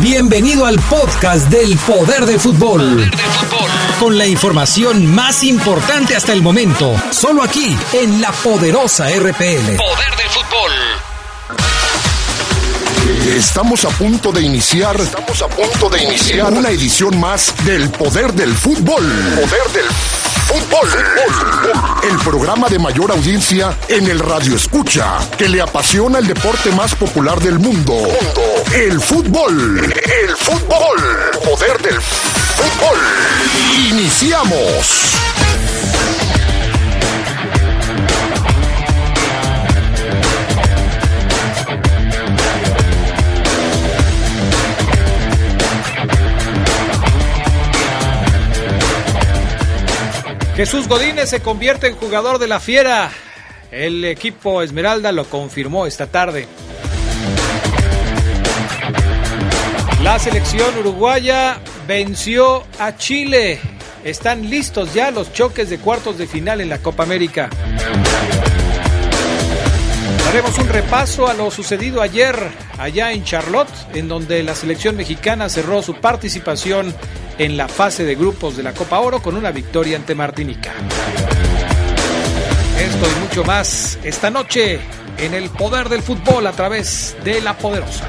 Bienvenido al podcast del Poder del Fútbol. Con la información más importante hasta el momento, solo aquí en la poderosa RPL. Poder del fútbol. Estamos a punto de iniciar. Estamos a punto de iniciar una edición más del Poder del Fútbol. Poder del Fútbol. El programa de mayor audiencia en el radio escucha, que le apasiona el deporte más popular del mundo. El fútbol. El fútbol. Poder del Fútbol. Iniciamos. Jesús Godínez se convierte en jugador de la Fiera. El equipo Esmeralda lo confirmó esta tarde. La selección uruguaya venció a Chile. Están listos ya los choques de cuartos de final en la Copa América. Haremos un repaso a lo sucedido ayer allá en Charlotte, en donde la selección mexicana cerró su participación en la fase de grupos de la Copa Oro con una victoria ante Martinica. Esto y mucho más esta noche en el poder del fútbol a través de la poderosa.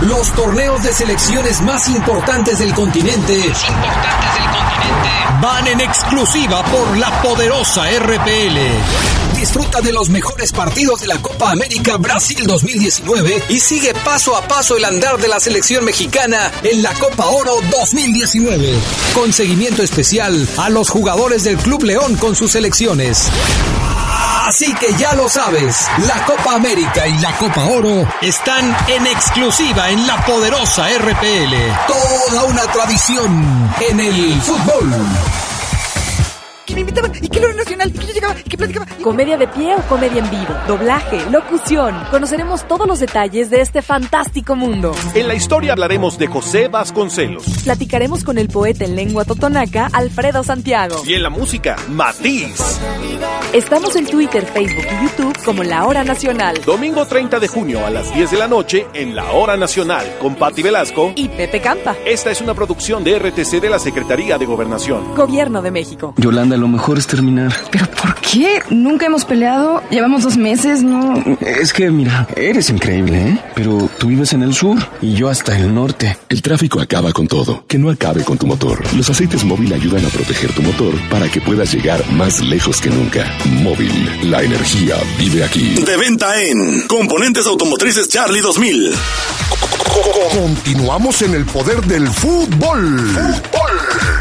Los torneos de selecciones más importantes del continente. Importantes del continente. Van en exclusiva por la poderosa RPL. Disfruta de los mejores partidos de la Copa América Brasil 2019 y sigue paso a paso el andar de la selección mexicana en la Copa Oro 2019. Con seguimiento especial a los jugadores del Club León con sus selecciones. Así que ya lo sabes, la Copa América y la Copa Oro están en exclusiva en la poderosa RPL. Toda una tradición en el fútbol. Que me invitaban y que lo nacional y que yo llegaba y que platicaba. y- Comedia de pie o comedia en vivo, doblaje, locución. Conoceremos todos los detalles de este fantástico mundo. En la historia hablaremos de José Vasconcelos. Platicaremos con el poeta en lengua totonaca, Alfredo Santiago. Y en la música, Matiz. Estamos en Twitter, Facebook y YouTube como La Hora Nacional. Domingo 30 de junio a las 10 de la noche en la Hora Nacional con Patti Velasco. Y Pepe Campa, Esta es una producción de RTC de la Secretaría de Gobernación. Gobierno de México. Yolanda, lo mejor es terminar. ¿Pero por qué? Nunca hemos peleado. Llevamos dos meses, ¿no? Es que, mira, eres increíble, ¿eh? Pero tú vives en el sur y yo hasta el norte. El tráfico acaba con todo. Que no acabe con tu motor. Los aceites móvil ayudan a proteger tu motor para que puedas llegar más lejos que nunca. Móvil, la energía vive aquí. De venta en Componentes Automotrices Charlie 2000. Continuamos en el poder del fútbol.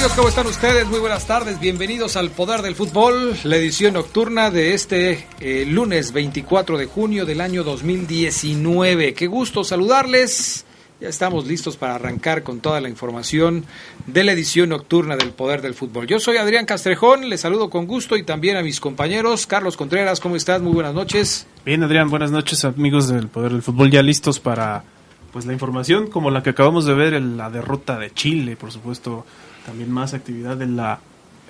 Amigos? ¿Cómo están ustedes? Muy buenas tardes. Bienvenidos al Poder del Fútbol, la edición nocturna de este eh, lunes 24 de junio del año 2019. Qué gusto saludarles. Ya estamos listos para arrancar con toda la información de la edición nocturna del Poder del Fútbol. Yo soy Adrián Castrejón, les saludo con gusto y también a mis compañeros. Carlos Contreras, ¿cómo estás? Muy buenas noches. Bien, Adrián, buenas noches, amigos del Poder del Fútbol, ya listos para pues la información como la que acabamos de ver, en la derrota de Chile, por supuesto, también más actividad en la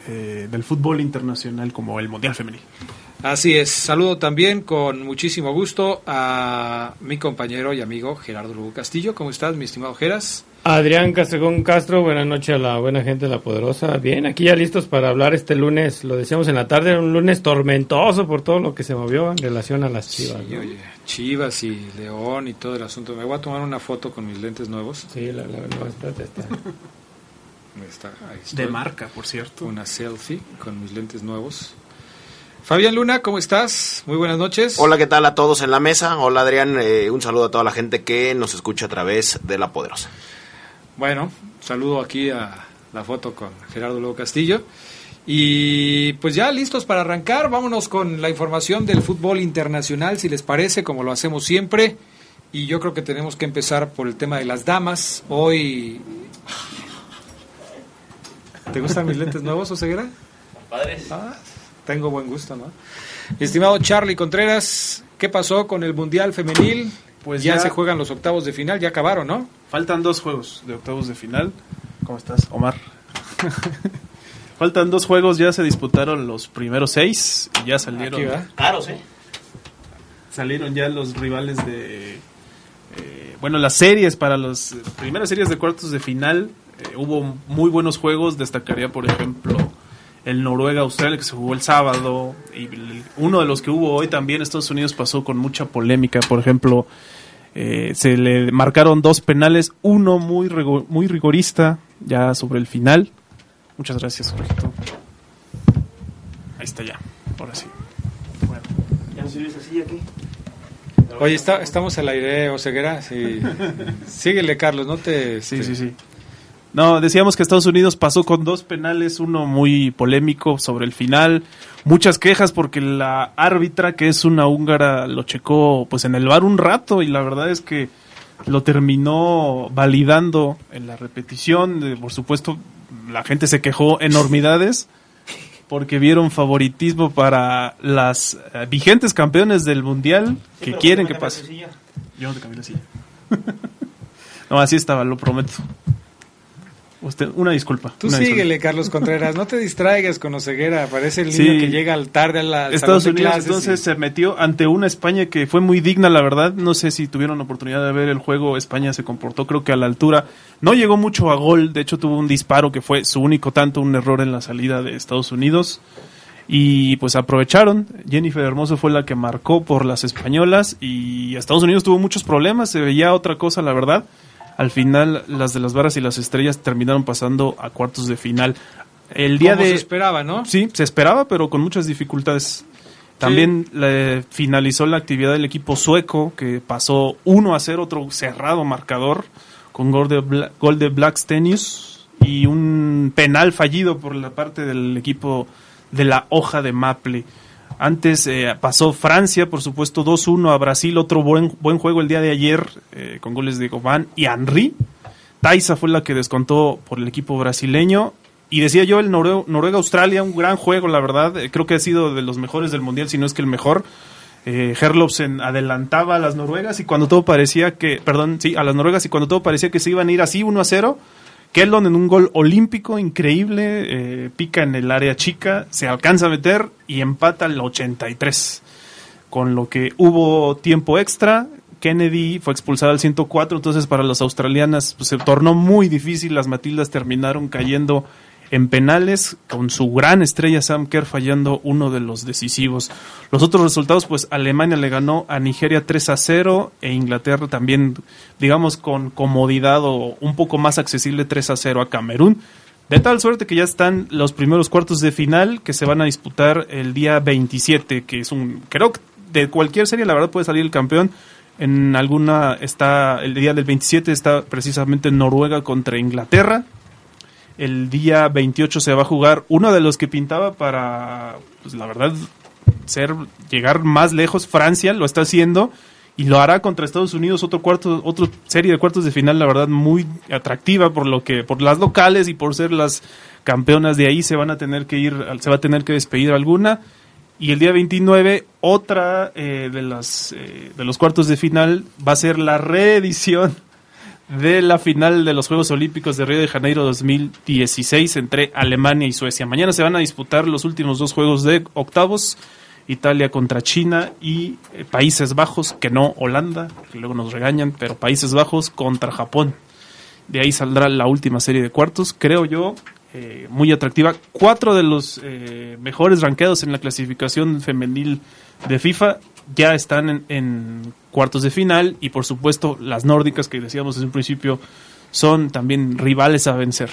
eh, del fútbol internacional como el Mundial Femenil. Así es, saludo también con muchísimo gusto a mi compañero y amigo Gerardo Lugo Castillo. ¿Cómo estás, mi estimado Geras? Adrián Castrejón Castro, buenas noches a la buena gente de La Poderosa. Bien, aquí ya listos para hablar este lunes, lo decíamos en la tarde, era un lunes tormentoso por todo lo que se movió en relación a las Chivas. Sí, oye, Chivas y León y todo el asunto. Me voy a tomar una foto con mis lentes nuevos. Sí, la, la, no, espérate, está. Está, ahí estoy. De marca, por cierto. Una selfie con mis lentes nuevos. Fabián Luna, ¿cómo estás? Muy buenas noches. Hola, ¿qué tal a todos en la mesa? Hola, Adrián. eh, un saludo a toda la gente que nos escucha a través de La Poderosa. Bueno, saludo aquí a la foto con Gerardo Lugo Castillo. Y pues ya listos para arrancar, vámonos con la información del fútbol internacional, si les parece, como lo hacemos siempre. Y yo creo que tenemos que empezar por el tema de las damas. Hoy... ¿Te gustan mis lentes nuevos, Oseguera? Padres. Ah, tengo buen gusto, ¿no? Mi estimado Charlie Contreras, ¿qué pasó con el Mundial Femenil? Pues ya, ya- se juegan los octavos de final, ya acabaron, ¿no? Faltan dos juegos de octavos de final. ¿Cómo estás, Omar? Faltan dos juegos, ya se disputaron los primeros seis y ya salieron. Aquí va. Claro, sí. Salieron ya los rivales de. eh, bueno, las series para las primeras series de cuartos de final. Eh, hubo muy buenos juegos. Destacaría, por ejemplo, el Noruega-Australia que se jugó el sábado. Y el- uno de los que hubo hoy también, Estados Unidos pasó con mucha polémica. Por ejemplo, eh, se le marcaron dos penales, uno muy, rigo- muy rigorista ya sobre el final. Muchas gracias, Jorgito. Ahí está ya, ahora sí. Bueno. ¿Ya no sirves así aquí? Oye, está, estamos al aire, Oseguera. Sí. Síguele, Carlos, no te... Sí, este, sí, sí. No, decíamos que Estados Unidos pasó con dos penales, uno muy polémico sobre el final, muchas quejas porque la árbitra, que es una húngara, lo checó pues en el bar un rato y la verdad es que lo terminó validando en la repetición. Eh, Por supuesto, la gente se quejó enormidades porque vieron favoritismo para las eh, vigentes campeones del mundial que quieren que pase. Yo no te cambié la silla. no, así estaba, lo prometo. Usted, una disculpa. Tú una síguele, Carlos Contreras, no te distraigas con Oseguera, parece el Sí. niño que llega al tarde a la Estados salón de Unidos clases entonces y- se metió ante una España que fue muy digna, la verdad. No sé si tuvieron oportunidad de ver el juego. España se comportó, creo que a la altura. No llegó mucho a gol. De hecho, tuvo un disparo que fue su único tanto, un error en la salida de Estados Unidos. Y pues aprovecharon. Jennifer Hermoso fue la que marcó por las españolas. Y Estados Unidos tuvo muchos problemas. Se veía otra cosa, la verdad. Al final, las de las barras y las estrellas terminaron pasando a cuartos de final. El día Como de. se esperaba, ¿no? Sí, se esperaba, pero con muchas dificultades. También le- finalizó la actividad del equipo sueco, que pasó 1 a 0, otro cerrado marcador, con gol de, Bla- gol de Blackstenius y un penal fallido por la parte del equipo de la hoja de Maple. Antes eh, pasó Francia, por supuesto, 2-1 a Brasil, otro buen, buen juego el día de ayer, eh, con goles de Gobán y Henry. Taisa fue la que descontó por el equipo brasileño. Y decía yo, el Norue- Noruega-Australia, un gran juego, la verdad. Eh, creo que ha sido de los mejores del Mundial, si no es que el mejor. Eh, Herlofsen adelantaba a las noruegas y cuando todo parecía que, perdón, sí, a las noruegas y cuando todo parecía que se iban a ir así 1 a 0, Kellon en un gol olímpico increíble, eh, pica en el área chica, se alcanza a meter y empata al 83. Con lo que hubo tiempo extra, Kennedy fue expulsado al 104, entonces para las australianas pues, se tornó muy difícil, las Matildas terminaron cayendo en penales, con su gran estrella Sam Kerr fallando uno de los decisivos. Los otros resultados, pues Alemania le ganó a Nigeria 3 a 0 e Inglaterra también, digamos, con comodidad o un poco más accesible 3 a 0 a Camerún. De tal suerte que ya están los primeros cuartos de final que se van a disputar el día 27, que es un, creo que de cualquier serie la verdad puede salir el campeón. En alguna está, el día del 27 está precisamente Noruega contra Inglaterra. El día 28 se va a jugar uno de los que pintaba para, pues la verdad, ser llegar más lejos. Francia lo está haciendo y lo hará contra Estados Unidos otro cuarto, otra serie de cuartos de final, la verdad muy atractiva por lo que, por las locales y por ser las campeonas de ahí se van a tener que ir, se va a tener que despedir alguna. Y el día 29, otra eh, de, las, eh, de los cuartos de final va a ser la reedición de la final de los Juegos Olímpicos de Río de Janeiro 2016 entre Alemania y Suecia. Mañana se van a disputar los últimos dos juegos de octavos. Italia contra China y eh, Países Bajos, que no Holanda, que luego nos regañan, pero Países Bajos contra Japón. De ahí saldrá la última serie de cuartos, creo yo, eh, muy atractiva. Cuatro de los eh, mejores ranqueados en la clasificación femenil de FIFA ya están en, en, cuartos de final y por supuesto las nórdicas que decíamos desde un principio son también rivales a vencer.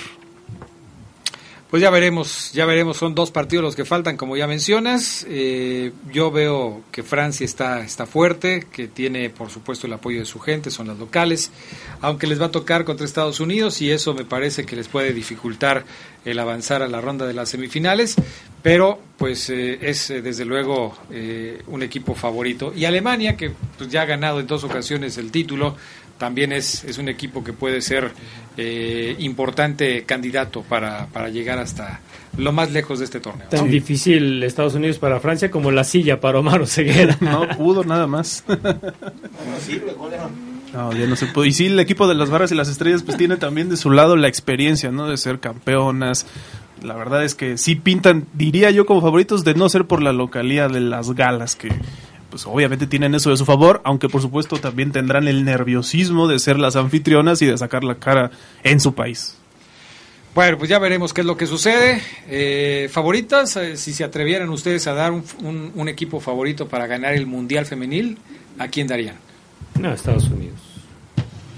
Pues ya veremos, ya veremos, son dos partidos los que faltan, como ya mencionas. Eh, yo veo que Francia está, está fuerte, que tiene por supuesto el apoyo de su gente, son las locales, aunque les va a tocar contra Estados Unidos y eso me parece que les puede dificultar el avanzar a la ronda de las semifinales, pero pues eh, es eh, desde luego eh, un equipo favorito. Y Alemania, que pues, ya ha ganado en dos ocasiones el título, también es, es un equipo que puede ser eh, importante candidato para, para llegar hasta lo más lejos de este torneo. Tan Sí. difícil Estados Unidos para Francia como la silla para Omar Ceguera. No pudo nada más. No, ya no se puede. Y sí, el equipo de las barras y las estrellas pues tiene también de su lado la experiencia, ¿no? De ser campeonas. La verdad es que sí pintan, diría yo como favoritos, de no ser por la localía de las galas, que pues obviamente tienen eso de su favor, aunque por supuesto también tendrán el nerviosismo de ser las anfitrionas y de sacar la cara en su país. Bueno, pues ya veremos qué es lo que sucede. Eh, favoritas, Eh, si se atrevieran ustedes a dar un, un- un equipo favorito para ganar el Mundial Femenil, ¿a quién darían? No, Estados Unidos.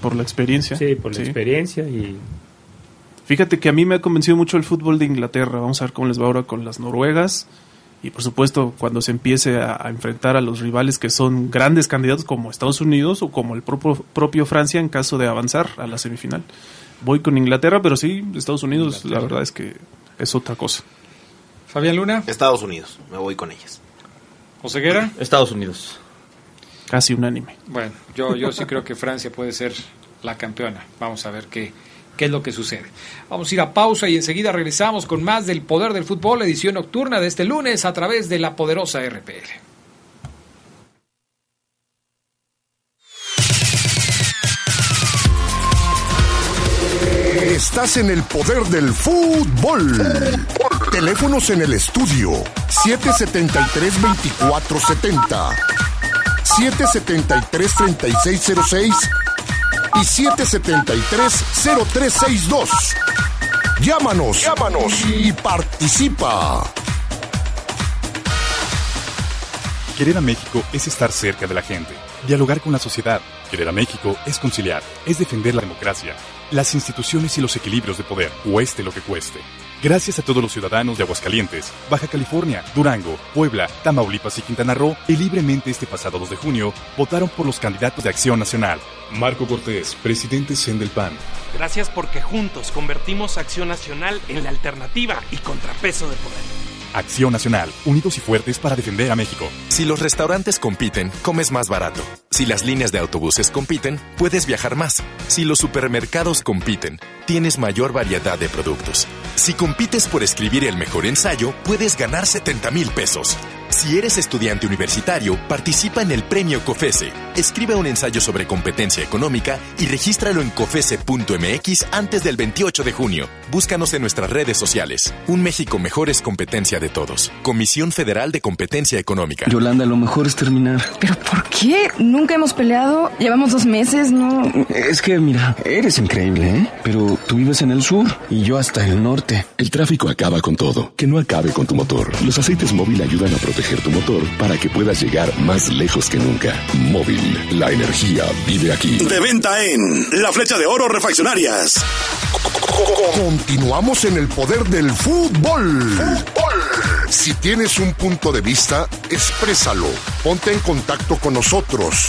Por la experiencia. Sí, por la experiencia y Fíjate que a mí me ha convencido mucho el fútbol de Inglaterra. Vamos a ver cómo les va ahora con las noruegas. Y por supuesto, cuando se empiece a, a enfrentar a los rivales que son grandes candidatos como Estados Unidos o como el propio, propio Francia en caso de avanzar a la semifinal. Voy con Inglaterra, pero sí, Estados Unidos, la verdad es que es otra cosa. Fabián Luna, Estados Unidos, me voy con ellas. Joseguera. Estados Unidos. Casi unánime. Bueno, yo, yo sí creo que Francia puede ser la campeona. Vamos a ver qué, qué es lo que sucede. Vamos a ir a pausa y enseguida regresamos con más del Poder del Fútbol, edición nocturna de este lunes a través de la poderosa RPL. Estás en el poder del fútbol. Teléfonos en el estudio 773-2470, 773-3606 y 773-0362. Llámanos, llámanos y participa. Querer a México es estar cerca de la gente, dialogar con la sociedad. Querer a México es conciliar, es defender la democracia, las instituciones y los equilibrios de poder, cueste lo que cueste. Gracias a todos los ciudadanos de Aguascalientes, Baja California, Durango, Puebla, Tamaulipas y Quintana Roo que libremente este pasado 2 de junio votaron por los candidatos de Acción Nacional. Marco Cortés, presidente CEN del PAN. Gracias porque juntos convertimos Acción Nacional en la alternativa y contrapeso de poder. Acción Nacional, unidos y fuertes para defender a México. Si los restaurantes compiten, comes más barato. Si las líneas de autobuses compiten, puedes viajar más. Si los supermercados compiten, tienes mayor variedad de productos. Si compites por escribir el mejor ensayo, puedes ganar 70 mil pesos. Si eres estudiante universitario, participa en el premio COFESE. Escribe un ensayo sobre competencia económica y regístralo en COFESE.mx antes del 28 de junio. Búscanos en nuestras redes sociales. Un México mejor es competencia de todos. Comisión Federal de Competencia Económica. Yolanda, lo mejor es terminar. ¿Pero por qué? Nunca hemos peleado. Llevamos dos meses, ¿no? Es que, mira, eres increíble, ¿eh? Pero tú vives en el sur y yo hasta el norte. El tráfico acaba con todo. Que no acabe con tu motor. Los aceites móvil ayudan a proteger tu motor para que puedas llegar más lejos que nunca. Móvil, la energía vive aquí. De venta en La Flecha de Oro Refaccionarias. Continuamos en el poder del fútbol. Si tienes un punto de vista, exprésalo. Ponte en contacto con nosotros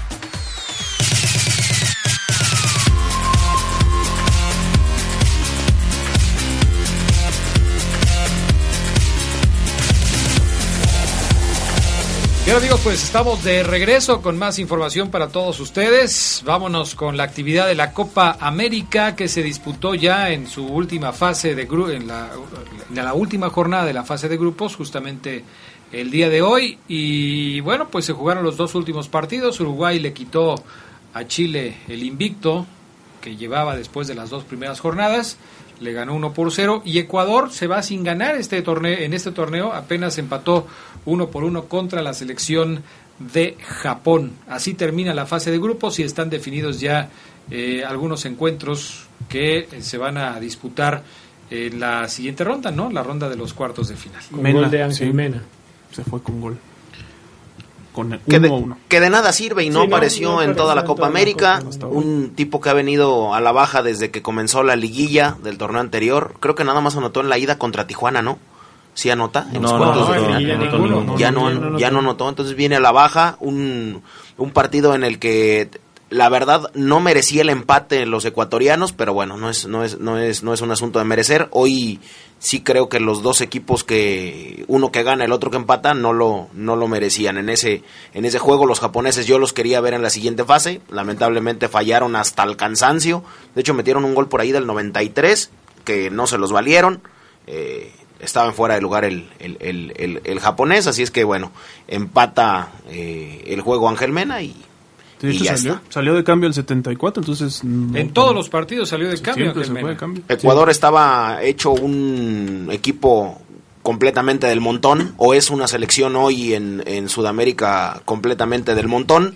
Bien amigos, pues estamos de regreso con más información para todos ustedes. Vámonos con la actividad de la Copa América que se disputó ya en su última fase de en en la última jornada de la fase de grupos, justamente el día de hoy. Y bueno, pues se jugaron los dos últimos partidos. Uruguay le quitó a Chile el invicto que llevaba después de las dos primeras jornadas. Le ganó 1 por 0 y Ecuador se va sin ganar este torneo, en este torneo. Apenas empató 1 por 1 contra la selección de Japón. Así termina la fase de grupos y están definidos ya eh, algunos encuentros que eh, se van a disputar en la siguiente ronda, ¿no? La ronda de los cuartos de final. Con gol de Ángel sí. Mena. Se fue con gol. Con que de, 1-1. que de nada sirve y no Sí, no, apareció no en toda la Copa la América. Copa, un tipo que ha venido a la baja desde que comenzó la liguilla del torneo anterior. Creo que nada más anotó en la ida contra Tijuana, ¿no? Sí anota en los No, cuartos no, de final. ya no, ya no anotó, entonces viene a la baja un, un partido en el que la verdad no merecía el empate los ecuatorianos, pero bueno, no es no es no es no es un asunto de merecer. Hoy sí creo que los dos equipos que uno que gana, el otro que empata no lo no lo merecían en ese en ese juego los japoneses yo los quería ver en la siguiente fase, lamentablemente fallaron hasta el cansancio. De hecho metieron un gol por ahí del 93 que no se los valieron. Eh, estaban fuera de lugar el, el, el, el- japonés, así es que bueno, empata eh, el juego Ángel Mena y, De y hecho, ya salió, está. salió de cambio el 74, entonces... no- En todos los partidos salió de cambio. Se fue Mena. de cambio. Ecuador estaba hecho un equipo completamente del montón, o es una selección hoy en, en Sudamérica completamente del montón.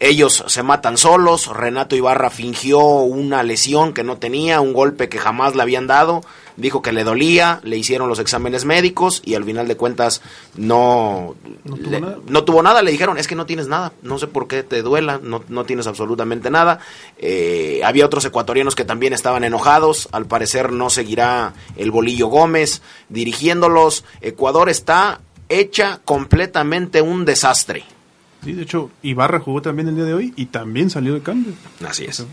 Ellos se matan solos, Renato Ibarra fingió una lesión que no tenía, un golpe que jamás le habían dado, dijo que le dolía, le hicieron los exámenes médicos y al final de cuentas no, No tuvo le- nada. no tuvo nada, le dijeron, es que no tienes nada, no sé por qué te duela, no, no tienes absolutamente nada. Eh, había otros ecuatorianos que también estaban enojados, al parecer no seguirá el Bolillo Gómez dirigiéndolos. Ecuador está hecha completamente un desastre. Sí, de hecho, Ibarra jugó también el día de hoy y también salió de cambio. Así es.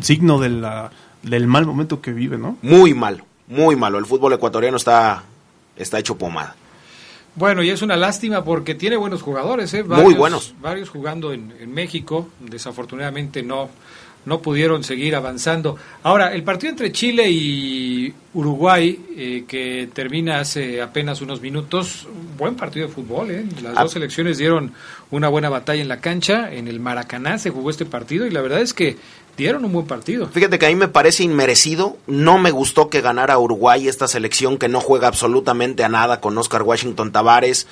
Signo de la, del mal momento que vive, ¿no? Muy malo, muy malo. El fútbol ecuatoriano está, está hecho pomada. Bueno, y es una lástima porque tiene buenos jugadores, ¿eh? Muy buenos. Varios jugando en, en México, desafortunadamente no, no pudieron seguir avanzando. Ahora, el partido entre Chile y Uruguay, eh, que termina hace apenas unos minutos, buen partido de fútbol, ¿eh? Las Ah. dos selecciones dieron una buena batalla en la cancha, en el Maracaná se jugó este partido y la verdad es que dieron un buen partido. Fíjate que a mí me parece inmerecido. No me gustó que ganara Uruguay esta selección que no juega absolutamente a nada con Oscar Washington Tavares.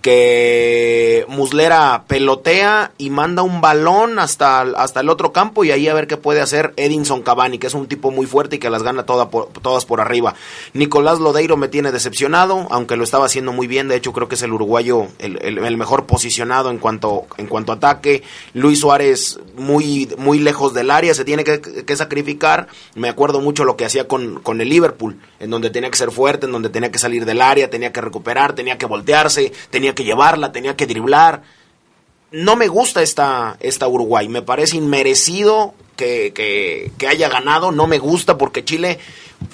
Que Muslera pelotea y manda un balón hasta, hasta el otro campo y ahí a ver qué puede hacer Edinson Cavani, que es un tipo muy fuerte y que las gana todas por arriba. Nicolás Lodeiro me tiene decepcionado, aunque lo estaba haciendo muy bien. De hecho, creo que es el uruguayo el, el- el mejor posicionado en cuanto, en cuanto a ataque. Luis Suárez muy, muy lejos del área, se tiene que, que sacrificar. Me acuerdo mucho lo que hacía con, con el Liverpool, en donde tenía que ser fuerte, en donde tenía que salir del área, tenía que recuperar, tenía que voltearse, tenía que llevarla, tenía que driblar. No me gusta esta, esta Uruguay, me parece inmerecido que, que, haya ganado, no me gusta porque Chile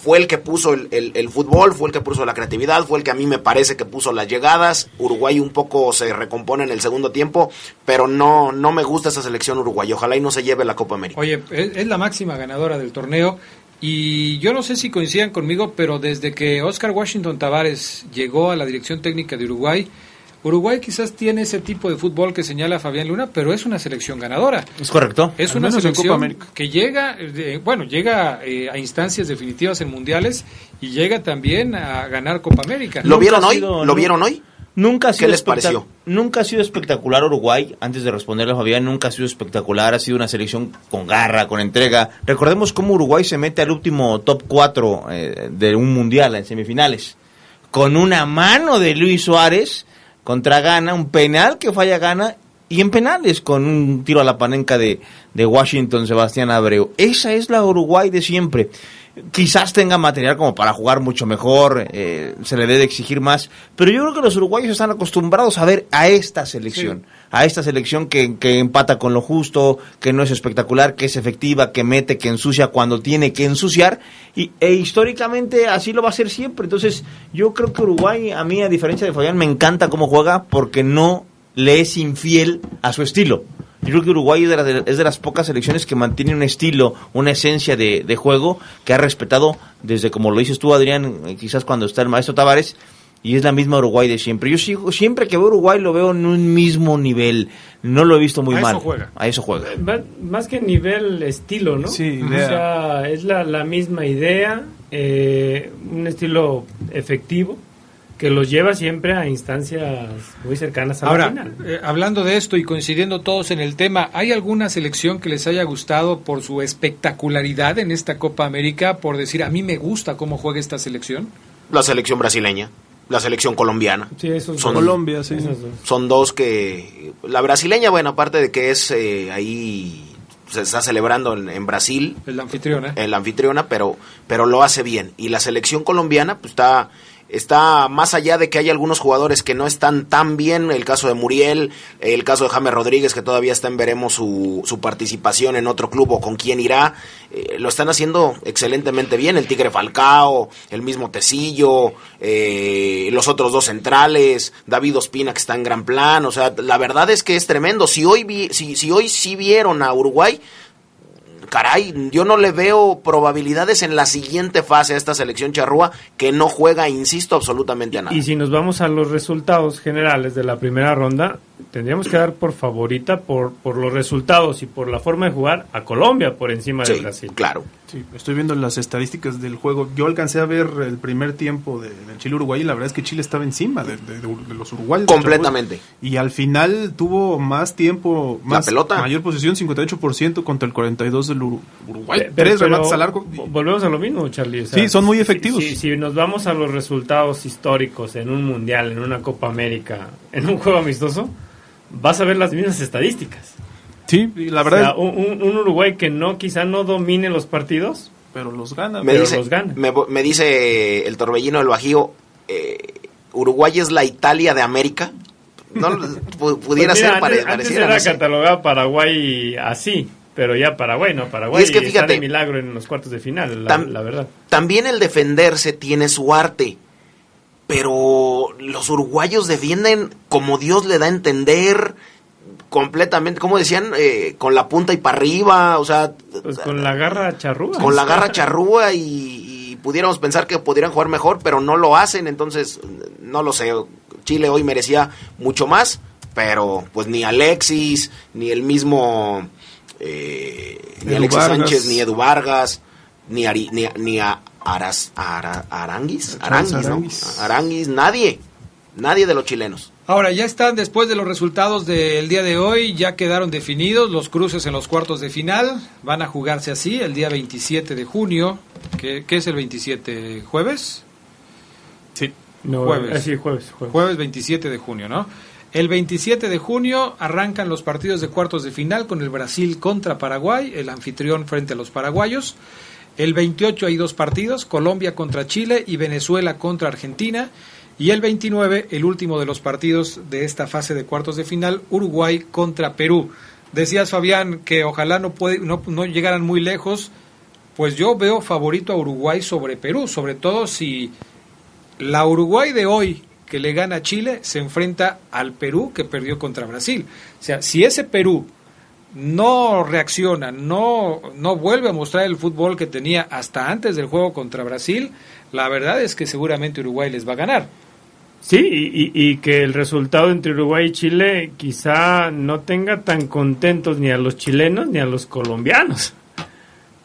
fue el que puso el, el- fútbol, fue el que puso la creatividad, fue el que a mí me parece que puso las llegadas. Uruguay un poco se recompone en el segundo tiempo, pero no, no me gusta esa selección uruguaya. Ojalá y no se lleve la Copa América. Oye, es, es la máxima ganadora del torneo y yo no sé si coincidan conmigo, pero desde que Oscar Washington Tavares llegó a la dirección técnica de Uruguay, Uruguay quizás tiene ese tipo de fútbol que señala Fabián Luna, pero es una selección ganadora. Es correcto. Es Al una selección que llega, eh, bueno, llega eh, a instancias definitivas en mundiales y llega también a ganar Copa América. ¿Lo vieron hoy? sido- ¿Lo vieron hoy? Nunca ha ¿Qué sido les espectac- pareció? Nunca ha sido espectacular Uruguay, antes de responderle a Fabián, nunca ha sido espectacular, ha sido una selección con garra, con entrega. Recordemos cómo Uruguay se mete al último top 4 de un mundial en semifinales, con una mano de Luis Suárez contra Gana, un penal que falla Gana, y en penales con un tiro a la panenca de, de Washington Sebastián Abreu. Esa es la Uruguay de siempre. Quizás tenga material como para jugar mucho mejor, eh, se le debe exigir más, pero yo creo que los uruguayos están acostumbrados a ver a esta selección, a esta selección que, que empata con lo justo, que no es espectacular, que es efectiva, que mete, que ensucia cuando tiene que ensuciar, y, e históricamente así lo va a ser siempre. Entonces, yo creo que Uruguay, a mí, a diferencia de Fabián, me encanta cómo juega porque no le es infiel a su estilo. Yo creo que Uruguay es de, la- es de las pocas selecciones que mantiene un estilo, una esencia de, de juego que ha respetado desde, como lo dices tú, Adrián, eh, quizás cuando está el maestro Tavares, y es la misma Uruguay de siempre. Yo sigo, siempre que veo Uruguay lo veo en un mismo nivel. No lo he visto muy A eso mal. juega. A eso juega. Más, más que nivel estilo, ¿no? Sí, O idea. sea, es la, la misma idea, eh, un estilo efectivo que los lleva siempre a instancias muy cercanas a la Ahora, final. eh, hablando de esto y coincidiendo todos en el tema, ¿hay alguna selección que les haya gustado por su espectacularidad en esta Copa América? Por decir, a mí me gusta cómo juega esta selección. La selección brasileña, la selección colombiana. Sí, esos Son- Colombia, sí. Esas dos. Son dos que... La brasileña, bueno, aparte de que es eh, ahí... Se está celebrando en, en Brasil, El anfitrión, ¿eh? en la anfitriona, pero, pero lo hace bien. Y la selección colombiana, pues está, está más allá de que hay algunos jugadores que no están tan bien, el caso de Muriel, el caso de James Rodríguez, que todavía está en veremos su, su participación en otro club o con quién irá, eh, lo están haciendo excelentemente bien, el Tigre Falcao, el mismo Tecillo, eh, los otros dos centrales, David Ospina que está en gran plan, o sea, la verdad es que es tremendo. Si hoy, vi, si, si hoy sí vieron a Uruguay, caray, yo no le veo probabilidades en la siguiente fase a esta selección charrúa que no juega, insisto, absolutamente a nada. Y si nos vamos a los resultados generales de la primera ronda, tendríamos que dar por favorita por, por los resultados y por la forma de jugar a Colombia por encima de Brasil. claro. Sí, estoy viendo las estadísticas del juego. Yo alcancé a ver el primer tiempo de, del Chile-Uruguay y la verdad es que Chile estaba encima de, de- de- de los uruguayos. Completamente. Y al final tuvo más tiempo, La más pelota. mayor posesión, 58% contra el 42% del Uru- Uruguay. Pe- Tres pero remates al arco. vo- Volvemos a lo mismo, Charlie. o Sí, son muy si- efectivos. Si, si nos vamos a los resultados históricos en un mundial, en una Copa América, en un juego amistoso, vas a ver las mismas estadísticas. Sí, la O verdad sea, un, un- un Uruguay que no, quizá no domine los partidos, pero los gana. Me pero dice, los gana. me, me dice el torbellino del Bajío, eh, Uruguay es la Italia de América. No, pu- pudiera Pues mira, ser, pare- antes, antes pareciera, era no sé. catalogado Paraguay así, pero ya Paraguay, no, Paraguay Y es que está fíjate, de milagro en los cuartos de final, la, tam- la verdad. También el defenderse tiene su arte, pero los uruguayos defienden como Dios le da a entender completamente, como decían, eh, con la punta y para arriba, o sea, Pues con la garra charrúa. con la garra charrúa y, y pudiéramos pensar que podrían jugar mejor, pero no lo hacen, entonces no lo sé. Chile hoy merecía mucho más, pero pues ni Alexis, ni el mismo eh, ni Alexis Vargas. Sánchez, ni Edu Vargas, ni, Ari- ni, ni a Aras, Ara- Aranguis, Aranguis, ¿no? Aranguis. Aranguis, nadie, nadie de los chilenos. Ahora, ya están después de los resultados del día de hoy, ya quedaron definidos los cruces en los cuartos de final. Van a jugarse así el día 27 de junio. ¿Qué, qué es el 27? ¿Jueves? Sí. No, Jueves. eh, sí, jueves, jueves. Jueves 27 de junio, ¿no? El 27 de junio arrancan los partidos de cuartos de final con el Brasil contra Paraguay, el anfitrión frente a los paraguayos. El 28 hay dos partidos, Colombia contra Chile y Venezuela contra Argentina. Y el 29, el último de los partidos de esta fase de cuartos de final, Uruguay contra Perú. Decías, Fabián, que ojalá no, puede, no, no llegaran muy lejos. Pues yo veo favorito a Uruguay sobre Perú, sobre todo si la Uruguay de hoy que le gana a Chile se enfrenta al Perú que perdió contra Brasil. O sea, si ese Perú no reacciona, no, no vuelve a mostrar el fútbol que tenía hasta antes del juego contra Brasil, la verdad es que seguramente Uruguay les va a ganar. Sí, y, que el resultado entre Uruguay y Chile quizá no tenga tan contentos ni a los chilenos ni a los colombianos.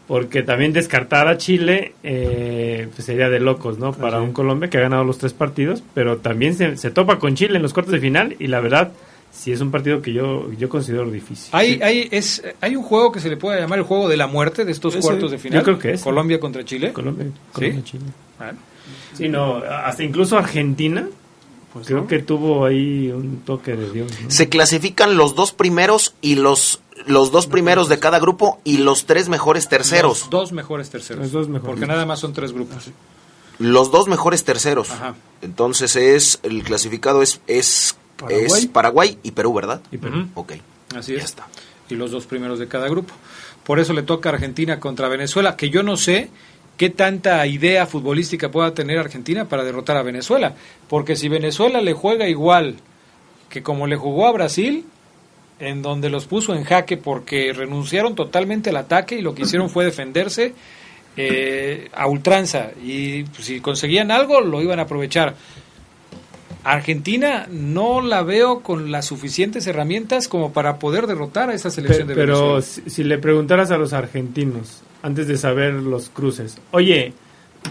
Porque también descartar a Chile eh, pues sería de locos, ¿no? Para un Colombia que ha ganado los tres partidos, pero también se, se topa con Chile en los cuartos de final y la verdad, sí es un partido que yo, yo considero difícil. Hay, hay, es, hay un juego que se le puede llamar el juego de la muerte de estos Ese, cuartos de final. yo creo que es. Colombia contra Chile. Colombia, ¿Sí? Colombia, Chile. Bueno. Sí, no, hasta incluso Argentina, Pues creo no. que tuvo ahí un toque de Dios. ¿no? Se clasifican los dos primeros y los, los dos primeros de cada grupo y los tres mejores terceros. Los dos mejores terceros. Los dos mejores. Porque nada más son tres grupos. Los dos mejores terceros. Ajá. Entonces es, el clasificado es, es, Paraguay. es Paraguay y Perú, ¿verdad? Y Perú. Ok. Así Ya es. está. Y los dos primeros de cada grupo. Por eso le toca a Argentina contra Venezuela, que yo no sé qué tanta idea futbolística pueda tener Argentina para derrotar a Venezuela. Porque si Venezuela le juega igual que como le jugó a Brasil, en donde los puso en jaque porque renunciaron totalmente al ataque y lo que hicieron fue defenderse eh, a ultranza y pues, si conseguían algo lo iban a aprovechar. Argentina no la veo con las suficientes herramientas como para poder derrotar a esta selección Pe- de pero Venezuela. si, si le preguntaras a los argentinos, antes de saber los cruces, oye,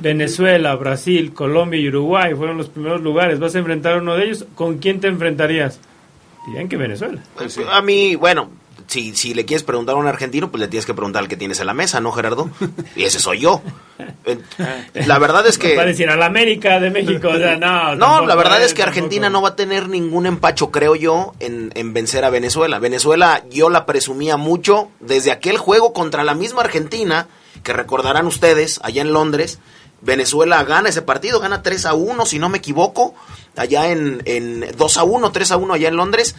Venezuela, Brasil, Colombia y Uruguay fueron los primeros lugares, vas a enfrentar a uno de ellos, ¿con quién te enfrentarías? Dirían que Venezuela. Pues, A mí, bueno, si, si le quieres preguntar a un argentino, pues le tienes que preguntar al que tienes en la mesa, ¿no, Gerardo? Y ese soy yo. La verdad es que... Va a decir a la América de México, o sea, no. No, la verdad es que Argentina no va a tener ningún empacho, creo yo, en, en vencer a Venezuela. Venezuela yo la presumía mucho desde aquel juego contra la misma Argentina, que recordarán ustedes, allá en Londres. Venezuela gana ese partido, gana 3 a 1, si no me equivoco, allá en, en 2 a 1, 3 a 1 allá en Londres.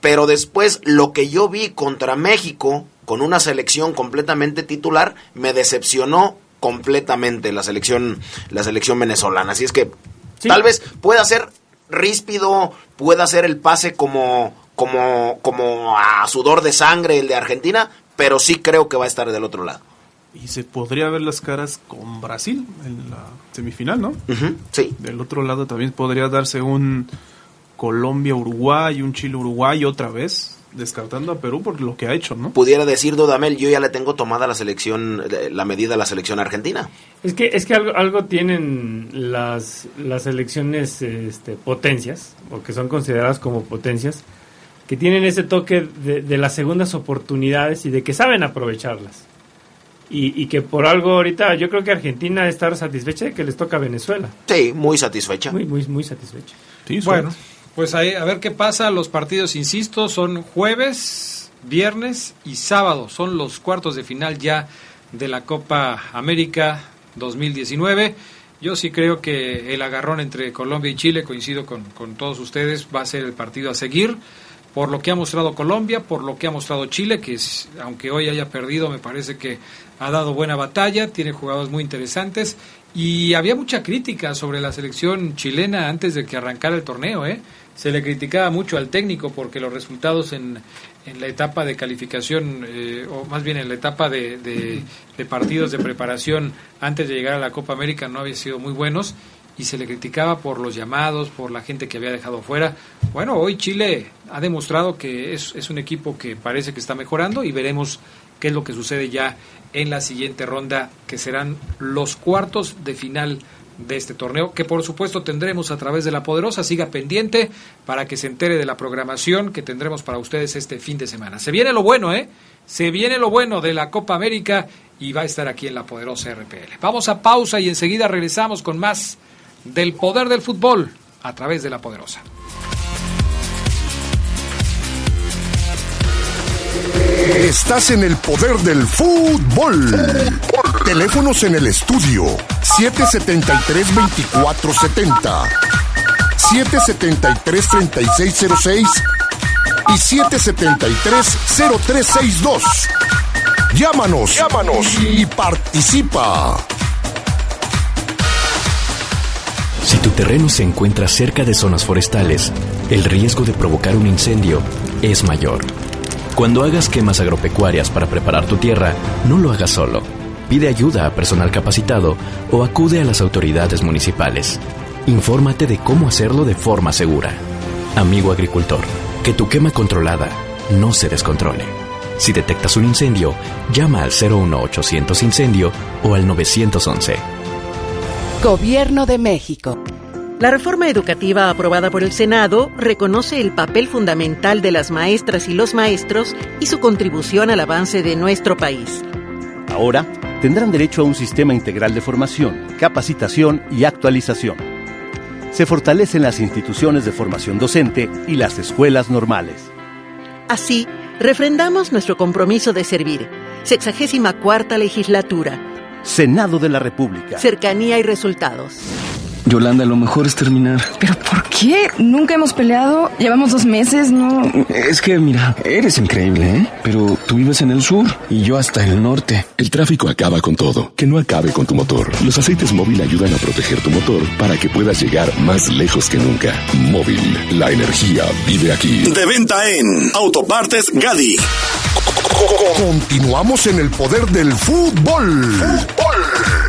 Pero después lo que yo vi contra México, con una selección completamente titular, me decepcionó completamente la selección, la selección venezolana. Así es que tal vez pueda ser ríspido, pueda ser el pase como, como, como a sudor de sangre el de Argentina, pero sí creo que va a estar del otro lado. Y se podría ver las caras con Brasil en la semifinal, ¿no? sí. Del otro lado también podría darse un Colombia-Uruguay, un Chile-Uruguay otra vez, descartando a Perú por lo que ha hecho, ¿no? Pudiera decir Dudamel, yo ya le tengo tomada la selección, la medida a la selección argentina. Es que, es que algo, algo tienen las, las elecciones este, potencias, o que son consideradas como potencias, que tienen ese toque de, de las segundas oportunidades y de que saben aprovecharlas. Y, y que por algo ahorita yo creo que Argentina debe estar satisfecha de que les toca a Venezuela. Sí, muy satisfecha. Muy, muy, muy satisfecha. Bueno, pues ahí, a ver qué pasa. Los partidos, insisto, son jueves, viernes y sábado. Son los cuartos de final ya de la Copa América 2019. Yo sí creo que el agarrón entre Colombia y Chile, coincido con, todos ustedes, va a ser el partido a seguir. Por lo que ha mostrado Colombia, por lo que ha mostrado Chile, que es- aunque hoy haya perdido, me parece que ha dado buena batalla, tiene jugadores muy interesantes. Y había mucha crítica sobre la selección chilena antes de que arrancara el torneo, ¿eh? Se le criticaba mucho al técnico porque los resultados en, en la etapa de calificación, eh, o más bien en la etapa de, de- de partidos de preparación antes de llegar a la Copa América no habían sido muy buenos y se le criticaba por los llamados, por la gente que había dejado fuera. Bueno, hoy Chile ha demostrado que es, es un equipo que parece que está mejorando y veremos qué es lo que sucede ya en la siguiente ronda, que serán los cuartos de final de este torneo, que por supuesto tendremos a través de la Poderosa. Siga pendiente para que se entere de la programación que tendremos para ustedes este fin de semana. Se viene lo bueno, ¿eh? Se viene lo bueno de la Copa América y va a estar aquí en la Poderosa RPL. Vamos a pausa y enseguida regresamos con más del poder del fútbol a través de la Poderosa. Estás en el poder del fútbol. Teléfonos en el estudio 773-2470, 773-3606 y 773-0362. Llámanos, llámanos y participa. Si tu terreno se encuentra cerca de zonas forestales, el riesgo de provocar un incendio es mayor. Cuando hagas quemas agropecuarias para preparar tu tierra, no lo hagas solo. Pide ayuda a personal capacitado o acude a las autoridades municipales. Infórmate de cómo hacerlo de forma segura. Amigo agricultor, que tu quema controlada no se descontrole. Si detectas un incendio, llama al 01800 incendio o al 911. Gobierno de México. La reforma educativa aprobada por el Senado reconoce el papel fundamental de las maestras y los maestros y su contribución al avance de nuestro país. Ahora tendrán derecho a un sistema integral de formación, capacitación y actualización. Se fortalecen las instituciones de formación docente y las escuelas normales. Así, refrendamos nuestro compromiso de servir. Sexagésima cuarta legislatura. Senado de la República. Cercanía y resultados. Yolanda, lo mejor es terminar. ¿Pero por qué? Nunca hemos peleado. Llevamos dos meses, ¿no? Es que, mira, eres increíble, ¿eh? Pero tú vives en el sur y yo hasta el norte. El tráfico acaba con todo. Que no acabe con tu motor. Los aceites móvil ayudan a proteger tu motor para que puedas llegar más lejos que nunca. Móvil, la energía vive aquí. De venta en Autopartes Gadi. Continuamos en el poder del fútbol.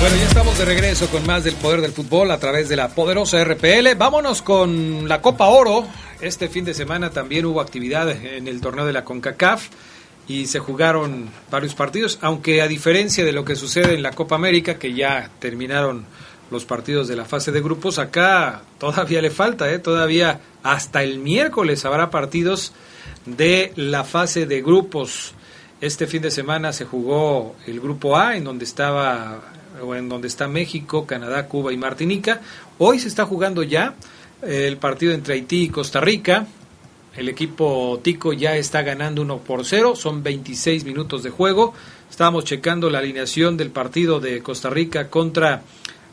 Bueno, ya estamos de regreso con más del poder del fútbol a través de la poderosa RPL. Vámonos con la Copa Oro. Este fin de semana también hubo actividad en el torneo de la CONCACAF y se jugaron varios partidos, aunque a diferencia de lo que sucede en la Copa América, que ya terminaron los partidos de la fase de grupos, acá todavía le falta, ¿eh? todavía hasta el miércoles habrá partidos de la fase de grupos. Este fin de semana se jugó el grupo A, en donde estaba en donde está México, Canadá, Cuba y Martinica. Hoy se está jugando ya el partido entre Haití y Costa Rica. El equipo Tico ya está ganando 1 por 0, son 26 minutos de juego. Estábamos checando la alineación del partido de Costa Rica contra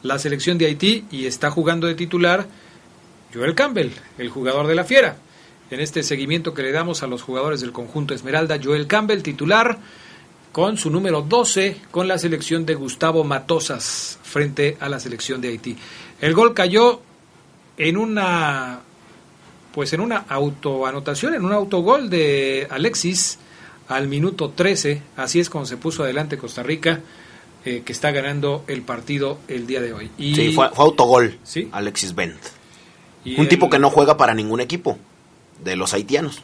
la selección de Haití y está jugando de titular Joel Campbell, el jugador de la Fiera. En este seguimiento que le damos a los jugadores del conjunto Esmeralda, Joel Campbell, titular, con su número 12 con la selección de Gustavo Matosas frente a la selección de Haití. El gol cayó en una pues en una autoanotación, en un autogol de Alexis al minuto 13, así es como se puso adelante Costa Rica, eh, que está ganando el partido el día de hoy. Y, Sí, fue, fue autogol. ¿Sí? Alexis Bent. y Un el- tipo que no juega para ningún equipo de los haitianos.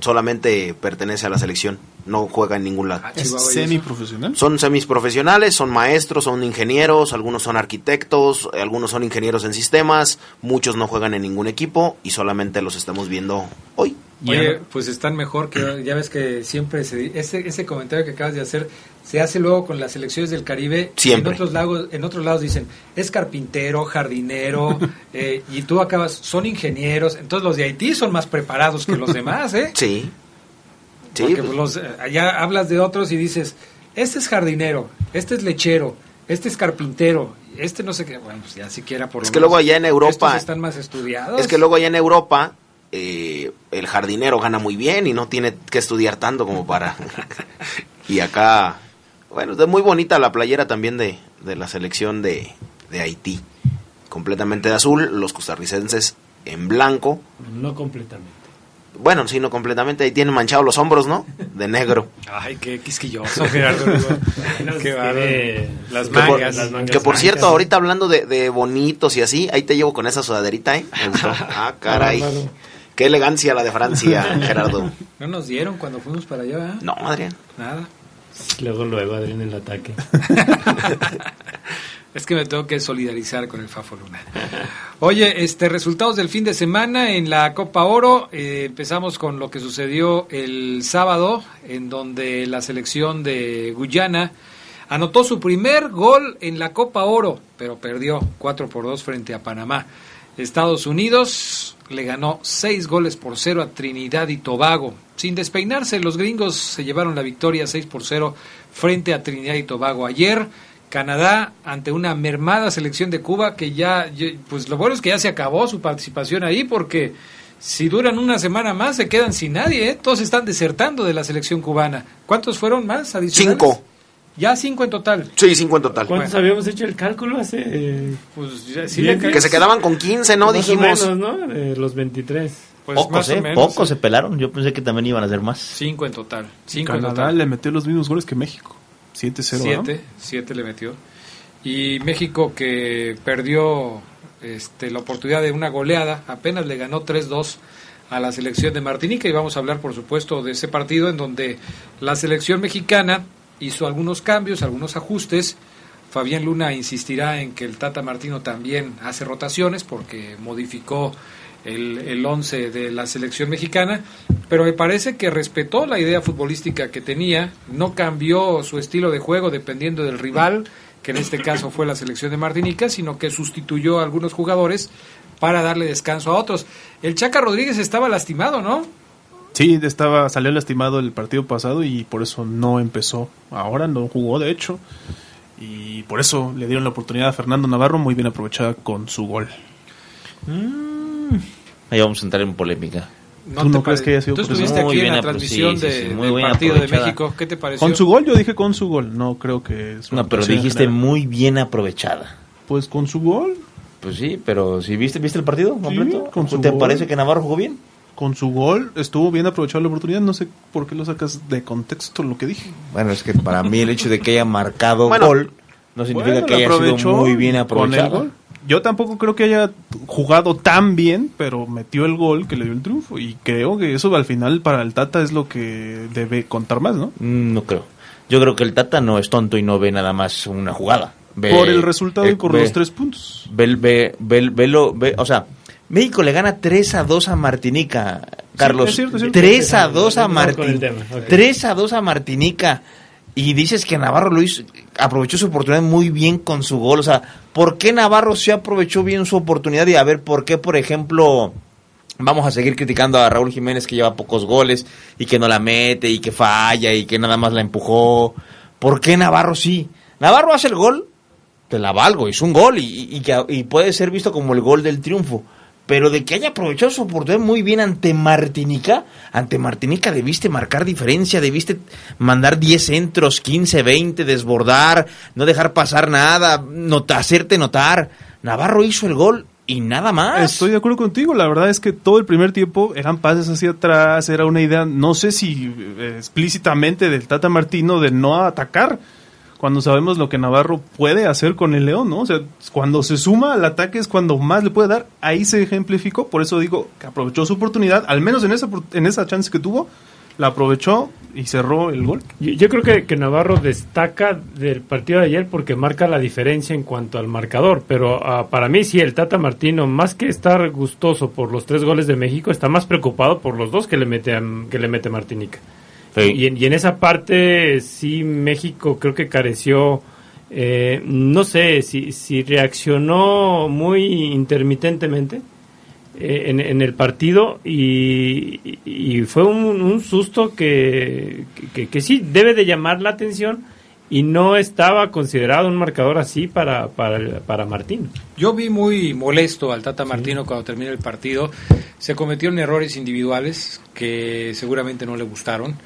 Solamente pertenece a la selección. No juega en ningún lado. ¿Es semiprofesional? Son semisprofesionales, son maestros, son ingenieros, algunos son arquitectos, algunos son ingenieros en sistemas, muchos no juegan en ningún equipo y solamente los estamos viendo hoy. Oye, pues están mejor que ya ves que siempre se, ese ese comentario que acabas de hacer se hace luego con las selecciones del Caribe. Siempre. En otros lados, en otros lados dicen es carpintero, jardinero eh, y tú acabas son ingenieros. Entonces los de Haití son más preparados que los demás, ¿eh? Sí. Sí, Porque pues- los, eh, allá hablas de otros y dices este es jardinero, este es lechero, este es carpintero, este no sé qué. Bueno, pues ya siquiera por lo Es que menos luego allá en Europa- estos están más estudiados. Es que luego allá en Europa eh, el jardinero gana muy bien y no tiene que estudiar tanto como para... y acá, bueno, es muy bonita la playera también de, de la selección de, de Haití. Completamente de azul, los costarricenses en blanco. No completamente. Bueno, sí, no completamente. Ahí tienen manchados los hombros, ¿no? De negro. Ay, qué quisquilloso, Gerardo. Qué tiene. Las Que por, mangas. las mangas que por cierto, ahorita hablando de, de bonitos y así, ahí te llevo con esa sudaderita, ¿eh? Ah, caray. Qué elegancia la de Francia, Gerardo. No nos dieron cuando fuimos para allá, ¿verdad? No, Adrián. Nada. Luego, luego, Adrián, el ataque. Es que me tengo que solidarizar con el Fafo Luna. Oye, este resultados del fin de semana en la Copa Oro. Eh, empezamos con lo que sucedió el sábado, en donde la selección de Guyana anotó su primer gol en la Copa Oro, pero perdió 4 por 2 frente a Panamá. Estados Unidos le ganó 6 goles por 0 a Trinidad y Tobago. Sin despeinarse, los gringos se llevaron la victoria 6 por 0 frente a Trinidad y Tobago. Ayer Canadá ante una mermada selección de Cuba que ya, pues lo bueno es que ya se acabó su participación ahí porque si duran una semana más se quedan sin nadie, ¿eh? todos están desertando de la selección cubana. ¿Cuántos fueron más adicionales? Cinco. Ya cinco en total. Sí, cinco en total. ¿Cuántos habíamos hecho el cálculo hace? eh, Pues ya- sí Bien, Que se quedaban con 15, ¿no? más Dijimos. o menos, ¿no? Los 23. pues pocos, más o ¿eh? menos, Pocos se pelaron. Yo pensé que también iban a ser más. Cinco en total. Cinco en Canadá total. le metió los mismos goles que México. 7-0, ¿no? Siete, siete le metió. Y México que perdió este, la oportunidad de una goleada, apenas le ganó 3-2 a la selección de Martinica y vamos a hablar por supuesto de ese partido en donde la selección mexicana hizo algunos cambios, algunos ajustes. Fabián Luna insistirá en que el Tata Martino también hace rotaciones porque modificó el, el once de la selección mexicana, pero me parece que respetó la idea futbolística que tenía, no cambió su estilo de juego dependiendo del rival, que en este caso fue la selección de Martinica, sino que sustituyó a algunos jugadores para darle descanso a otros. El Chaca Rodríguez estaba lastimado, ¿no? Sí, estaba, salió lastimado el partido pasado y por eso no empezó. Ahora no jugó, de hecho. Y por eso le dieron la oportunidad a Fernando Navarro, muy bien aprovechada con su gol. Ahí vamos a entrar en polémica. ¿Tú no crees que haya sido Tú estuviste Muy aquí en bien la apro- transmisión sí, sí, sí, muy del bien partido de aprovechada. México. ¿Qué te pareció? Con su gol, yo dije con su gol. No creo que es una No, pero dijiste general. muy bien aprovechada. Pues con su gol. Pues sí, pero si viste, ¿viste el partido completo? con su ¿Te gol. parece que Navarro jugó bien? Con su gol estuvo bien aprovechada la oportunidad. No sé por qué lo sacas de contexto lo que dije. Bueno, es que para mí el hecho de que haya marcado Bueno, gol no significa Bueno, que haya sido muy bien con el aprovechado. Yo tampoco creo que haya jugado tan bien, pero metió el gol que le dio el triunfo. Y creo que eso al final para el Tata es lo que debe contar más, ¿no? Mm, No creo. Yo creo que el Tata no es tonto y no ve nada más una jugada. Ve- por el resultado y por ve- los tres puntos. Ve, ve, ve, ve lo- ve- o sea, México le gana 3 a 2 a Martinica, Carlos. es cierto, es cierto. 3 a 2 a Martinica. tema, ok. 3 a 2 a Martinica. Y dices que Navarro hizo, aprovechó su oportunidad muy bien con su gol. O sea, ¿por qué Navarro se aprovechó bien su oportunidad? Y a ver, ¿por qué, por ejemplo, vamos a seguir criticando a Raúl Jiménez que lleva pocos goles y que no la mete y que falla y que nada más la empujó? ¿Por qué Navarro sí? Navarro hace el gol, te la valgo, es un gol y, y y puede ser visto como el gol del triunfo. Pero de que haya aprovechado su oportunidad muy bien ante Martinica, ante Martinica debiste marcar diferencia, debiste mandar 10 centros, 15, 20, desbordar, no dejar pasar nada, nota, hacerte notar. Navarro hizo el gol y nada más. Estoy de acuerdo contigo. La verdad es que todo el primer tiempo eran pases hacia atrás, era una idea, no sé si eh, explícitamente del Tata Martino de no atacar. Cuando sabemos lo que Navarro puede hacer con el León, ¿no? O sea, cuando se suma al ataque es cuando más le puede dar. Ahí se ejemplificó. Por eso digo que aprovechó su oportunidad, al menos en esa, en esa chance que tuvo, la aprovechó y cerró el gol. Yo, creo que, que Navarro destaca del partido de ayer porque marca la diferencia en cuanto al marcador, pero ah, para mí sí, el Tata Martino, más que estar gustoso por los tres goles de México, está más preocupado por los dos que le mete, que le mete Martinica. Y, en, y en esa parte sí México creo que careció, eh, no sé, si, si reaccionó muy intermitentemente eh, en, el partido y, y fue un, un susto que, que, que sí debe de llamar la atención y no estaba considerado un marcador así para, para, para Martín. Yo vi muy molesto al Tata Martino cuando termina el partido. Se cometieron errores individuales que seguramente no le gustaron.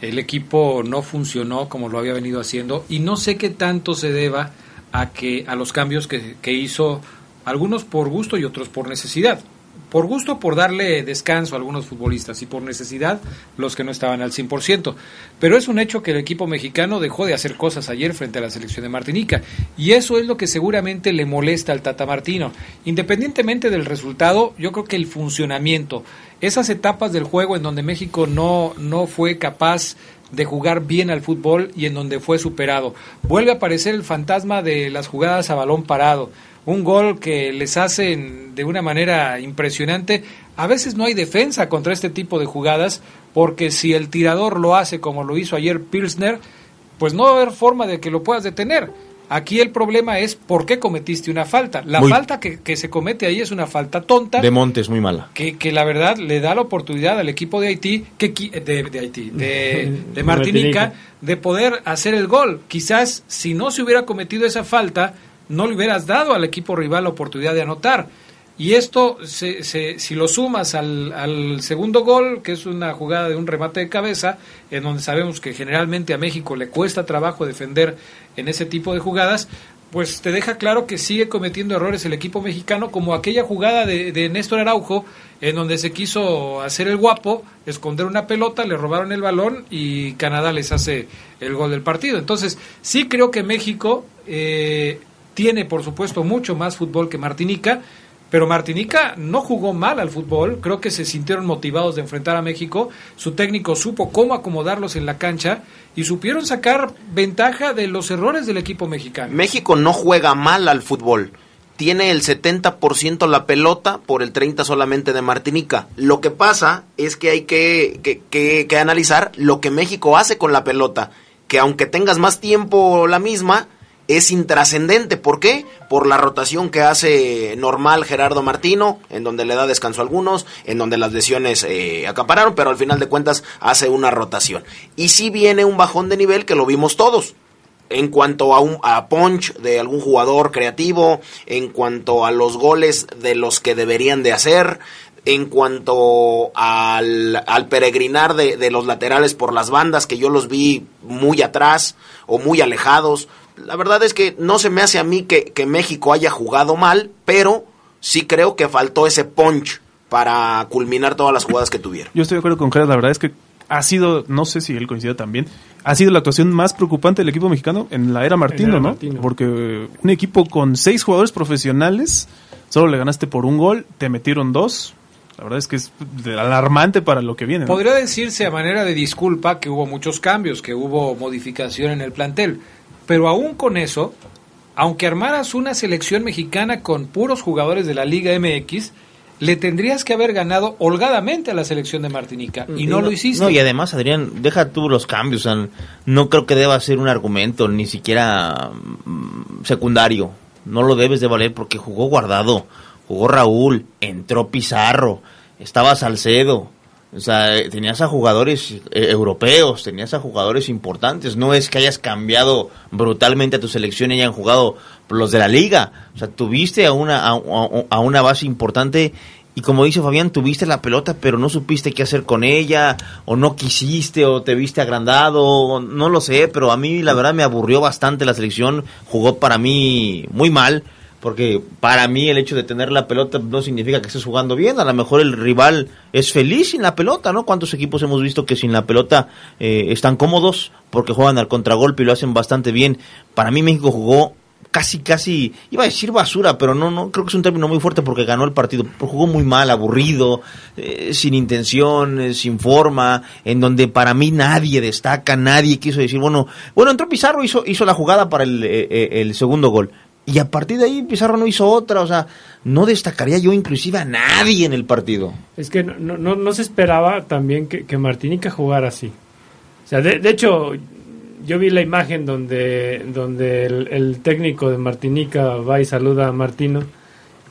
El equipo no funcionó como lo había venido haciendo y no sé qué tanto se deba a que a los cambios que, que hizo algunos por gusto y otros por necesidad. Por gusto, por darle descanso a algunos futbolistas y por necesidad los que no estaban al 100%. Pero es un hecho que el equipo mexicano dejó de hacer cosas ayer frente a la selección de Martinica y eso es lo que seguramente le molesta al Tata Martino. Independientemente del resultado, yo creo que el funcionamiento, esas etapas del juego en donde México no, no fue capaz de jugar bien al fútbol y en donde fue superado. Vuelve a aparecer el fantasma de las jugadas a balón parado. Un gol que les hacen de una manera impresionante. A veces no hay defensa contra este tipo de jugadas porque si el tirador lo hace como lo hizo ayer Pilsner, pues no va a haber forma de que lo puedas detener. Aquí el problema es por qué cometiste una falta. La Muy- falta que, que se comete ahí es una falta tonta De Montes, muy mala. que, que la verdad le da la oportunidad al equipo de Haití, que, de, de Haití, de, de Martinica. de poder hacer el gol. Quizás si no se hubiera cometido esa falta, no le hubieras dado al equipo rival la oportunidad de anotar. Y esto, se, se- si lo sumas al, al segundo gol, que es una jugada de un remate de cabeza, en donde sabemos que generalmente a México le cuesta trabajo defender en ese tipo de jugadas, pues te deja claro que sigue cometiendo errores el equipo mexicano, como aquella jugada de, de Néstor Araujo, en donde se quiso hacer el guapo, esconder una pelota, le robaron el balón y Canadá les hace el gol del partido. Entonces, sí creo que México eh, tiene, por supuesto, mucho más fútbol que Martinica, Pero Martinica no jugó mal al fútbol, creo que se sintieron motivados de enfrentar a México, su técnico supo cómo acomodarlos en la cancha y supieron sacar ventaja de los errores del equipo mexicano. México no juega mal al fútbol. Tiene el 70% la pelota por el 30% solamente de Martinica. Lo que pasa es que hay que, que, que, que analizar lo que México hace con la pelota. Que aunque tengas más tiempo la misma, es intrascendente. ¿Por qué? Por la rotación que hace normal Gerardo Martino, en donde le da descanso a algunos, en donde las lesiones eh, acapararon, pero al final de cuentas hace una rotación. Y si viene un bajón de nivel que lo vimos todos. En cuanto a un a punch de algún jugador creativo, en cuanto a los goles de los que deberían de hacer, en cuanto al, al peregrinar de, de los laterales por las bandas, que yo los vi muy atrás o muy alejados, la verdad es que no se me hace a mí que, que, México haya jugado mal, pero sí creo que faltó ese punch para culminar todas las jugadas que tuvieron. Yo estoy de acuerdo con Jared, la verdad es que ha sido, no sé si él coincide también, ha sido la actuación más preocupante del equipo mexicano en la era Martino, era ¿no? Martino. Porque un equipo con seis jugadores profesionales, solo le ganaste por un gol, te metieron dos. La verdad es que es alarmante para lo que viene. ¿no? Podría decirse a manera de disculpa que hubo muchos cambios, que hubo modificación en el plantel. Pero aún con eso, aunque armaras una selección mexicana con puros jugadores de la Liga MX, le tendrías que haber ganado holgadamente a la selección de Martinica y no, lo hiciste. No, y además, Adrián, deja tú los cambios. O sea, no creo que deba ser un argumento, ni siquiera mm, secundario. No lo debes de valer porque jugó Guardado, jugó Raúl, entró Pizarro, estaba Salcedo. O sea, tenías a jugadores eh, europeos, tenías a jugadores importantes. No es que hayas cambiado brutalmente a tu selección y hayan jugado los de la liga. O sea, tuviste a una, a, a una base importante y como dice Fabián, tuviste la pelota, pero no supiste qué hacer con ella, o no quisiste, o te viste agrandado, no lo sé, pero a mí la verdad me aburrió bastante la selección, jugó para mí muy mal, porque para mí el hecho de tener la pelota no significa que estés jugando bien, a lo mejor el rival es feliz sin la pelota, ¿no? ¿Cuántos equipos hemos visto que sin la pelota eh, están cómodos porque juegan al contragolpe y lo hacen bastante bien? Para mí México jugó casi, casi, iba a decir basura, pero no, no, creo que es un término muy fuerte porque ganó el partido. Jugó muy mal, aburrido, eh, sin intención, eh, sin forma, en donde para mí nadie destaca, nadie quiso decir, bueno, bueno, entró Pizarro, hizo, hizo la jugada para el, eh, el segundo gol. Y a partir de ahí Pizarro no hizo otra, o sea, no destacaría yo inclusive a nadie en el partido. Es que no, no, no se esperaba también que, que Martinica jugara así. O sea, de, de hecho, yo vi la imagen donde, donde el, el, técnico de Martinica va y saluda a Martino.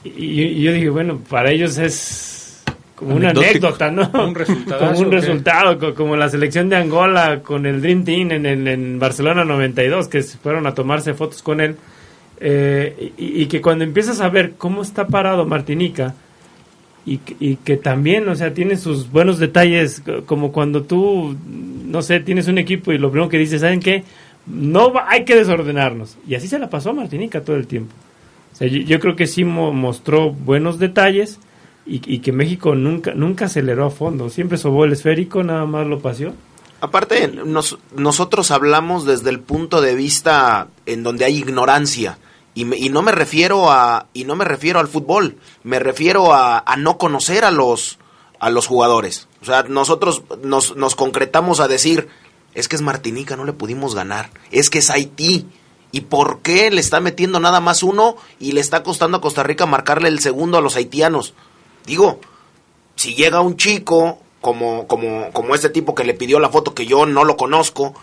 Y, y, yo dije, bueno, para ellos es como una anécdota, ¿no? Un resultado. como un resultado, como la selección de Angola con el Dream Team en, en, en Barcelona 92, que fueron a tomarse fotos con él. Eh, y, que cuando empiezas a ver cómo está parado Martinica, y, que también, o sea, tiene sus buenos detalles, como cuando tú, no sé, tienes un equipo y lo primero que dices, ¿saben qué? No va, hay que desordenarnos. Y así se la pasó a Martinica todo el tiempo. Yo, creo que sí mo mostró buenos detalles y, que México nunca, nunca aceleró a fondo. Siempre sobó el esférico, nada más lo paseó. Aparte, nos, nosotros hablamos desde el punto de vista en donde hay ignorancia. Y, me, y, no me refiero a y no me refiero al fútbol me refiero a, a no conocer a los a los jugadores. O sea nosotros nos, nos, concretamos a decir es que es Martinica no le pudimos ganar. Es que es Haití. Y por qué le está metiendo nada más uno y le está costando a Costa Rica marcarle el segundo a los haitianos digo si llega un chico como como como este tipo que le pidió la foto que yo no lo conozco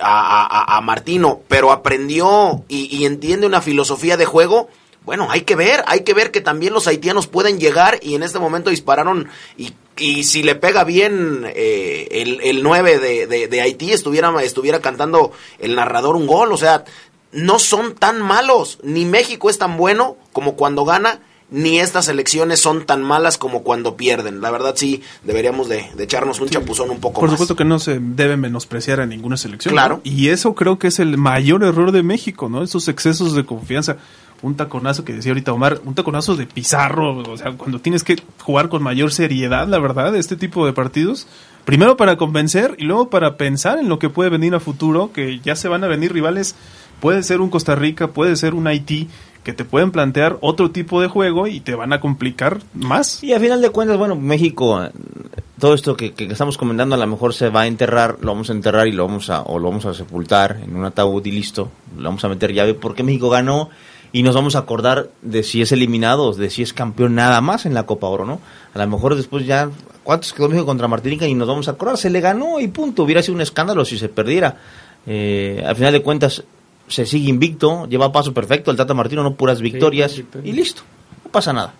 a, a, Martino, pero aprendió y, entiende una filosofía de juego, bueno, hay que ver, hay que ver que también los haitianos pueden llegar y en este momento dispararon y, y si le pega bien eh, el, el 9 de, de, de, Haití, estuviera, estuviera cantando el narrador un gol, o sea, no son tan malos, ni México es tan bueno como cuando gana, ni estas elecciones son tan malas como cuando pierden. La verdad sí, deberíamos de, de echarnos un sí, chapuzón un poco Por más. supuesto que no se debe menospreciar a ninguna selección. Claro. ¿no? Y eso creo que es el mayor error de México, ¿no? Esos excesos de confianza. Un taconazo que decía ahorita Omar, un taconazo de Pizarro, o sea, cuando tienes que jugar con mayor seriedad, la verdad, este tipo de partidos. Primero para convencer y luego para pensar en lo que puede venir a futuro, que ya se van a venir rivales, puede ser un Costa Rica, puede ser un Haití, que te pueden plantear otro tipo de juego y te van a complicar más. Y a final de cuentas, bueno, México, todo esto que, que estamos comentando a lo mejor se va a enterrar, lo vamos a enterrar y lo vamos a, o lo vamos a sepultar en un ataúd y listo, lo vamos a meter llave porque México ganó y nos vamos a acordar de si es eliminado, de si es campeón nada más en la Copa Oro, ¿no? A lo mejor después ya, ¿cuántos quedó México contra Martinica? Y nos vamos a acordar, se le ganó y punto, hubiera sido un escándalo si se perdiera. Eh, al final de cuentas, se sigue invicto, lleva paso perfecto, el Tata Martino no puras victorias y listo, no pasa nada.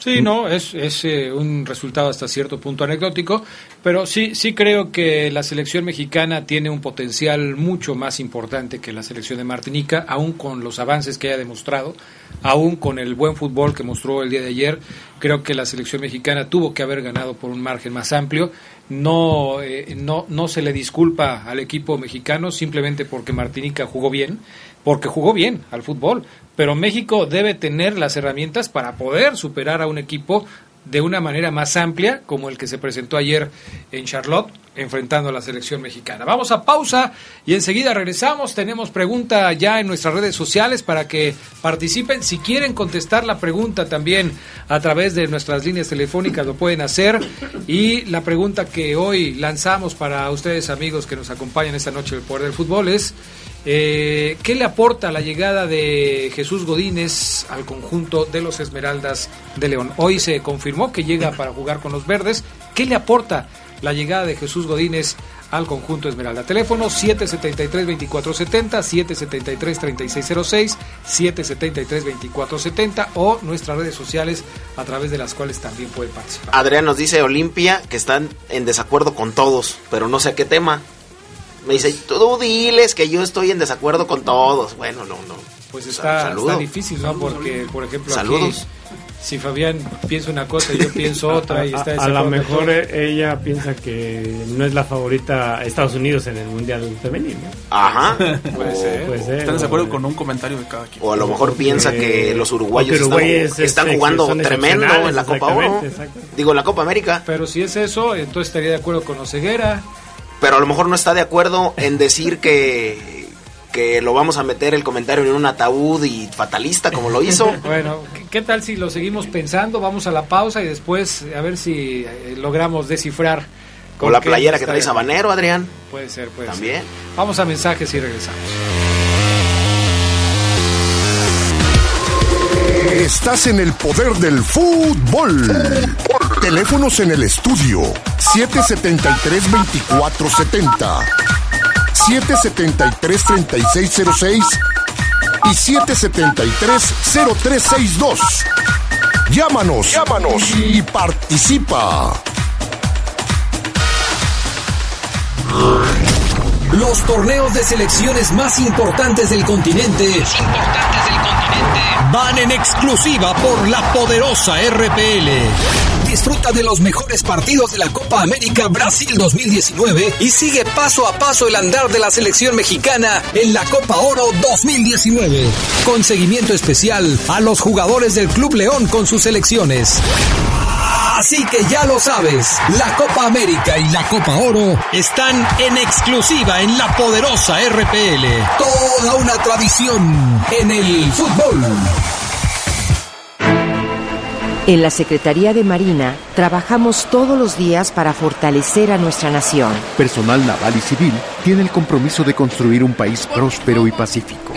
Sí, no, es, es eh, un resultado hasta cierto punto anecdótico, pero sí, sí creo que la selección mexicana tiene un potencial mucho más importante que la selección de Martinica, aún con los avances que haya demostrado, aún con el buen fútbol que mostró el día de ayer, creo que la selección mexicana tuvo que haber ganado por un margen más amplio. No, eh, no, no se le disculpa al equipo mexicano simplemente porque Martinica jugó bien, porque jugó bien al fútbol, pero México debe tener las herramientas para poder superar a un equipo de una manera más amplia, como el que se presentó ayer en Charlotte, enfrentando a la selección mexicana. Vamos a pausa y enseguida regresamos. Tenemos pregunta ya en nuestras redes sociales para que participen. Si quieren contestar la pregunta también a través de nuestras líneas telefónicas, lo pueden hacer. Y la pregunta que hoy lanzamos para ustedes, amigos que nos acompañan esta noche del Poder del Fútbol, es eh, ¿Qué le aporta la llegada de Jesús Godínez al conjunto de los Esmeraldas de León? Hoy se confirmó que llega para jugar con los verdes. ¿Qué le aporta la llegada de Jesús Godínez al conjunto Esmeralda? Teléfono 773-2470, 773-3606, 773-2470 o nuestras redes sociales a través de las cuales también puede participar. Adrián nos dice Olimpia que están en desacuerdo con todos, pero no sé a qué tema. Me dice, tú diles que yo estoy en desacuerdo con todos. Bueno, no, no. Pues está, está difícil, ¿no? Porque, por ejemplo, Saludos. Aquí, si Fabián piensa una cosa y yo pienso otra y está a, a lo mejor ella piensa que no es la favorita Estados Unidos en el Mundial Femenino. Ajá. puede, ser. puede ser. Están de acuerdo con un comentario de cada quien. O a lo mejor piensa que los uruguayos Uruguay están, es, están, jugando tremendo en la Copa Oro. Digo, en la Copa América. Pero si es eso, entonces estaría de acuerdo con Oseguera pero a lo mejor no está de acuerdo en decir que, que lo vamos a meter el comentario en un ataúd y fatalista como lo hizo. bueno, ¿qué tal si lo seguimos pensando? Vamos a la pausa y después a ver si eh, logramos descifrar. Con la playera que trae Sabanero, Adrián. Puede ser, puede También. ser. Vamos a mensajes y regresamos. Estás en el poder del fútbol. Teléfonos en el estudio 773-2470, 773-3606 y 773-0362. Llámanos, llámanos y participa. Los torneos de selecciones más importantes del continente. Importantes del continente. Van en exclusiva por la poderosa RPL. Disfruta de los mejores partidos de la Copa América Brasil 2019 y sigue paso a paso el andar de la selección mexicana en la Copa Oro 2019. Con seguimiento especial a los jugadores del Club León con sus selecciones. Así que ya lo sabes, la Copa América y la Copa Oro están en exclusiva en la poderosa RPL. Toda una tradición en el fútbol. En la Secretaría de Marina trabajamos todos los días para fortalecer a nuestra nación. Personal naval y civil tiene el compromiso de construir un país próspero y pacífico.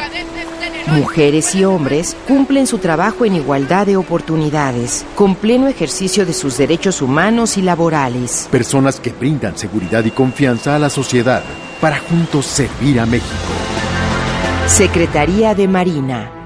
Mujeres y hombres cumplen su trabajo en igualdad de oportunidades, con pleno ejercicio de sus derechos humanos y laborales. Personas que brindan seguridad y confianza a la sociedad para juntos servir a México. Secretaría de Marina.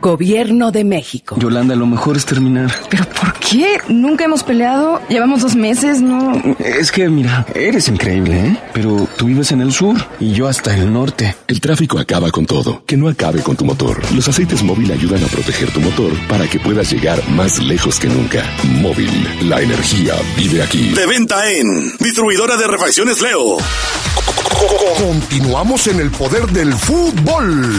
Gobierno de México. Yolanda, lo mejor es terminar. ¿Pero por qué? Nunca hemos peleado. Llevamos dos meses, ¿no? Es que, mira, eres increíble, ¿eh? Pero tú vives en el sur y yo hasta el norte. El tráfico acaba con todo. Que no acabe con tu motor. Los aceites móvil ayudan a proteger tu motor para que puedas llegar más lejos que nunca. Móvil, la energía vive aquí. De venta en Distribuidora de Refacciones Leo. Continuamos en el poder del fútbol.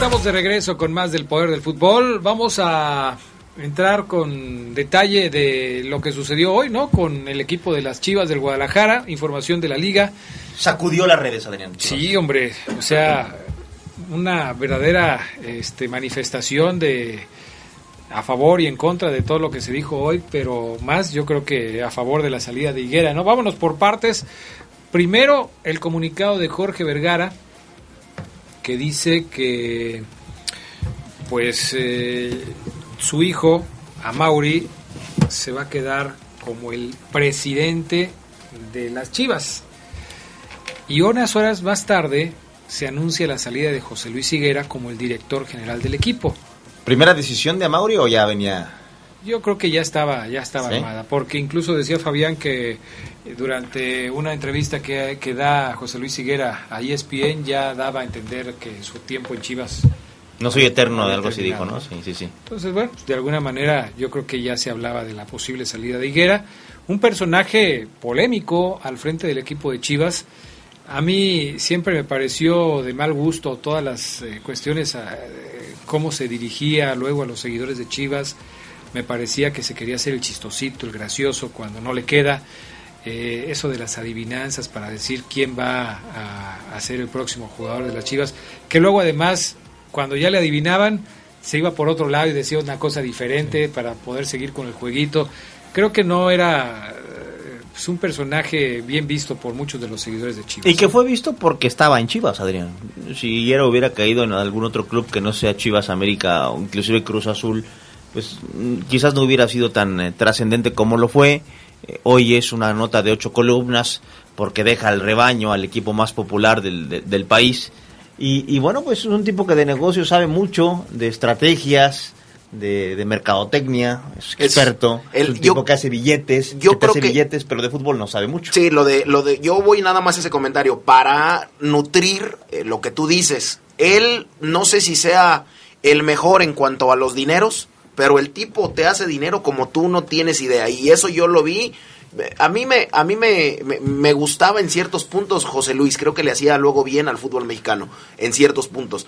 Estamos de regreso con más del poder del fútbol. Vamos a entrar con detalle de lo que sucedió hoy, ¿no? Con el equipo de las Chivas del Guadalajara, información de la liga. Sacudió las redes, Adrián. Sí, hombre, o sea, una verdadera este, manifestación de a favor y en contra de todo lo que se dijo hoy, pero más yo creo que a favor de la salida de Higuera, ¿no? Vámonos por partes. Primero, el comunicado de Jorge Vergara, que dice que pues eh, su hijo, Amauri, se va a quedar como el presidente de las Chivas. Y unas horas más tarde se anuncia la salida de José Luis Higuera como el director general del equipo. ¿Primera decisión de Amaury o ya venía? Yo creo que ya estaba, ya estaba ¿Sí? armada, porque incluso decía Fabián que eh, durante una entrevista que, que da José Luis Higuera a ESPN ya daba a entender que su tiempo en Chivas. No soy eterno, de algo así dijo, ¿no? Sí, sí, sí. Entonces, bueno, de alguna manera yo creo que ya se hablaba de la posible salida de Higuera. Un personaje polémico al frente del equipo de Chivas. A mí siempre me pareció de mal gusto todas las eh, cuestiones, a, eh, cómo se dirigía luego a los seguidores de Chivas. Me parecía que se quería hacer el chistosito, el gracioso, cuando no le queda. Eh, eso de las adivinanzas para decir quién va a, a ser el próximo jugador de las Chivas, que luego además, cuando ya le adivinaban, se iba por otro lado y decía una cosa diferente para poder seguir con el jueguito. Creo que no era eh, pues, un personaje bien visto por muchos de los seguidores de Chivas. Y que fue visto porque estaba en Chivas, Adrián. Si Higuera hubiera caído en algún otro club que no sea Chivas América o inclusive Cruz Azul, pues quizás no hubiera sido tan eh, trascendente como lo fue. Eh, hoy es una nota de ocho columnas porque deja al rebaño, al equipo más popular del, de- del país. Y, y bueno, pues es un tipo que de negocio sabe mucho, de estrategias, de, de mercadotecnia, es experto, es, el- un yo- tipo que hace billetes, yo que creo hace que- billetes, pero de fútbol no sabe mucho. Sí, lo de, lo de, yo voy nada más a ese comentario para nutrir eh, lo que tú dices. Él, no sé si sea el mejor en cuanto a los dineros, pero el tipo te hace dinero como tú no tienes idea. Y eso yo lo vi. A mí me, a mí me, me, me gustaba en ciertos puntos José Luis. Creo que le hacía luego bien al fútbol mexicano en ciertos puntos.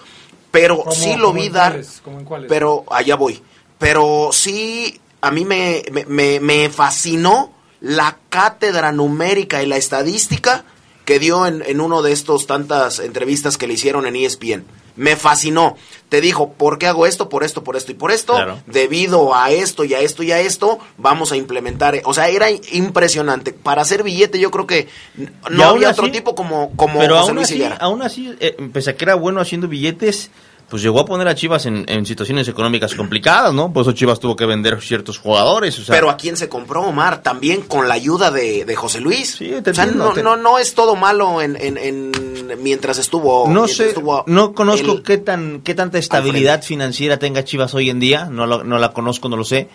Pero ¿Cómo- sí lo vi dar. cuáles? ¿Cómo en cuáles? Pero allá voy. Pero sí, a mí me, me, me- fascinó la cátedra numérica y la estadística que dio en, en uno de estos tantas entrevistas que le hicieron en ESPN. Me fascinó. Te dijo, ¿por qué hago esto? Por esto, por esto y por esto. Claro. Debido a esto y a esto y a esto, vamos a implementar. O sea, era impresionante. Para hacer billete, yo creo que no había así- otro tipo como, como pero José aún Luis así, aún así eh, pese a que era bueno haciendo billetes, pues llegó a poner a Chivas en, en situaciones económicas complicadas, ¿no? Por eso Chivas tuvo que vender ciertos jugadores. O sea, Pero a quién se compró Omar, también con la ayuda de, de José Luis. te o sea, entiendo, no, te- no, no es todo malo en, en, en- mientras estuvo. no mientras sé, estuvo no conozco qué tan qué tanta estabilidad financiera tenga Chivas hoy en día, no, lo- no la conozco, no lo sé,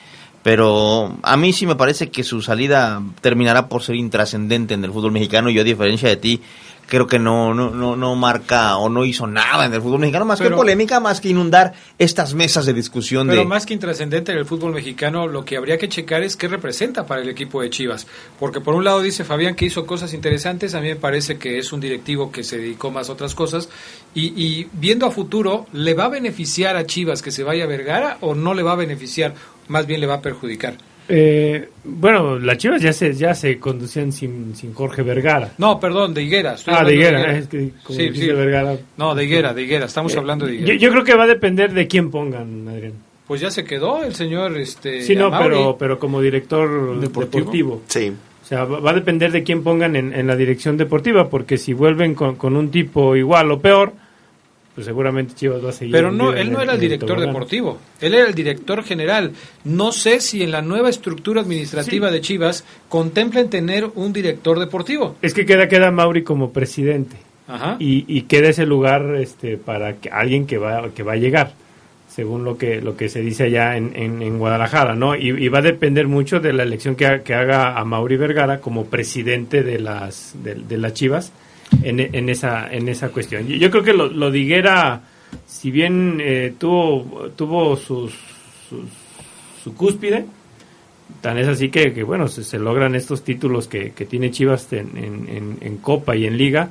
pero a mí sí me parece que su salida terminará por ser intrascendente en el fútbol mexicano. Yo a diferencia de ti creo que no no no no marca o no hizo nada en el fútbol mexicano más que polémica, más que inundar estas mesas de discusión Pero de más que intrascendente en el fútbol mexicano, lo que habría que checar es qué representa para el equipo de Chivas. Porque por un lado dice Fabián que hizo cosas interesantes, a mí me parece que es un directivo que se dedicó más a otras cosas. Y, y viendo a futuro, ¿le va a beneficiar a Chivas que se vaya a Vergara o no le va a beneficiar? Más bien le va a perjudicar. Eh, bueno, las Chivas ya se, ya se conducían sin, sin Jorge Vergara. No, perdón, de Higuera. estoy Ah, de Higuera, es que como Sí, dijiste sí. Vergara. No, de Higuera, de Higuera. Estamos Eh, hablando de Yo, Higuera. yo creo que va a depender de quién pongan, Adrián. Pues ya se quedó el señor este, Sí, no, Amauri. pero, pero como director Deportivo. deportivo. Sí. O sea, va va a depender de quién pongan en, en la dirección deportiva, porque si vuelven con, con un tipo igual o peor, pues seguramente Chivas va a seguir. Pero no, él no era el director deportivo, él era el director general. No sé si en la nueva estructura administrativa Sí. de Chivas contemplen tener un director deportivo. Es que queda, queda Mauri como presidente. Ajá. Y, y queda ese lugar este, para que alguien que va, que va a llegar, según lo que, lo que se dice allá en, en, en Guadalajara, ¿no? Y, y va a depender mucho de la elección que, ha- que haga a Mauri Vergara como presidente de las, de, de las Chivas en, esa, en esa cuestión. Yo, creo que lo, lo de Higuera, si bien eh, tuvo, tuvo sus, su cúspide, Tan es así que, que, bueno, se, logran estos títulos que, tiene Chivas en- en Copa y en Liga.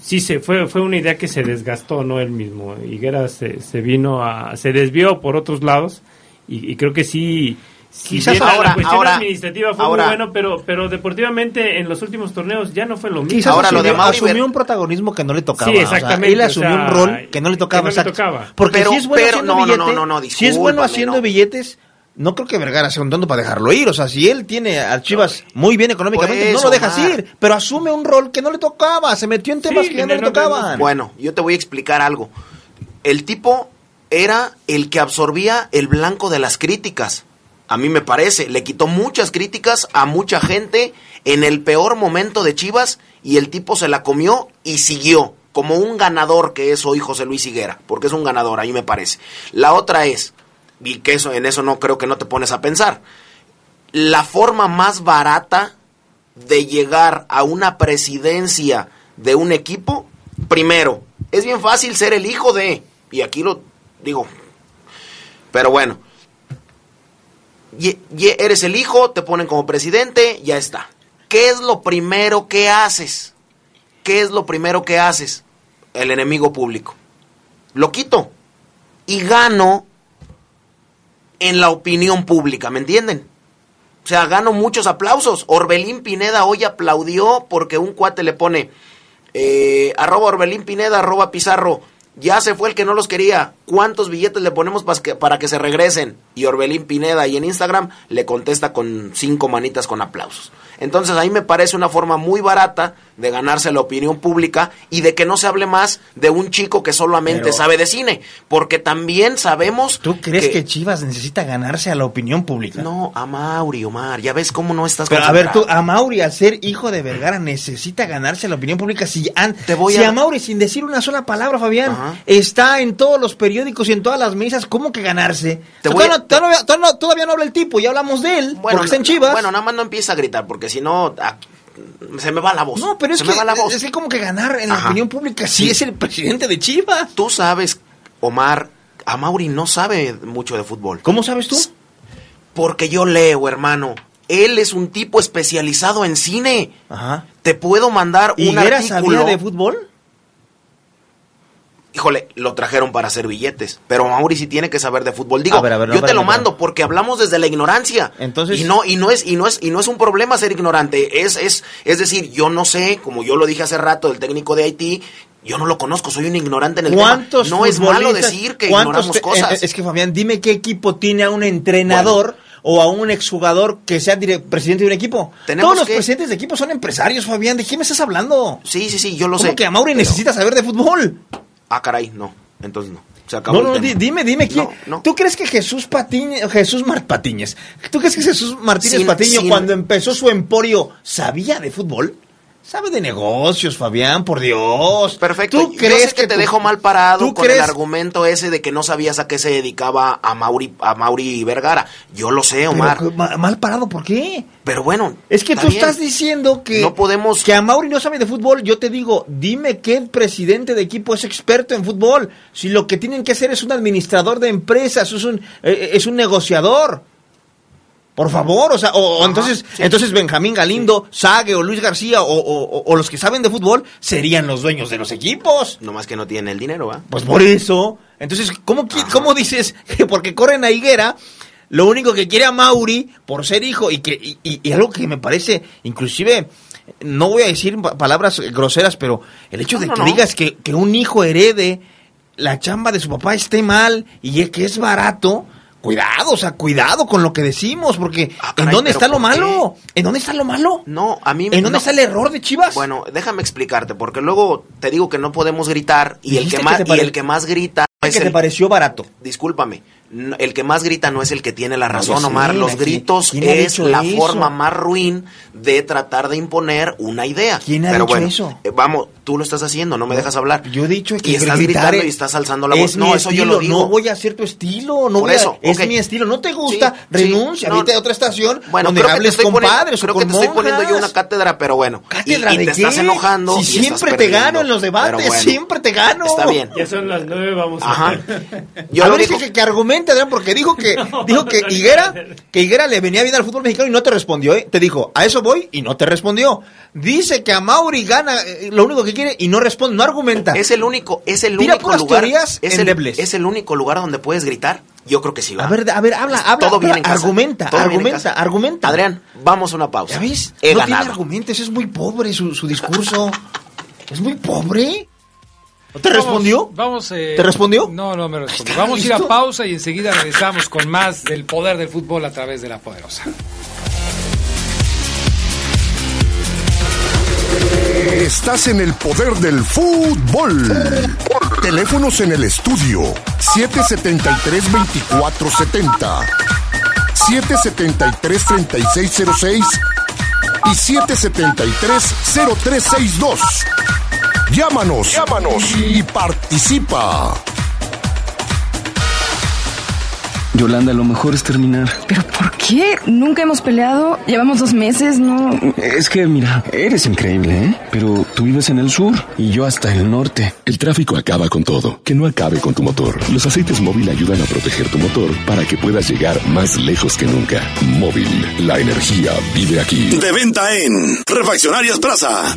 Sí, se fue, fue una idea que se desgastó, ¿no? Él mismo. Higuera se, se vino a. se desvió por otros lados y, y creo que sí. Si Quizás bien ahora- la cuestión ahora- administrativa fue ahora- muy bueno, pero, pero deportivamente en los últimos torneos ya no fue lo mismo. Quizás Ahora, lo asumió, Mauri asumió Ver- un protagonismo que no le tocaba. Sí, o sea, exactamente, él asumió o sea, un rol que no le tocaba. que no le exacto. tocaba. Porque Pero- si es bueno pero- haciendo no, billetes, no, no, no, si es bueno discúlpame, haciendo no. billetes, no creo que Vergara sea un tonto para dejarlo ir. O sea, si él tiene a Chivas muy bien económicamente, no lo dejas Omar. ir. Pero asume un rol que no le tocaba. Se metió en temas Sí, que ya no le tocaban. Bueno, yo te voy a explicar algo. El tipo era el que absorbía el blanco de las críticas. A mí me parece, le quitó muchas críticas a mucha gente en el peor momento de Chivas y el tipo se la comió y siguió como un ganador que es hoy José Luis Higuera, porque es un ganador, a mí me parece. La otra es, y que eso en eso no creo que no te pones a pensar. La forma más barata de llegar a una presidencia de un equipo, primero, es bien fácil ser el hijo de, y aquí lo digo, pero bueno, eres el hijo, te ponen como presidente, ya está. ¿Qué es lo primero que haces? ¿Qué es lo primero que haces? El enemigo público. Lo quito y gano en la opinión pública, ¿me entienden? O sea, gano muchos aplausos. Orbelín Pineda hoy aplaudió porque un cuate le pone eh, arroba Orbelín Pineda, arroba Pizarro. Ya se fue el que no los quería. ¿Cuántos billetes le ponemos para que se regresen? Y Orbelín Pineda y en Instagram le contesta con cinco manitas con aplausos. Entonces ahí me parece una forma muy barata de ganarse la opinión pública y de que no se hable más de un chico que solamente Pero- sabe de cine. Porque también sabemos... ¿Tú crees que... Chivas necesita ganarse a la opinión pública? No, a Mauri, Omar. Ya ves cómo no estás Pero a ver, tú, a Mauri, al ser hijo de Vergara, necesita ganarse la opinión pública. Si, an- voy si a- a... Mauri, sin decir una sola palabra, Fabián, Ajá. está en todos los periódicos y en todas las mesas, ¿cómo que ganarse? Te O sea, voy a- todavía, no, todavía- todavía no- todavía no habla el tipo, ya hablamos de él, porque está en Chivas. Bueno, nada más no empieza a gritar, porque si no, se me va la voz. no, pero es se que, me va la voz. es que como que ganar en la opinión pública si Sí. es el presidente de Chivas. Tú sabes, Omar, a Mauri no sabe mucho de fútbol. ¿Cómo sabes tú? Porque yo leo, hermano. Él es un tipo especializado en cine. Ajá. Te puedo mandar ¿Y un Vera artículo. sabía de fútbol? Híjole, lo trajeron para hacer billetes. Pero Mauri sí tiene que saber de fútbol. Digo, A ver, a ver, no, yo te lo mando porque hablamos desde la ignorancia. Entonces- y no y no es y no es y no es un problema ser ignorante. Es es es decir, yo no sé, como yo lo dije hace rato, el técnico de Haití, yo no lo conozco, soy un ignorante en el tema. ¿Cuántos No es malo decir que ignoramos te- cosas. eh, Es que Fabián, dime qué equipo tiene a un entrenador o a un exjugador que sea presidente de un equipo. Tenemos Todos los que- presidentes de equipo son empresarios, Fabián. ¿De quién me estás hablando? Sí, sí, sí, yo lo ¿Cómo sé. que a Mauri pero- necesita saber de fútbol? Ah, caray, no. Entonces no. Se acabó No, no, di- dime, dime quién. No, no. ¿Tú crees que Jesús Patiño, Jesús Mar Patiñez, ¿tú crees que Jesús Martínez Sin- Patiño sin- cuando empezó su emporio sabía de fútbol? Sabe de negocios, Fabián, por Dios. Perfecto. ¿Tú Yo crees sé que, te tu- dejo mal parado ¿Tú con crees- el argumento ese de que no sabías a qué se dedicaba a Mauri, a Mauri Vergara. Yo lo sé, Omar. mal parado, ¿por qué? Pero bueno. Es que tú bien. estás diciendo que, No podemos- que a Mauri no sabe de fútbol. Yo te digo, dime qué presidente de equipo es experto en fútbol. Si lo que tienen que hacer es un administrador de empresas, es un, eh, es un negociador. Por favor, o sea, o, o entonces, entonces Benjamín Galindo, Sague o Luis García o, o- o los que saben de fútbol serían los dueños de los equipos. No más que no tiene el dinero, ¿ah? Pues por eso. Entonces, ¿cómo, cómo dices que porque corren a Higuera, lo único que quiere a Mauri por ser hijo y que y, y- y algo que me parece, inclusive, no voy a decir pa- palabras groseras, pero el hecho No, de no, que no. digas que, que un hijo herede la chamba de su papá esté mal y es que es barato, cuidado, o sea, cuidado con lo que decimos, porque ¿en Ah, caray, dónde ¿pero está lo malo? ¿En dónde está lo malo? No, a mí ¿En dónde no. está el error de Chivas? Bueno, déjame explicarte, porque luego te digo que no podemos gritar y el que más y el que más grita es que te pareció barato. Discúlpame. No, El que más grita no es el que tiene la razón, Omar. Los ¿quién- gritos quién es la eso? forma más ruin de tratar de imponer una idea. ¿Quién ha Pero dicho bueno, eso? eh, vamos, tú lo estás haciendo, no me dejas hablar. Yo he dicho que y estás gritar gritando es- y estás alzando la voz. No, eso yo lo digo. No voy a hacer tu estilo, no Por voy a- eso, es mi estilo. ¿No te gusta? Sí, Renuncia, sí, vete a otra estación Bueno, donde creo que te hables estoy con poniendo- padres o creo con que te estoy poniendo yo una cátedra, pero bueno. ¿Cátedra y, y de te qué? estás enojando. Si y siempre estás te gano en los debates, bueno, siempre te gano. Está bien. Ya son las nueve, vamos Ajá. a Yo a lo ver, digo- es que, que Adrián, porque dijo que dijo que Higuera, que Higuera le venía bien al fútbol mexicano y no te respondió, ¿eh? Te dijo, a eso voy y no te respondió. Dice que a Mauri gana eh, lo único que quiere y no responde, no argumenta. Es el único, es el Tira único lugar. es, el, es el único lugar donde puedes gritar. Yo creo que sí va. A ver, a ver, habla, habla, Todo bien habla, en casa. argumenta, Todo argumenta, casa. argumenta. Adrián, vamos a una pausa. ¿Ya ves? He no ganado. tiene argumentos, es muy pobre su, su discurso. es muy pobre. ¿No te respondió? Vamos, eh, ¿Te respondió? No, no me respondió. ¿Está Vamos a ir a pausa y enseguida regresamos con más del poder del fútbol a través de la poderosa. Estás en el poder del fútbol. Teléfonos en el estudio 773-2470, 773-3606 y 773-0362. Llámanos, llámanos y participa. Yolanda, lo mejor es terminar. ¿Pero por qué? Nunca hemos peleado. Llevamos dos meses, ¿no? Es que, mira, eres increíble, ¿eh? Pero tú vives en el sur y yo hasta el norte. El tráfico acaba con todo. Que no acabe con tu motor. Los aceites móvil ayudan a proteger tu motor para que puedas llegar más lejos que nunca. Móvil, la energía vive aquí. De venta en Refaccionarias Plaza.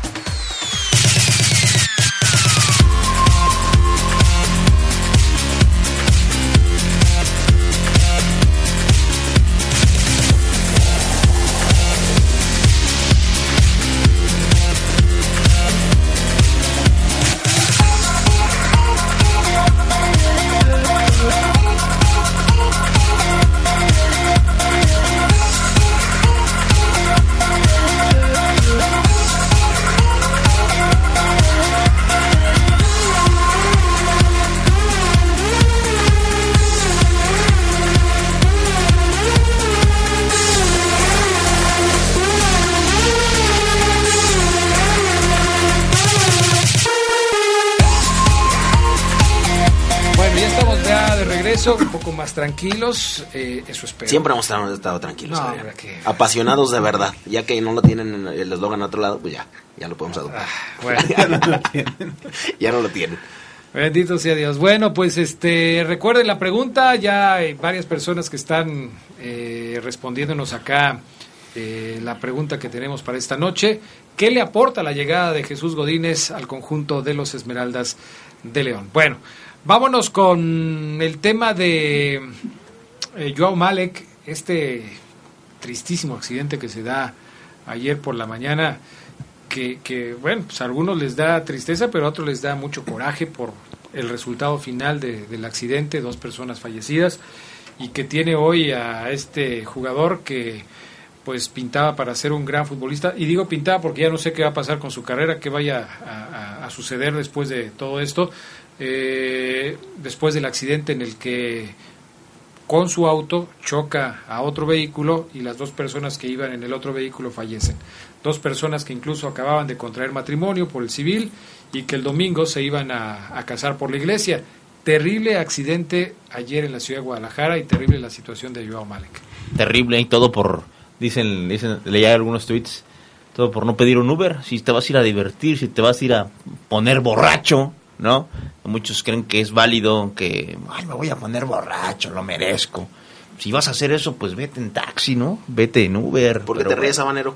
Un poco más tranquilos. eh, eso espero. Siempre hemos estado, tranquilos. No, Adrián. hombre, que- Apasionados de verdad. Ya que no lo tienen en el eslogan a otro lado, pues ya, ya lo podemos adoptar. Bueno. ya no lo tienen. ya no lo tienen. Bendito sea Dios. Bueno, pues este recuerden la pregunta, ya hay varias personas que están eh, respondiéndonos acá eh, la pregunta que tenemos para esta noche. ¿Qué le aporta la llegada de Jesús Godínez al conjunto de los Esmeraldas de León? Bueno, vámonos con el tema de eh, Joao Malek, este tristísimo accidente que se da ayer por la mañana que, que, bueno, pues a algunos les da tristeza, pero a otros les da mucho coraje por el resultado final de- del accidente, dos personas fallecidas, y que tiene hoy a este jugador que pues pintaba para ser un gran futbolista, y digo pintaba porque ya no sé qué va a pasar con su carrera, qué vaya a, suceder después de todo esto, eh, después del accidente en el que con su auto choca a otro vehículo y las dos personas que iban en el otro vehículo fallecen. Dos personas que incluso acababan de contraer matrimonio por el civil y que el domingo se iban a, a casar por la iglesia. Terrible accidente ayer en la ciudad de Guadalajara y terrible la situación de Joao Malek. Terrible y todo por, dicen, dicen, leía algunos tweets, todo por no pedir un Uber. Si te vas a ir a divertir, si te vas a ir a poner borracho, ¿no? Muchos creen que es válido, que, ay, me voy a poner borracho, lo merezco. Si vas a hacer eso, pues vete en taxi, ¿no? Vete en Uber. ¿Por qué Pero te ríes. Habanero?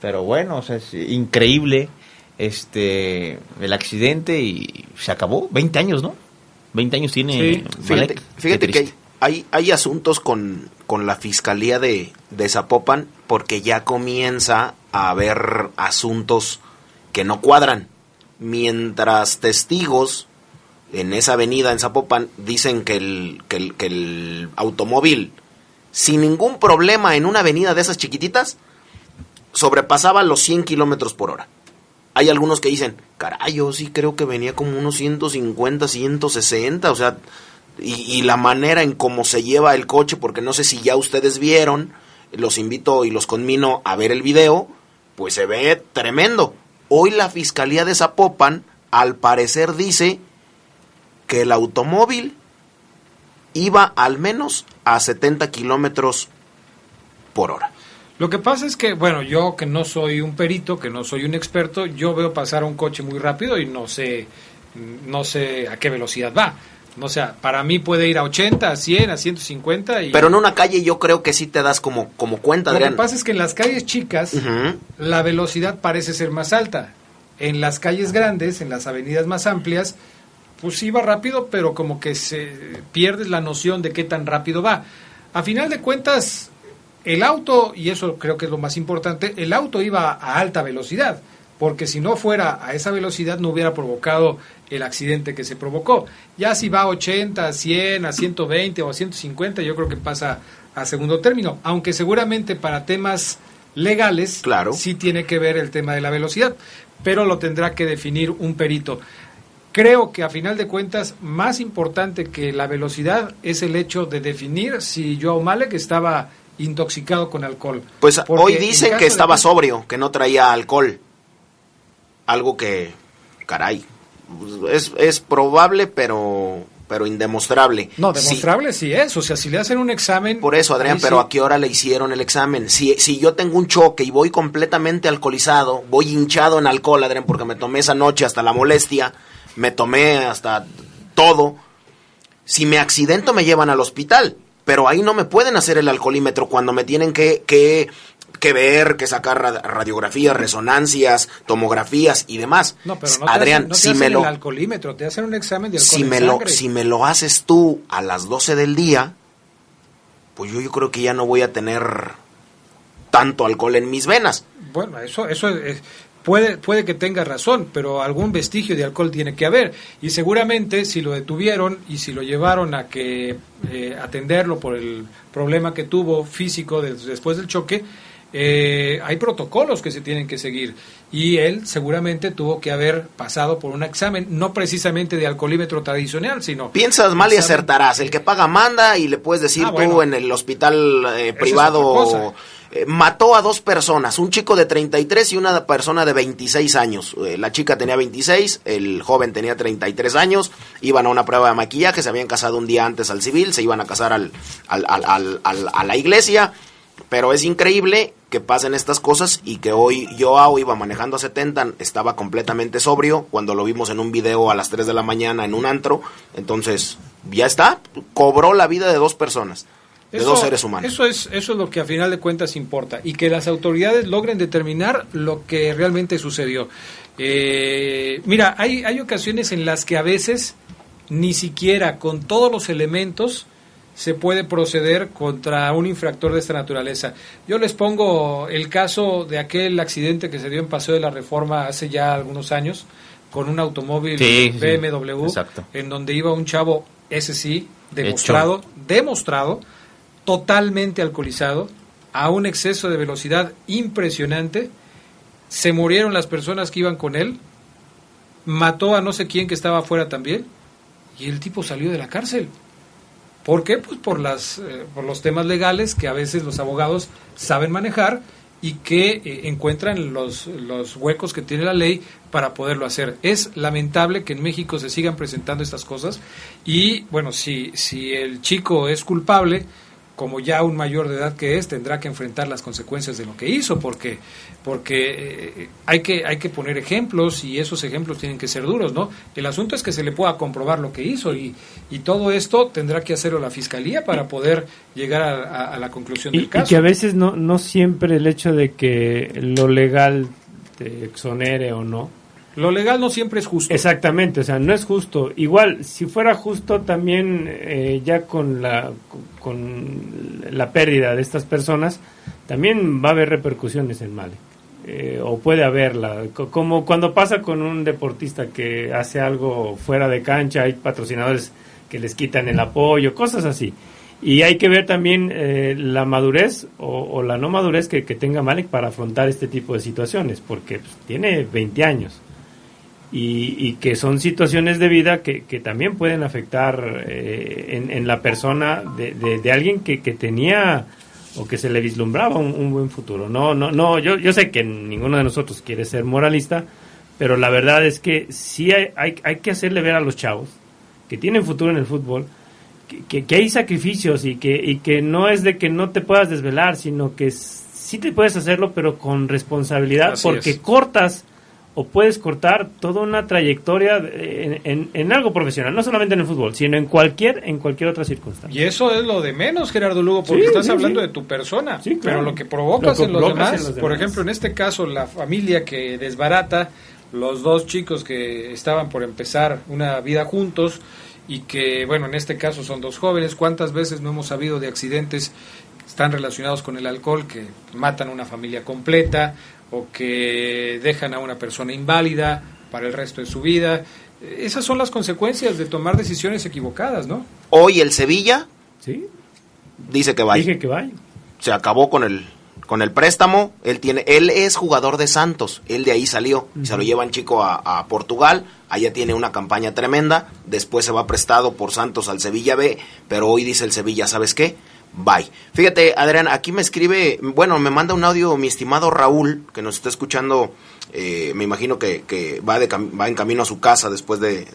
Pero bueno, o sea, es increíble este el accidente y se acabó. 20 años, ¿no? 20 años tiene Fíjate, Malek. fíjate Qué que hay, hay, hay asuntos con, con la fiscalía de, de Zapopan porque ya comienza a haber asuntos que no cuadran. Mientras testigos en esa avenida en Zapopan dicen que el, que el, automóvil, sin ningún problema en una avenida de esas chiquititas, sobrepasaba los 100 kilómetros por hora. Hay algunos que dicen, caray, yo sí creo que venía como unos 150, 160, o sea, y, y la manera en cómo se lleva el coche, porque no sé si ya ustedes vieron, los invito y los conmino a ver el video, pues se ve tremendo. Hoy la Fiscalía de Zapopan, al parecer, dice que el automóvil iba al menos a 70 kilómetros por hora. Lo que pasa es que, bueno, yo que no soy un perito, que no soy un experto, yo veo pasar un coche muy rápido y no sé, no sé a qué velocidad va. O sea, para mí puede ir a 80, a 100, a 150 y... Pero en una calle yo creo que sí te das como, como cuenta, Lo que Adrián. pasa es que en las calles chicas la velocidad parece ser más alta. En las calles grandes, en las avenidas más amplias, pues va rápido, pero como que se pierdes la noción de qué tan rápido va. A final de cuentas, el auto, y eso creo que es lo más importante, el auto iba a alta velocidad, porque si no fuera a esa velocidad no hubiera provocado el accidente que se provocó. Ya si va a 80, a 100, a 120 o a 150, yo creo que pasa a segundo término, aunque seguramente para temas legales Claro. sí tiene que ver el tema de la velocidad, pero lo tendrá que definir un perito. Creo que a final de cuentas, más importante que la velocidad es el hecho de definir si Joao Malek estaba intoxicado con alcohol. Pues Porque hoy en dicen que de estaba sobrio, que no traía alcohol. Algo que, caray, es, es probable, pero, pero indemostrable. No, demostrable sí es. O sea, si le hacen un examen. por eso, Adrián, pero sí. ¿a qué hora le hicieron el examen? Si, si yo tengo un choque y voy completamente alcoholizado, voy hinchado en alcohol, Adrián, porque me tomé esa noche hasta la molestia, me tomé hasta todo. Si me accidento me llevan al hospital, pero ahí no me pueden hacer el alcoholímetro cuando me tienen que, que, que ver, que sacar ra- radiografías, resonancias, tomografías y demás. No, pero no te Adrián, hacen, no te si hacen me lo el alcoholímetro, te hacen un examen de alcohol si en me, lo, si me lo haces tú a las 12 del día, pues yo, yo creo que ya no voy a tener tanto alcohol en mis venas. Bueno, eso, eso es- puede, puede que tenga razón, pero algún vestigio de alcohol tiene que haber. Y seguramente si lo detuvieron y si lo llevaron a que eh, atenderlo por el problema que tuvo físico de- después del choque, eh, hay protocolos que se tienen que seguir. Y él seguramente tuvo que haber pasado por un examen, no precisamente de alcoholímetro tradicional, sino... Piensas mal y acertarás. El que paga manda y le puedes decir Ah, tú bueno. en el hospital eh, privado. eh, mató a dos personas, un chico de 33 y una persona de 26 años. Eh, la chica tenía 26, el joven tenía 33 años, iban a una prueba de maquillaje, se habían casado un día antes al civil, se iban a casar al- al- a la iglesia, pero es increíble que pasen estas cosas y que hoy Joao iba manejando a 70, estaba completamente sobrio cuando lo vimos en un video a las 3 de la mañana en un antro, entonces ya está, cobró la vida de dos personas, de Eso- dos seres humanos. Eso es, eso es lo que a final de cuentas importa y que las autoridades logren determinar lo que realmente sucedió. Eh, mira, hay, hay ocasiones en las que a veces ni siquiera con todos los elementos se puede proceder contra un infractor de esta naturaleza. Yo les pongo el caso de aquel accidente que se dio en Paseo de la Reforma hace ya algunos años con un automóvil Sí, BMW en donde iba un chavo, ese sí, demostrado, demostrado, totalmente alcoholizado, a un exceso de velocidad impresionante, se murieron las personas que iban con él, mató a no sé quién que estaba afuera también, y el tipo salió de la cárcel. ¿Por qué? Pues por, las, eh, por los temas legales que a veces los abogados saben manejar y que eh, encuentran los, los huecos que tiene la ley para poderlo hacer. Es lamentable que en México se sigan presentando estas cosas y bueno, si, si el chico es culpable, como ya un mayor de edad que es, tendrá que enfrentar las consecuencias de lo que hizo, porque, porque eh, hay, que, hay que poner ejemplos y esos ejemplos tienen que ser duros, ¿no? El asunto es que se le pueda comprobar lo que hizo y, y todo esto tendrá que hacerlo la Fiscalía para poder llegar a, a- a la conclusión Y, del y caso. que a veces no, no siempre el hecho de que lo legal te exonere o no. Lo legal no siempre es justo. Exactamente, o sea, no es justo. Igual, si fuera justo también eh, ya con la, con la pérdida de estas personas, también va a haber repercusiones en Male. Eh, o puede haberla, Co- como cuando pasa con un deportista que hace algo fuera de cancha, hay patrocinadores que les quitan el apoyo, cosas así. Y hay que ver también eh, la madurez o, o la no madurez que, que tenga Malek para afrontar este tipo de situaciones, porque pues, tiene 20 años y, y que son situaciones de vida que, que también pueden afectar eh, en, en la persona de, de- de alguien que, que tenía o que se le vislumbraba un, un buen futuro. No, no, no, yo, yo sé que ninguno de nosotros quiere ser moralista, pero la verdad es que sí hay, hay, hay que hacerle ver a los chavos que tienen futuro en el fútbol que, que, hay sacrificios y que, y que no es de que no te puedas desvelar, sino que sí te puedes hacerlo, pero con responsabilidad, Así porque es. cortas o puedes cortar toda una trayectoria en, en- en algo profesional, no solamente en el fútbol, sino en cualquier, en cualquier otra circunstancia. Y eso es lo de menos, Gerardo Lugo, porque Sí, estás sí, hablando sí. de tu persona. claro. Pero lo que provocas, Lo que en, los demás, en los por ejemplo, en este caso, la familia que desbarata los dos chicos que estaban por empezar una vida juntos y que, bueno, en este caso son dos jóvenes. ¿Cuántas veces no hemos sabido de accidentes que están relacionados con el alcohol que matan a una familia completa o que dejan a una persona inválida para el resto de su vida? Esas son las consecuencias de tomar decisiones equivocadas, ¿no? Hoy el Sevilla Sí. dice que vaya. Dije que vaya. Se acabó con el con el préstamo. Él tiene, él es jugador de Santos. Él de ahí salió. Se lo llevan chico a, a Portugal. Allá tiene una campaña tremenda. Después se va prestado por Santos al Sevilla B. Pero hoy dice el Sevilla, ¿sabes qué? Bye. Fíjate, Adrián, aquí me escribe, bueno, me manda un audio mi estimado Raúl, que nos está escuchando, eh, me imagino que, va, de va en camino a su casa después de,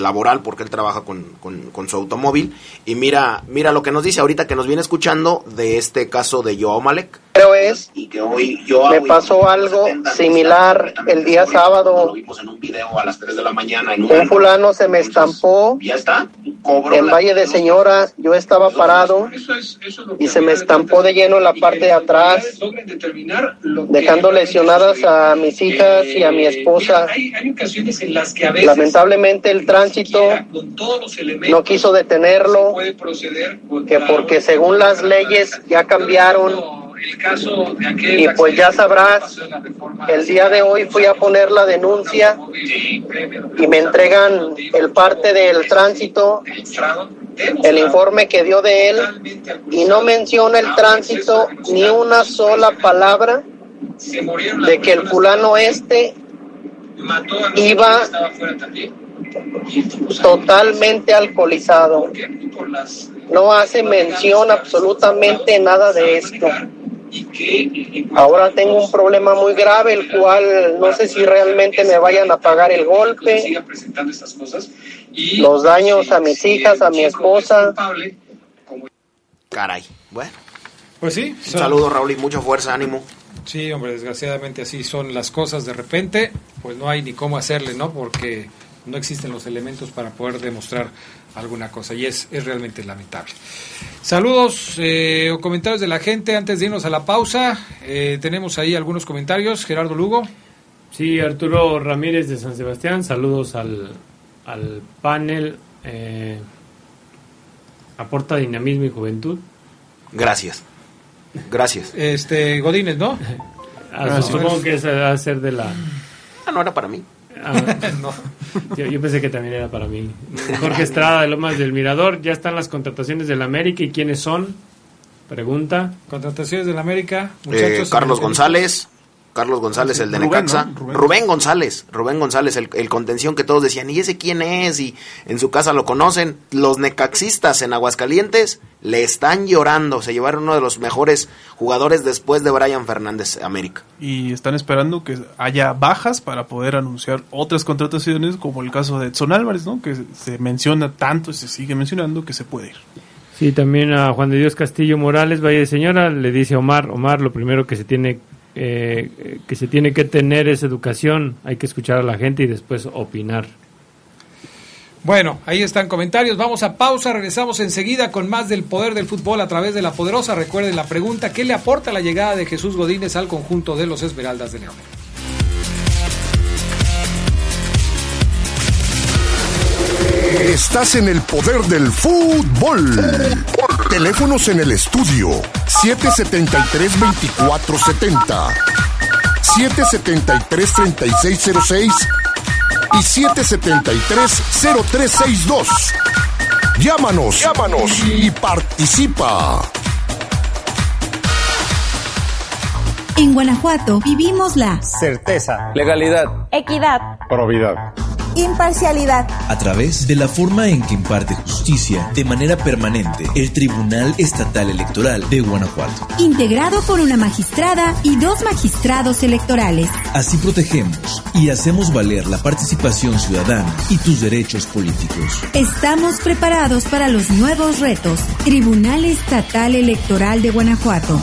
laboral, porque él trabaja con su automóvil. Y mira, mira lo que nos dice ahorita que nos viene escuchando de este caso de Joao Malek. Pero es, me pasó algo similar el día sábado. a las 3 de la mañana Un fulano se me estampó en Valle de Señora. Yo estaba parado y se me estampó de lleno en la parte de atrás, dejando lesionadas a mis hijas y a mi esposa. Lamentablemente el tránsito no quiso detenerlo, que porque según las leyes ya cambiaron y pues ya sabrás, el día de hoy fui a poner la denuncia y me entregan el parte del tránsito, el informe que dio de él y no menciona el tránsito ni una sola palabra de que el fulano este iba totalmente alcoholizado. No hace mención absolutamente nada de esto. Ahora tengo un problema muy grave, el cual no sé si realmente me vayan a pagar el golpe, los daños a mis hijas, a mi esposa. Caray. Bueno, Pues sí. un saludo Raúl y mucha fuerza, ánimo. Sí, hombre, desgraciadamente así son las cosas de repente, pues no hay ni cómo hacerle, ¿no? Porque no existen los elementos para poder demostrar alguna cosa y es, es realmente lamentable. Saludos eh, o comentarios de la gente antes de irnos a la pausa. Eh, tenemos ahí algunos comentarios. Gerardo Lugo. Sí, Arturo Ramírez de San Sebastián, saludos al, al panel. eh, aporta dinamismo y juventud. Gracias. Gracias. Este, Godínez, ¿no? Ah, supongo que esa va a ser de la... Ah, no era para mí. Ah, yo, yo pensé que también era para mí. Jorge Estrada de Lomas del Mirador, ya están las contrataciones del América y quiénes son. Pregunta. Contrataciones del América. Eh, Carlos González, Carlos González, Ah, sí, el de Rubén, Necaxa. ¿no? Rubén. Rubén. González, Rubén González, el, el contención que todos decían, ¿y ese quién es? Y en su casa lo conocen. Los necaxistas en Aguascalientes le están llorando. Se llevaron uno de los mejores jugadores después de Brian Fernández América. y están esperando que haya bajas para poder anunciar otras contrataciones, como el caso de Edson Álvarez, ¿no? que se menciona tanto y se sigue mencionando que se puede ir. Sí, también a Juan de Dios Castillo Morales, Valle de Señora, le dice a Omar, Omar, lo primero que se tiene eh, que se tiene que tener es educación, hay que escuchar a la gente y después opinar. Bueno, ahí están comentarios. Vamos a pausa, regresamos enseguida con más del poder del fútbol a través de la poderosa. Recuerden la pregunta, ¿qué le aporta la llegada de Jesús Godínez al conjunto de los Esmeraldas de León? Estás en el poder del fútbol. Teléfonos en el estudio 773-2470, 773-3606 y 773-0362. Llámanos, llámanos y participa. En Guanajuato vivimos la Certeza. Legalidad. equidad, Probidad. Imparcialidad. A través de la forma en que imparte justicia de manera permanente el Tribunal Estatal Electoral de Guanajuato. Integrado por una magistrada y dos magistrados electorales. Así protegemos y hacemos valer la participación ciudadana y tus derechos políticos. Estamos preparados para los nuevos retos. Tribunal Estatal Electoral de Guanajuato.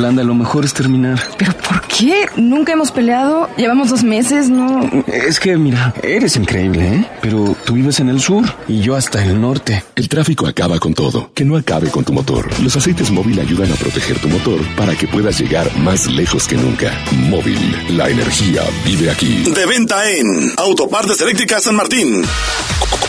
Yolanda, lo mejor es terminar. ¿Pero por qué? Nunca hemos peleado. Llevamos dos meses, ¿no? Es que, mira, eres increíble, ¿eh? Pero tú vives en el sur y yo hasta el norte. El tráfico acaba con todo. Que no acabe con tu motor. Los aceites móvil ayudan a proteger tu motor para que puedas llegar más lejos que nunca. Móvil, la energía vive aquí. De venta en Autopartes Eléctricas San Martín.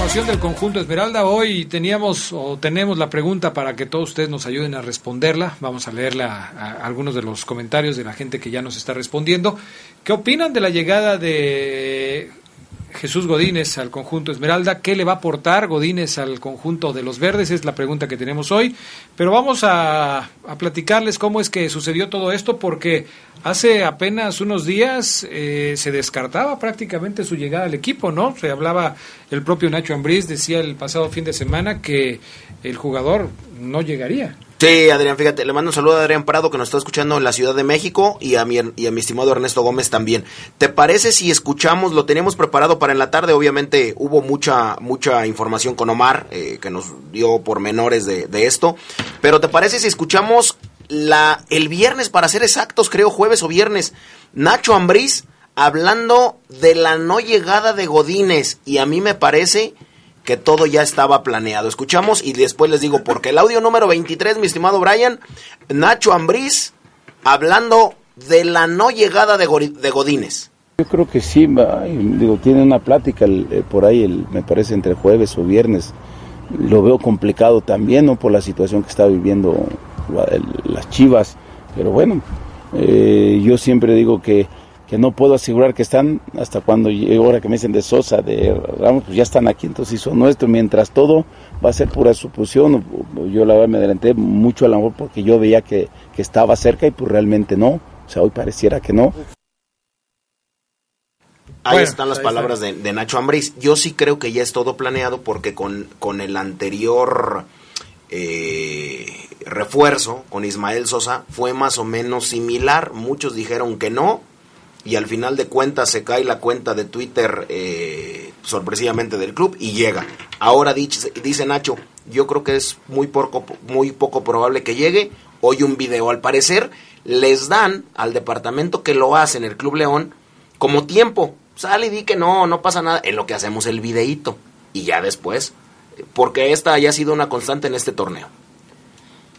Información del conjunto Esmeralda. Hoy teníamos o tenemos la pregunta para que todos ustedes nos ayuden a responderla. Vamos a leerla a algunos de los comentarios de la gente que ya nos está respondiendo. ¿Qué opinan de la llegada de Jesús Godínez al conjunto Esmeralda? ¿Qué le va a aportar Godínez al conjunto de los verdes? Es la pregunta que tenemos hoy. Pero vamos a, a platicarles cómo es que sucedió todo esto porque hace apenas unos días eh, se descartaba prácticamente su llegada al equipo, ¿no? Se hablaba, el propio Nacho Ambriz decía el pasado fin de semana que el jugador no llegaría. Sí, Adrián, fíjate, le mando un saludo a Adrián Prado que nos está escuchando en la Ciudad de México y a mi, y a mi estimado Ernesto Gómez también. ¿Te parece si escuchamos, lo teníamos preparado para en la tarde? Obviamente hubo mucha mucha información con Omar eh, que nos dio pormenores de, de esto, pero ¿te parece si escuchamos la el viernes, para ser exactos, creo jueves o viernes, Nacho Ambriz hablando de la no llegada de Godínez y a mí me parece que todo ya estaba planeado. Escuchamos y después les digo porque el audio número 23, mi estimado Brian, Nacho Ambriz hablando de la no llegada de, Godínez. Yo creo que sí, digo, tiene una plática eh, por ahí, el, me parece entre jueves o viernes. Lo veo complicado también, ¿no? Por la situación que está viviendo las Chivas. Pero bueno, eh, yo siempre digo que, que no puedo asegurar que están hasta cuando ahora que me dicen de Sosa, de Ramos, pues ya están aquí, entonces sí son nuestros. Mientras todo va a ser pura suposición. Yo la verdad me adelanté mucho a lo mejor porque yo veía que, que estaba cerca y pues realmente no. O sea, hoy pareciera que no. Ahí Bueno, están las ahí palabras de, de Nacho Ambriz. Yo sí creo que ya es todo planeado porque con, con el anterior eh, refuerzo, con Ismael Sosa, fue más o menos similar. Muchos dijeron que no y al final de cuentas se cae la cuenta de Twitter eh, sorpresivamente del club y llega. Ahora dice, dice Nacho, yo creo que es muy poco, muy poco probable que llegue. Hoy un video, al parecer, les dan al departamento que lo hace en el Club León como tiempo. Sale y di que no, no pasa nada. En lo que hacemos el videíto. Y ya después. Porque esta haya sido una constante en este torneo.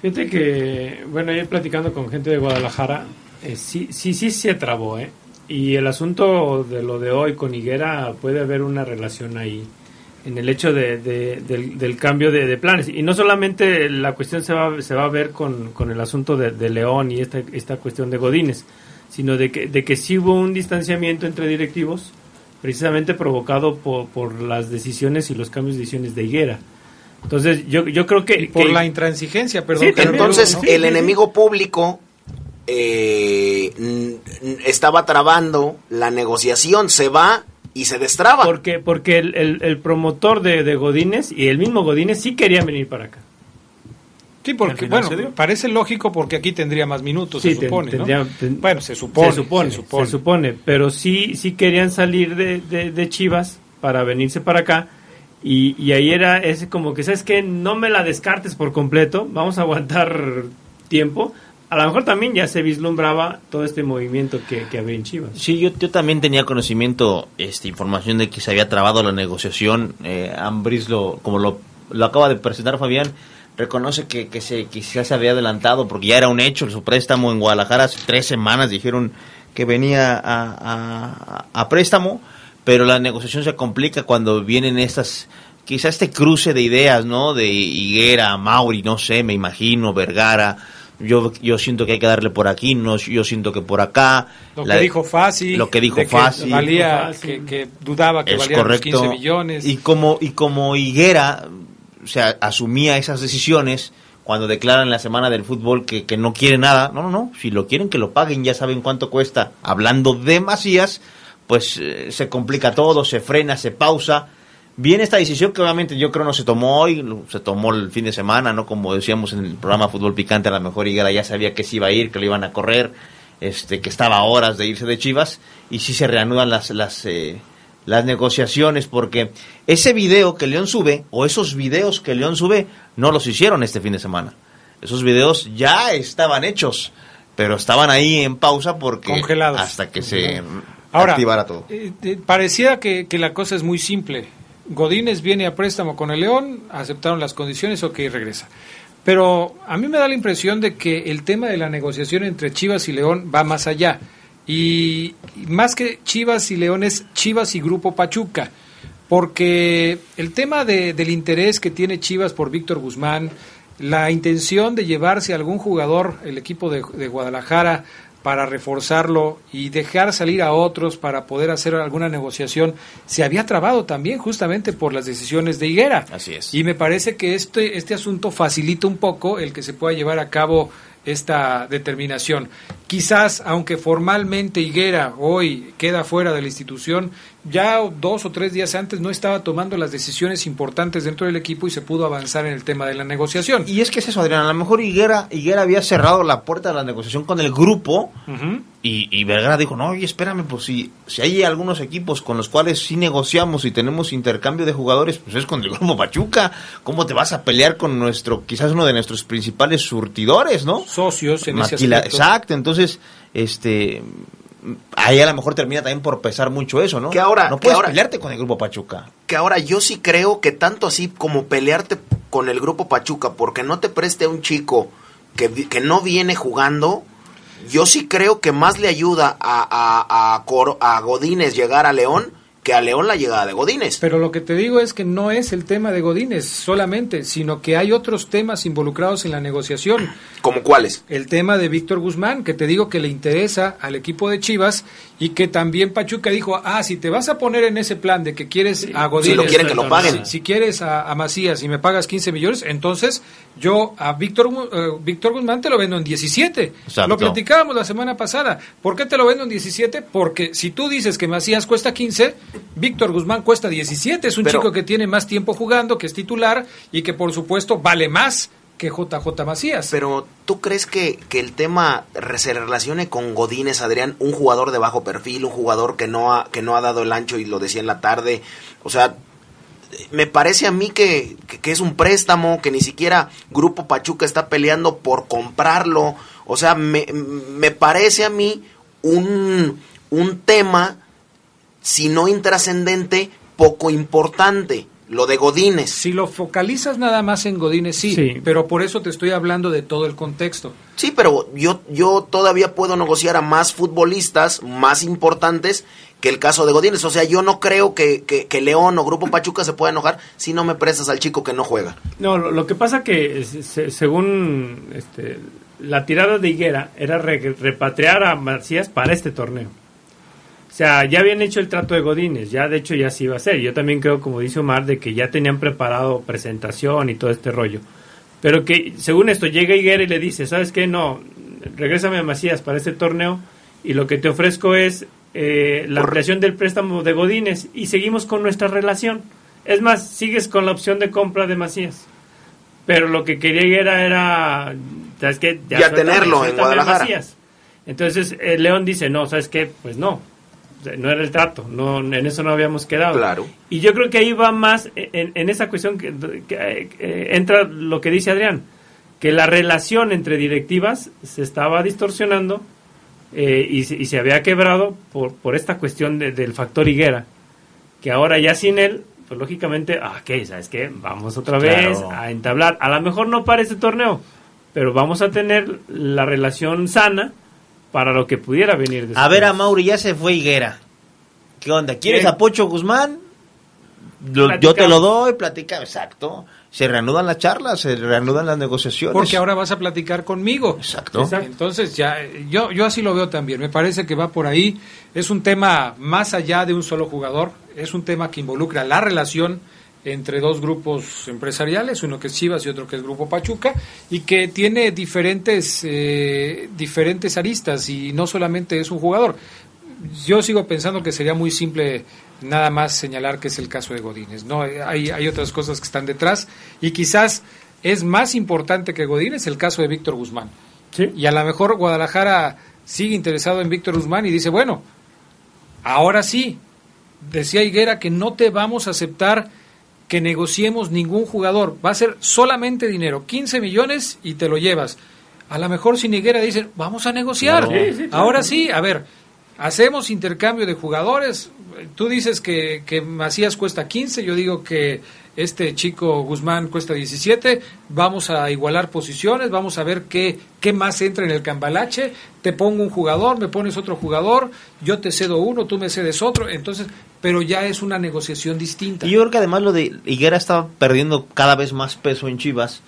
Fíjate que, bueno, yo platicando con gente de Guadalajara, eh, sí, sí, sí se trabó, ¿eh? Y el asunto de lo de hoy con Higuera puede haber una relación ahí en el hecho de, de- del, del cambio de, de planes. Y no solamente la cuestión se va, se va a ver con, con el asunto de, de León y esta, esta cuestión de Godínez, sino de que, de que sí hubo un distanciamiento entre directivos, precisamente provocado por, por las decisiones y los cambios de decisiones de Higuera. Entonces, yo, yo creo que... Por que- la intransigencia, perdón. Sí, que no- Entonces, ¿no? el enemigo público eh, estaba trabando la negociación, se va y se destraba. Porque, porque el, el- el promotor de, de Godínez y el mismo Godínez sí querían venir para acá. Sí, porque, bueno, parece lógico porque aquí tendría más minutos, Sí, se ten- supone, ¿no? tendría- ten- bueno, se supone, se supone, se supone. se supone, pero sí, sí querían salir de, de- de Chivas para venirse para acá. Y, y ahí era ese como que, ¿sabes qué? No me la descartes por completo, vamos a aguantar tiempo. A lo mejor también ya se vislumbraba todo este movimiento que, que había en Chivas. Sí, yo, yo también tenía conocimiento, este, información de que se había trabado la negociación. Eh, Ambris, lo, como lo, lo acaba de presentar Fabián, reconoce que, que se quizás se había adelantado porque ya era un hecho su préstamo en Guadalajara hace tres semanas dijeron que venía a, a- a préstamo, pero la negociación se complica cuando vienen estas quizás este cruce de ideas, ¿no? De Higuera, Mauri, no sé, me imagino, Vergara. Yo, yo siento que hay que darle por aquí, no, yo siento que por acá. Lo La- que dijo Fassi. Lo que dijo de Fassi. valía, que, que dudaba que es valía los correcto. 15 millones. Y como, y como Higuera, o sea, asumía esas decisiones cuando declaran la semana del fútbol que, que no quiere nada. No, no, no. Si lo quieren, que lo paguen. Ya saben cuánto cuesta. Hablando de Macías, pues eh, se complica todo, se frena, se pausa. Viene esta decisión que obviamente yo creo no se tomó hoy, se tomó el fin de semana, ¿no? Como decíamos en el programa Fútbol Picante, a lo mejor Higuera ya sabía que se iba a ir, que lo iban a correr, este, que estaba a horas de irse de Chivas, y sí se reanudan las, las, eh, las negociaciones, porque ese video que León sube, o esos videos que León sube, no los hicieron este fin de semana. Esos videos ya estaban hechos, pero estaban ahí en pausa porque Congelados. hasta que se Ahora, activara todo. eh, eh, pareciera que, que la cosa es muy simple. Godínez viene a préstamo con el León, aceptaron las condiciones, ok, regresa. Pero a mí me da la impresión de que el tema de la negociación entre Chivas y León va más allá. Y, más que Chivas y León es Chivas y Grupo Pachuca. Porque el tema de- del interés que tiene Chivas por Víctor Guzmán, la intención de llevarse a algún jugador, el equipo de Guadalajara, para reforzarlo y dejar salir a otros para poder hacer alguna negociación, se había trabado también justamente por las decisiones de Higuera. Así es. Y me parece que este, este asunto facilita un poco el que se pueda llevar a cabo esta determinación. Quizás, aunque formalmente Higuera hoy queda fuera de la institución, ya dos o tres días antes no estaba tomando las decisiones importantes dentro del equipo y se pudo avanzar en el tema de la negociación. Y es que es eso, Adrián. A lo mejor Higuera, Higuera había cerrado la puerta de la negociación con el grupo y, y Vergara dijo, no, oye, espérame, pues si, si hay algunos equipos con los cuales sí negociamos y tenemos intercambio de jugadores, pues es con el grupo Pachuca. ¿Cómo te vas a pelear con nuestro, quizás uno de nuestros principales surtidores, ¿no? Socios en ese aspecto. Exacto, entonces, este... Ahí a lo mejor termina también por pesar mucho eso, ¿no? Que ahora- no puedes ahora- pelearte con el grupo Pachuca. que ahora yo sí creo que tanto así como pelearte con el grupo Pachuca porque no te preste a un chico que, que no viene jugando, yo sí creo que más le ayuda a, a, a, Cor- a Godínez llegar a León que a León la llegada de Godínez. Pero lo que te digo es que no es el tema de Godínez solamente, sino que hay otros temas involucrados en la negociación. ¿Como cuáles? El tema de Víctor Guzmán, que te digo que le interesa al equipo de Chivas y que también Pachuca dijo, ah, si te vas a poner en ese plan de que quieres a Godínez, Si lo quieren que lo paguen. Si, si quieres a, a Macías y me pagas 15 millones, entonces yo a Víctor eh, Víctor Guzmán te lo vendo en 17. Exacto. Lo platicábamos la semana pasada. ¿Por qué te lo vendo en 17? Porque si tú dices que Macías cuesta 15, Víctor Guzmán cuesta 17. Es un Pero- chico que tiene más tiempo jugando, que es titular y que por supuesto vale más que JJ Macías. Pero ¿tú crees que, que el tema se relacione con Godínez, Adrián, un jugador de bajo perfil, un jugador que no ha, que no ha dado el ancho y lo decía en la tarde? O sea, me parece a mí que, que- que es un préstamo, que ni siquiera Grupo Pachuca está peleando por comprarlo. O sea, me, me parece a mí un, un tema, si no intrascendente, poco importante. Lo de Godínez. Si lo focalizas nada más en Godínez, sí, Sí. pero por eso te estoy hablando de todo el contexto. Sí, pero yo, yo todavía puedo negociar a más futbolistas más importantes que el caso de Godínez. O sea, yo no creo que, que, que León o Grupo Pachuca se pueda enojar si no me prestas al chico que no juega. No, lo, lo que pasa que se- se- según este, la tirada de Higuera era re- repatriar a Macías para este torneo. O sea, ya habían hecho el trato de Godínez, ya de hecho ya se iba a hacer. Yo también creo, como dice Omar, de que ya tenían preparado presentación y todo este rollo. Pero que según esto llega Higuera y le dice, ¿sabes qué? No, regrésame a Macías para este torneo y lo que te ofrezco es eh, la ampliación del préstamo de Godínez y seguimos con nuestra relación. Es más, sigues con la opción de compra de Macías. Pero lo que quería Higuera era, ¿sabes qué? Ya suéltame, tenerlo en suéltame Guadalajara. Macías. Entonces el León dice, no, ¿sabes qué? Pues no. No era el trato, no, en eso no habíamos quedado. Claro. Y yo creo que ahí va más en, en esa cuestión que, que, eh, entra lo que dice Adrián, que la relación entre directivas se estaba distorsionando eh, y, se, y se había quebrado por, por esta cuestión de- del factor higuera, que ahora ya sin él, pues lógicamente, ah, ok, ¿sabes qué? Vamos otra Claro. vez a entablar, a lo mejor no para este torneo, pero vamos a tener la relación sana para lo que pudiera venir después. A ver, a Mauri ya se fue Higuera. ¿Qué onda? ¿Quieres ¿Qué? a Pocho Guzmán? Lo- yo te lo doy, platica, exacto. Se reanudan las charlas, se reanudan las negociaciones. Porque ahora vas a platicar conmigo. Exacto. Entonces, ya, yo, yo así lo veo también. Me parece que va por ahí. Es un tema más allá de un solo jugador. Es un tema que involucra la relación entre dos grupos empresariales, uno que es Chivas y otro que es Grupo Pachuca, y que tiene diferentes, eh, diferentes aristas y no solamente es un jugador. Yo sigo pensando que sería muy simple nada más señalar que es el caso de Godínez. No, hay, hay otras cosas que están detrás y quizás es más importante que Godínez el caso de Víctor Guzmán. Y a lo mejor Guadalajara sigue interesado en Víctor Guzmán y dice, bueno, ahora sí, decía Higuera que no te vamos a aceptar que negociemos ningún jugador, va a ser solamente dinero, 15 millones y te lo llevas. A lo mejor sin Higuera dicen, vamos a negociar. Claro. Sí, sí, claro. Ahora sí, a ver, hacemos intercambio de jugadores. Tú dices que, que Macías cuesta 15, yo digo que este chico Guzmán cuesta 17. Vamos a igualar posiciones, vamos a ver qué, qué más entra en el cambalache. Te pongo un jugador, me pones otro jugador, yo te cedo uno, tú me cedes otro. Entonces, pero ya es una negociación distinta. Y yo creo que además lo de Higuera estaba perdiendo cada vez más peso en Chivas,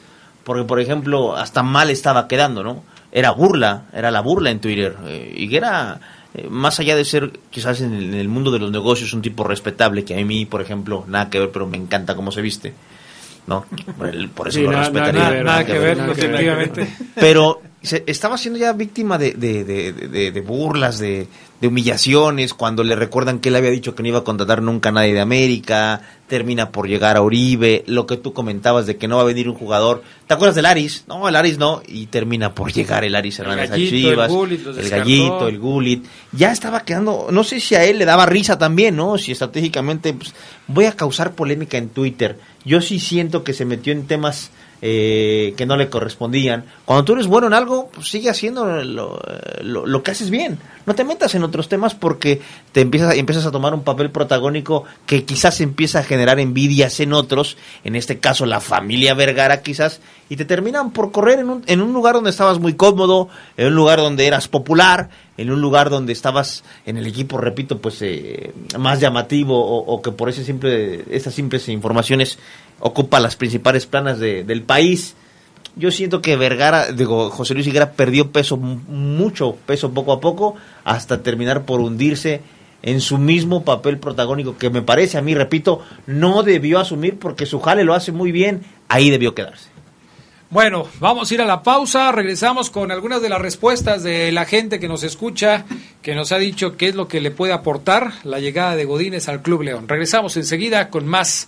porque por ejemplo, hasta mal estaba quedando, ¿no? Era burla, era la burla en Twitter. Eh, Higuera, eh, más allá de ser quizás en el, en el mundo de los negocios un tipo respetable, que a mí, por ejemplo, nada que ver, pero me encanta cómo se viste, ¿no? Por, el- por eso Sí, lo nada- respetaría. nada- nada que ver, efectivamente. Pero se- estaba siendo ya víctima de, de- de- burlas, de, humillaciones, cuando le recuerdan que él había dicho que no iba a contratar nunca a nadie de América, termina por llegar a Oribe, lo que tú comentabas de que no va a venir un jugador. ¿Te acuerdas del Aris? No, el Aris no, y termina por llegar el Aris Hernández a Gallito, el Chivas, Gullit los el. Gallito, el Gulit. Ya estaba quedando, no sé si a él le daba risa también, ¿no? Si estratégicamente, pues, voy a causar polémica en Twitter. Yo sí siento que se metió en temas eh, que no le correspondían. Cuando tú eres bueno en algo, pues sigue haciendo lo, lo, que haces bien. No te metas en otros temas porque te empiezas, empiezas a tomar un papel protagónico que quizás empieza a generar envidias en otros, en este caso la familia Vergara quizás, y te terminan por correr en un, en un lugar donde estabas muy cómodo, en un lugar donde eras popular, en un lugar donde estabas en el equipo, repito, pues eh, más llamativo o, que por ese simple, estas simples informaciones ocupa las principales planas del país. Yo siento que Vergara, digo, José Luis Higuera perdió peso, mucho peso poco a poco, hasta terminar por hundirse en su mismo papel protagónico, que me parece a mí, repito, no debió asumir porque su jale lo hace muy bien, ahí debió quedarse. Bueno, vamos a ir a la pausa, regresamos con algunas de las respuestas de la gente que nos escucha, que nos ha dicho qué es lo que le puede aportar la llegada de Godínez al Club León. Regresamos enseguida con más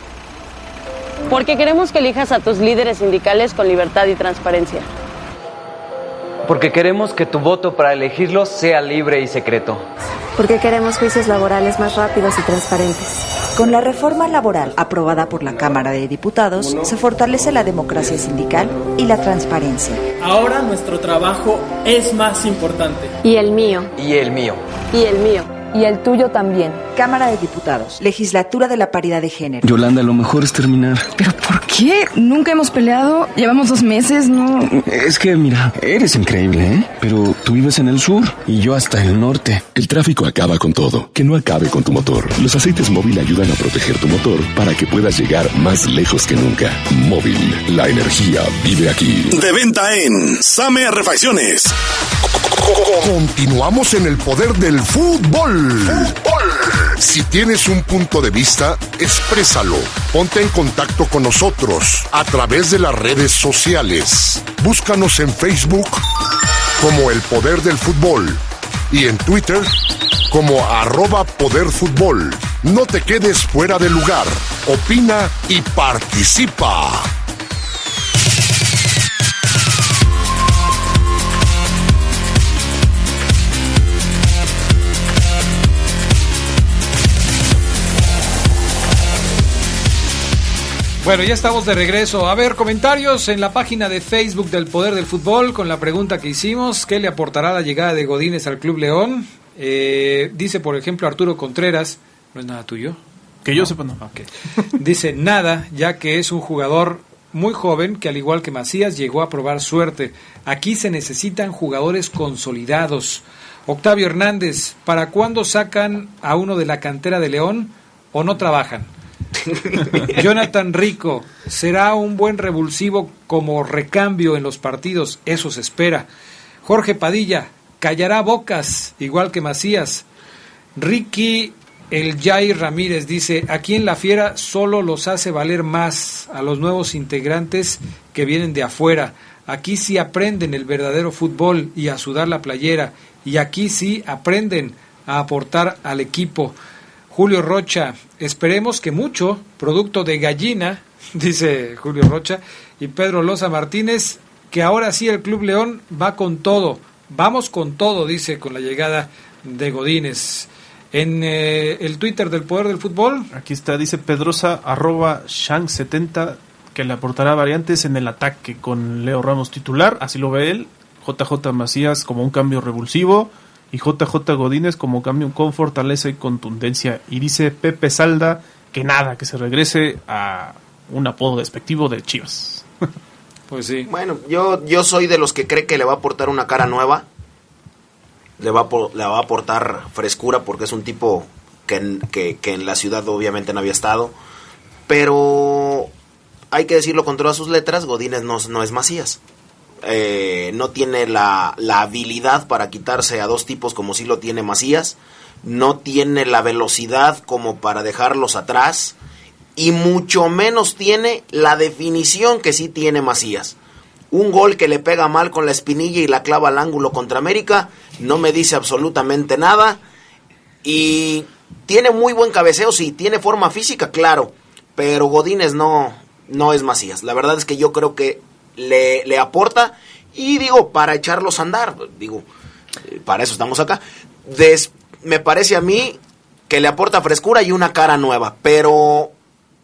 Porque queremos que elijas a tus líderes sindicales con libertad y transparencia. Porque queremos que tu voto para elegirlos sea libre y secreto. Porque queremos juicios laborales más rápidos y transparentes. Con la reforma laboral aprobada por la Cámara de Diputados, se fortalece la democracia sindical y la transparencia. Ahora nuestro trabajo es más importante. Y el mío. Y el mío. Y el mío. Y el tuyo también. Cámara de Diputados, Legislatura de la Paridad de Género. Yolanda, lo mejor es terminar. ¿Pero por qué? Nunca hemos peleado. Llevamos dos meses, ¿no? Es que, mira, eres increíble, ¿eh? Pero tú vives en el sur y yo hasta el norte. El tráfico acaba con todo. Que no acabe con tu motor. Los aceites móvil ayudan a proteger tu motor para que puedas llegar más lejos que nunca. Móvil, la energía vive aquí. De venta en Same Refacciones. Continuamos en el poder del fútbol. Si tienes un punto de vista, exprésalo. Ponte en contacto con nosotros a través de las redes sociales. Búscanos en Facebook como El Poder del Fútbol y en Twitter como arroba Poder Fútbol. No te quedes fuera de lugar. Opina y participa. Bueno, ya estamos de regreso. A ver, comentarios en la página de Facebook del Poder del Fútbol con la pregunta que hicimos, ¿qué le aportará la llegada de Godínez al Club León? Eh, dice, por ejemplo, Arturo Contreras, ¿no es nada tuyo? Que yo sepa, no. Dice, nada, ya que es un jugador muy joven que al igual que Macías llegó a probar suerte. Aquí se necesitan jugadores consolidados. Octavio Hernández, ¿para cuándo sacan a uno de la cantera de León o no trabajan? Jonathan Rico será un buen revulsivo como recambio en los partidos, eso se espera. Jorge Padilla callará bocas, igual que Macías. Ricky el Jair Ramírez dice, aquí en La Fiera solo los hace valer más a los nuevos integrantes que vienen de afuera. Aquí sí aprenden el verdadero fútbol y a sudar la playera. Y aquí sí aprenden a aportar al equipo. Julio Rocha, esperemos que mucho, producto de gallina, dice Julio Rocha, y Pedro Loza Martínez, que ahora sí el Club León va con todo, vamos con todo, dice con la llegada de Godínez. En eh, el Twitter del Poder del Fútbol. Aquí está, dice Pedrosa, arroba Shank70, que le aportará variantes en el ataque con Leo Ramos titular, así lo ve él, JJ Macías como un cambio revulsivo, y JJ Godínez como cambio con fortaleza y contundencia. Y dice Pepe Salda que nada, que se regrese a un apodo despectivo de Chivas. Pues sí. Bueno, yo, yo soy de los que cree que le va a aportar una cara nueva. Le va, a, le va a aportar frescura porque es un tipo que en, que, que en la ciudad obviamente no había estado. Pero hay que decirlo con todas sus letras, Godínez no, no es Macías. Eh, no tiene la, la habilidad para quitarse a dos tipos como sí lo tiene Macías. No tiene la velocidad como para dejarlos atrás. Y mucho menos tiene la definición que sí tiene Macías. Un gol que le pega mal con la espinilla y la clava al ángulo contra América no me dice absolutamente nada. Y tiene muy buen cabeceo, sí, tiene forma física, claro. Pero Godínez no, no es Macías. La verdad es que yo creo que le, le aporta. Y digo, para echarlos a andar, digo, eh, para eso estamos acá. Des- me parece a mí que le aporta frescura y una cara nueva. Pero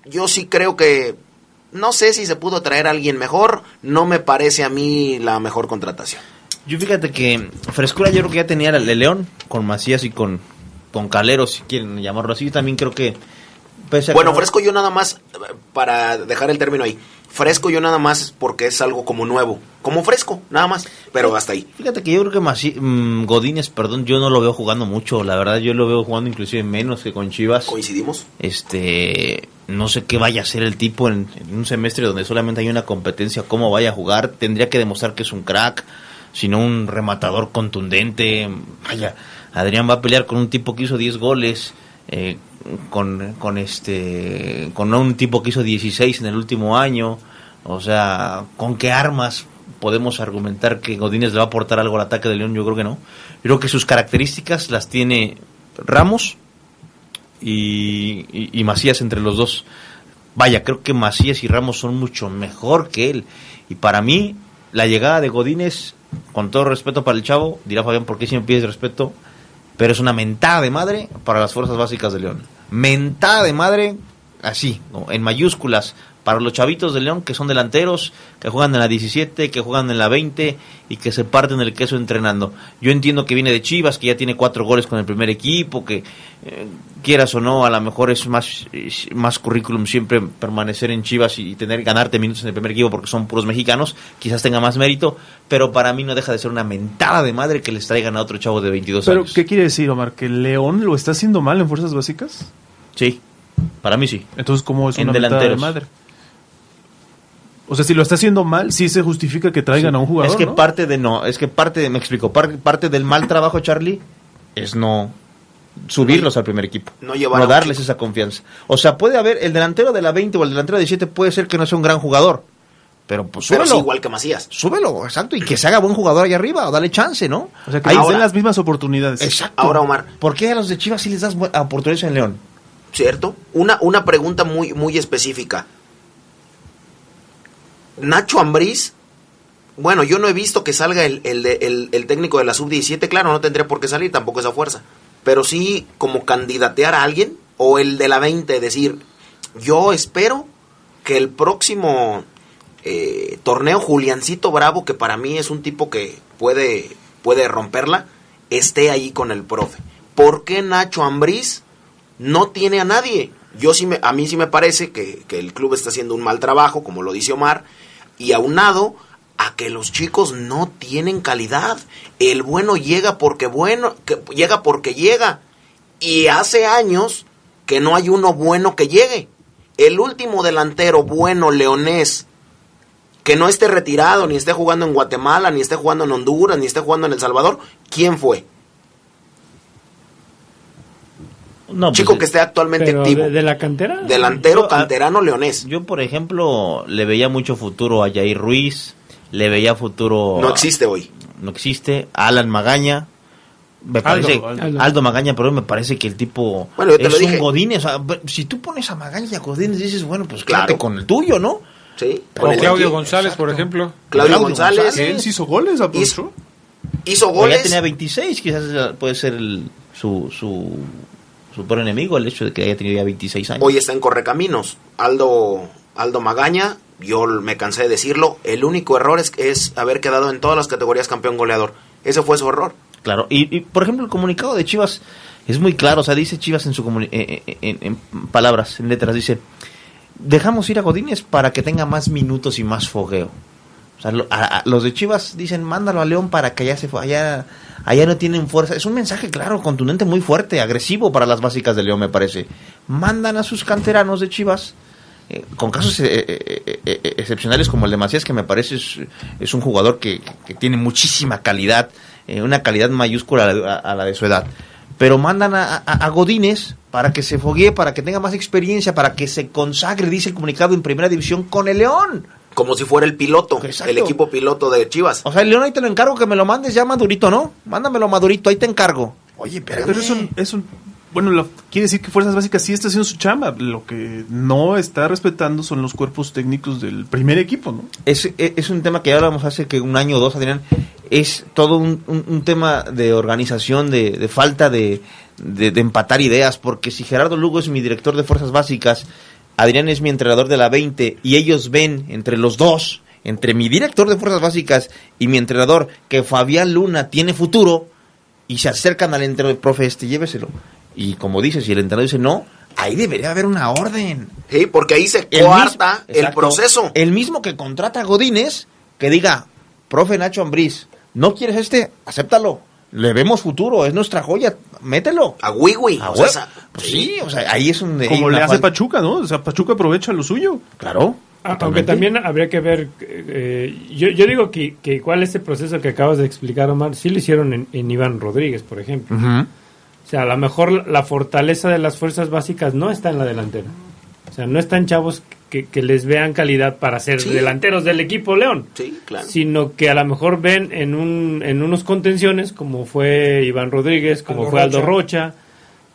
yo sí creo que no sé si se pudo traer a alguien mejor. No me parece a mí la mejor contratación. Yo fíjate que frescura yo creo que ya tenía el de León con Macías y con, con Calero, si quieren llamarlo así. Yo también creo que... pese a que Bueno, no- fresco yo nada más, eh, para dejar el término ahí, fresco yo nada más porque es algo como nuevo, como fresco, nada más, pero hasta ahí. Fíjate que yo creo que Maci- mm, Godínez, perdón, yo no lo veo jugando mucho, la verdad yo lo veo jugando inclusive menos que con Chivas. ¿Coincidimos? Este, no sé qué vaya a hacer el tipo en, en un semestre donde solamente hay una competencia, cómo vaya a jugar, tendría que demostrar que es un crack, sino un rematador contundente, vaya, Adrián va a pelear con un tipo que hizo 10 goles, eh, con, con este, con un tipo que hizo 16 en el último año, o sea, ¿con qué armas podemos argumentar que Godínez le va a aportar algo al ataque de León? Yo creo que no. Yo creo que sus características las tiene Ramos y, y- Macías entre los dos. Vaya, creo que Macías y Ramos son mucho mejor que él. Y para mí, la llegada de Godínez, con todo respeto para el chavo, dirá Fabián, ¿por qué si me pides respeto? Pero es una mentada de madre para las fuerzas básicas de León. Mentada de madre, así, en mayúsculas, para los chavitos de León que son delanteros, que juegan en la 17, que juegan en la 20 y que se parten el queso entrenando. Yo entiendo que viene de Chivas, que ya tiene cuatro goles con el primer equipo, que eh, quieras o no, a lo mejor es más, es más currículum siempre permanecer en Chivas y tener ganarte minutos en el primer equipo porque son puros mexicanos, quizás tenga más mérito, pero para mí no deja de ser una mentada de madre que les traigan a otro chavo de 22 Pero, años. ¿qué quiere decir, Omar? ¿Que León lo está haciendo mal en fuerzas básicas? Sí, para mí sí. Entonces, ¿cómo es En una mentada de madre? O sea, si lo está haciendo mal, sí se justifica que traigan a un jugador, Es que ¿no? parte de no, es que parte de, me explico, par- parte del mal trabajo, Charlie, es no subirlos al primer equipo. No llevar a un darles esa confianza. O sea, puede haber, el delantero de la 20 o el delantero de 17 puede ser que no sea un gran jugador. Pero pues Pero súbelo. sí, igual que Macías. Súbelo, exacto, y que se haga buen jugador allá arriba, o dale chance, ¿no? O sea, que les den las mismas oportunidades. Exacto. Ahora, Omar. ¿Por qué a los de Chivas sí les das oportunidades en León? ¿Cierto? Una, una pregunta muy, muy específica. Nacho Ambriz, bueno, yo no he visto que salga el, el, el técnico de la sub-17, claro, no tendría por qué salir tampoco esa fuerza, pero sí como candidatear a alguien, o el de la 20, decir, yo espero que el próximo eh, torneo Juliancito Bravo, que para mí es un tipo que puede, puede romperla, esté ahí con el profe. ¿Por qué Nacho Ambriz no tiene a nadie? Yo sí me, a mí sí me parece que, que el club está haciendo un mal trabajo, como lo dice Omar, y aunado a que los chicos no tienen calidad. El bueno llega porque bueno, llega porque llega. Y hace años que no hay uno bueno que llegue. El último delantero bueno leonés que no esté retirado, ni esté jugando en Guatemala, ni esté jugando en Honduras, ni esté jugando en El Salvador, ¿quién fue? No, pues, Chico que esté actualmente Pero activo. de, de la cantera. Delantero Yo, canterano leonés. Yo, por ejemplo, le veía mucho futuro a Jair Ruiz, le veía futuro... No a- existe hoy. no existe. Alan Magaña. Me Aldo, parece, Aldo. Aldo. Magaña, pero me parece que el tipo Bueno, yo te es lo dije. un Godínez. o sea, pero si tú pones a Magaña y a Godínez, dices, bueno, pues Claro. quédate con el tuyo, ¿no? Sí. O Claudio. González, por ejemplo. Claudio, Claudio González, González. ¿Él sí hizo goles, aprovechó? hizo O ya goles. tenía 26, quizás puede ser el- su, su, su peor enemigo, el hecho de que haya tenido ya 26 años. Hoy está en Correcaminos. Aldo, Aldo Magaña, yo me cansé de decirlo. El único error es, es haber quedado en todas las categorías campeón goleador. Ese fue su error. Claro, y, y, por ejemplo el comunicado de Chivas es muy claro, o sea, dice Chivas en su comuni- eh, eh, en, en palabras, en letras, dice, dejamos ir a Godínez para que tenga más minutos y más fogueo. O sea, a- los de Chivas dicen, mándalo a León para que allá se allá, allá no tienen fuerza. Es un mensaje claro, contundente, muy fuerte, agresivo para las básicas de León, me parece. Mandan a sus canteranos de Chivas, eh, con casos eh, eh, excepcionales como el de Macías, que me parece es, un jugador que, tiene muchísima calidad, una calidad mayúscula a la, de su edad. Pero mandan a, a- a Godínez para que se foguee, para que tenga más experiencia, para que se consagre, dice el comunicado, en primera división con el León. Como si fuera el piloto, Exacto. el equipo piloto de Chivas. O sea, León ahí te lo encargo que me lo mandes ya madurito, ¿no? Mándamelo madurito, ahí te encargo. Oye, pero Pero es un, es un- bueno, lo- quiere decir que Fuerzas Básicas sí está haciendo su chamba. Lo que no está respetando son los cuerpos técnicos del primer equipo, ¿no? es, es- es un tema que ya hablamos hace que un año o dos, Adrián. Es todo un, un- un tema de organización, de, de falta de, de- de empatar ideas, porque si Gerardo Lugo es mi director de Fuerzas Básicas, Adrián es mi entrenador de la 20, y ellos ven entre los dos, entre mi director de Fuerzas Básicas y mi entrenador, que Fabián Luna tiene futuro, y se acercan al entrenador, profe, este, lléveselo. Y como dices, si el entrenador dice no, ahí debería haber una orden. Sí, porque ahí se El coarta mismo- el exacto. proceso. El mismo que contrata a Godínez, que diga, profe Nacho Ambriz, ¿no quieres este? Acéptalo. Le vemos futuro, es nuestra joya, mételo. A Wiwi. A o sea, hue- esa- Pues sí, o sea, ahí es un... Como le hace falta- Pachuca, ¿no? O sea, Pachuca aprovecha lo suyo. Claro. Ah, Aunque también habría que ver, eh, yo, yo digo que, que cuál este proceso que acabas de explicar, Omar, sí lo hicieron en, en Iván Rodríguez, por ejemplo. O sea, a lo mejor la fortaleza de las fuerzas básicas no está en la delantera. O sea, no están chavos que, que les vean calidad para ser Sí. delanteros del equipo León. Sí, claro. Sino que a lo mejor ven en, un, en unos contenciones, como fue Iván Rodríguez, como Aldo fue Aldo Rocha.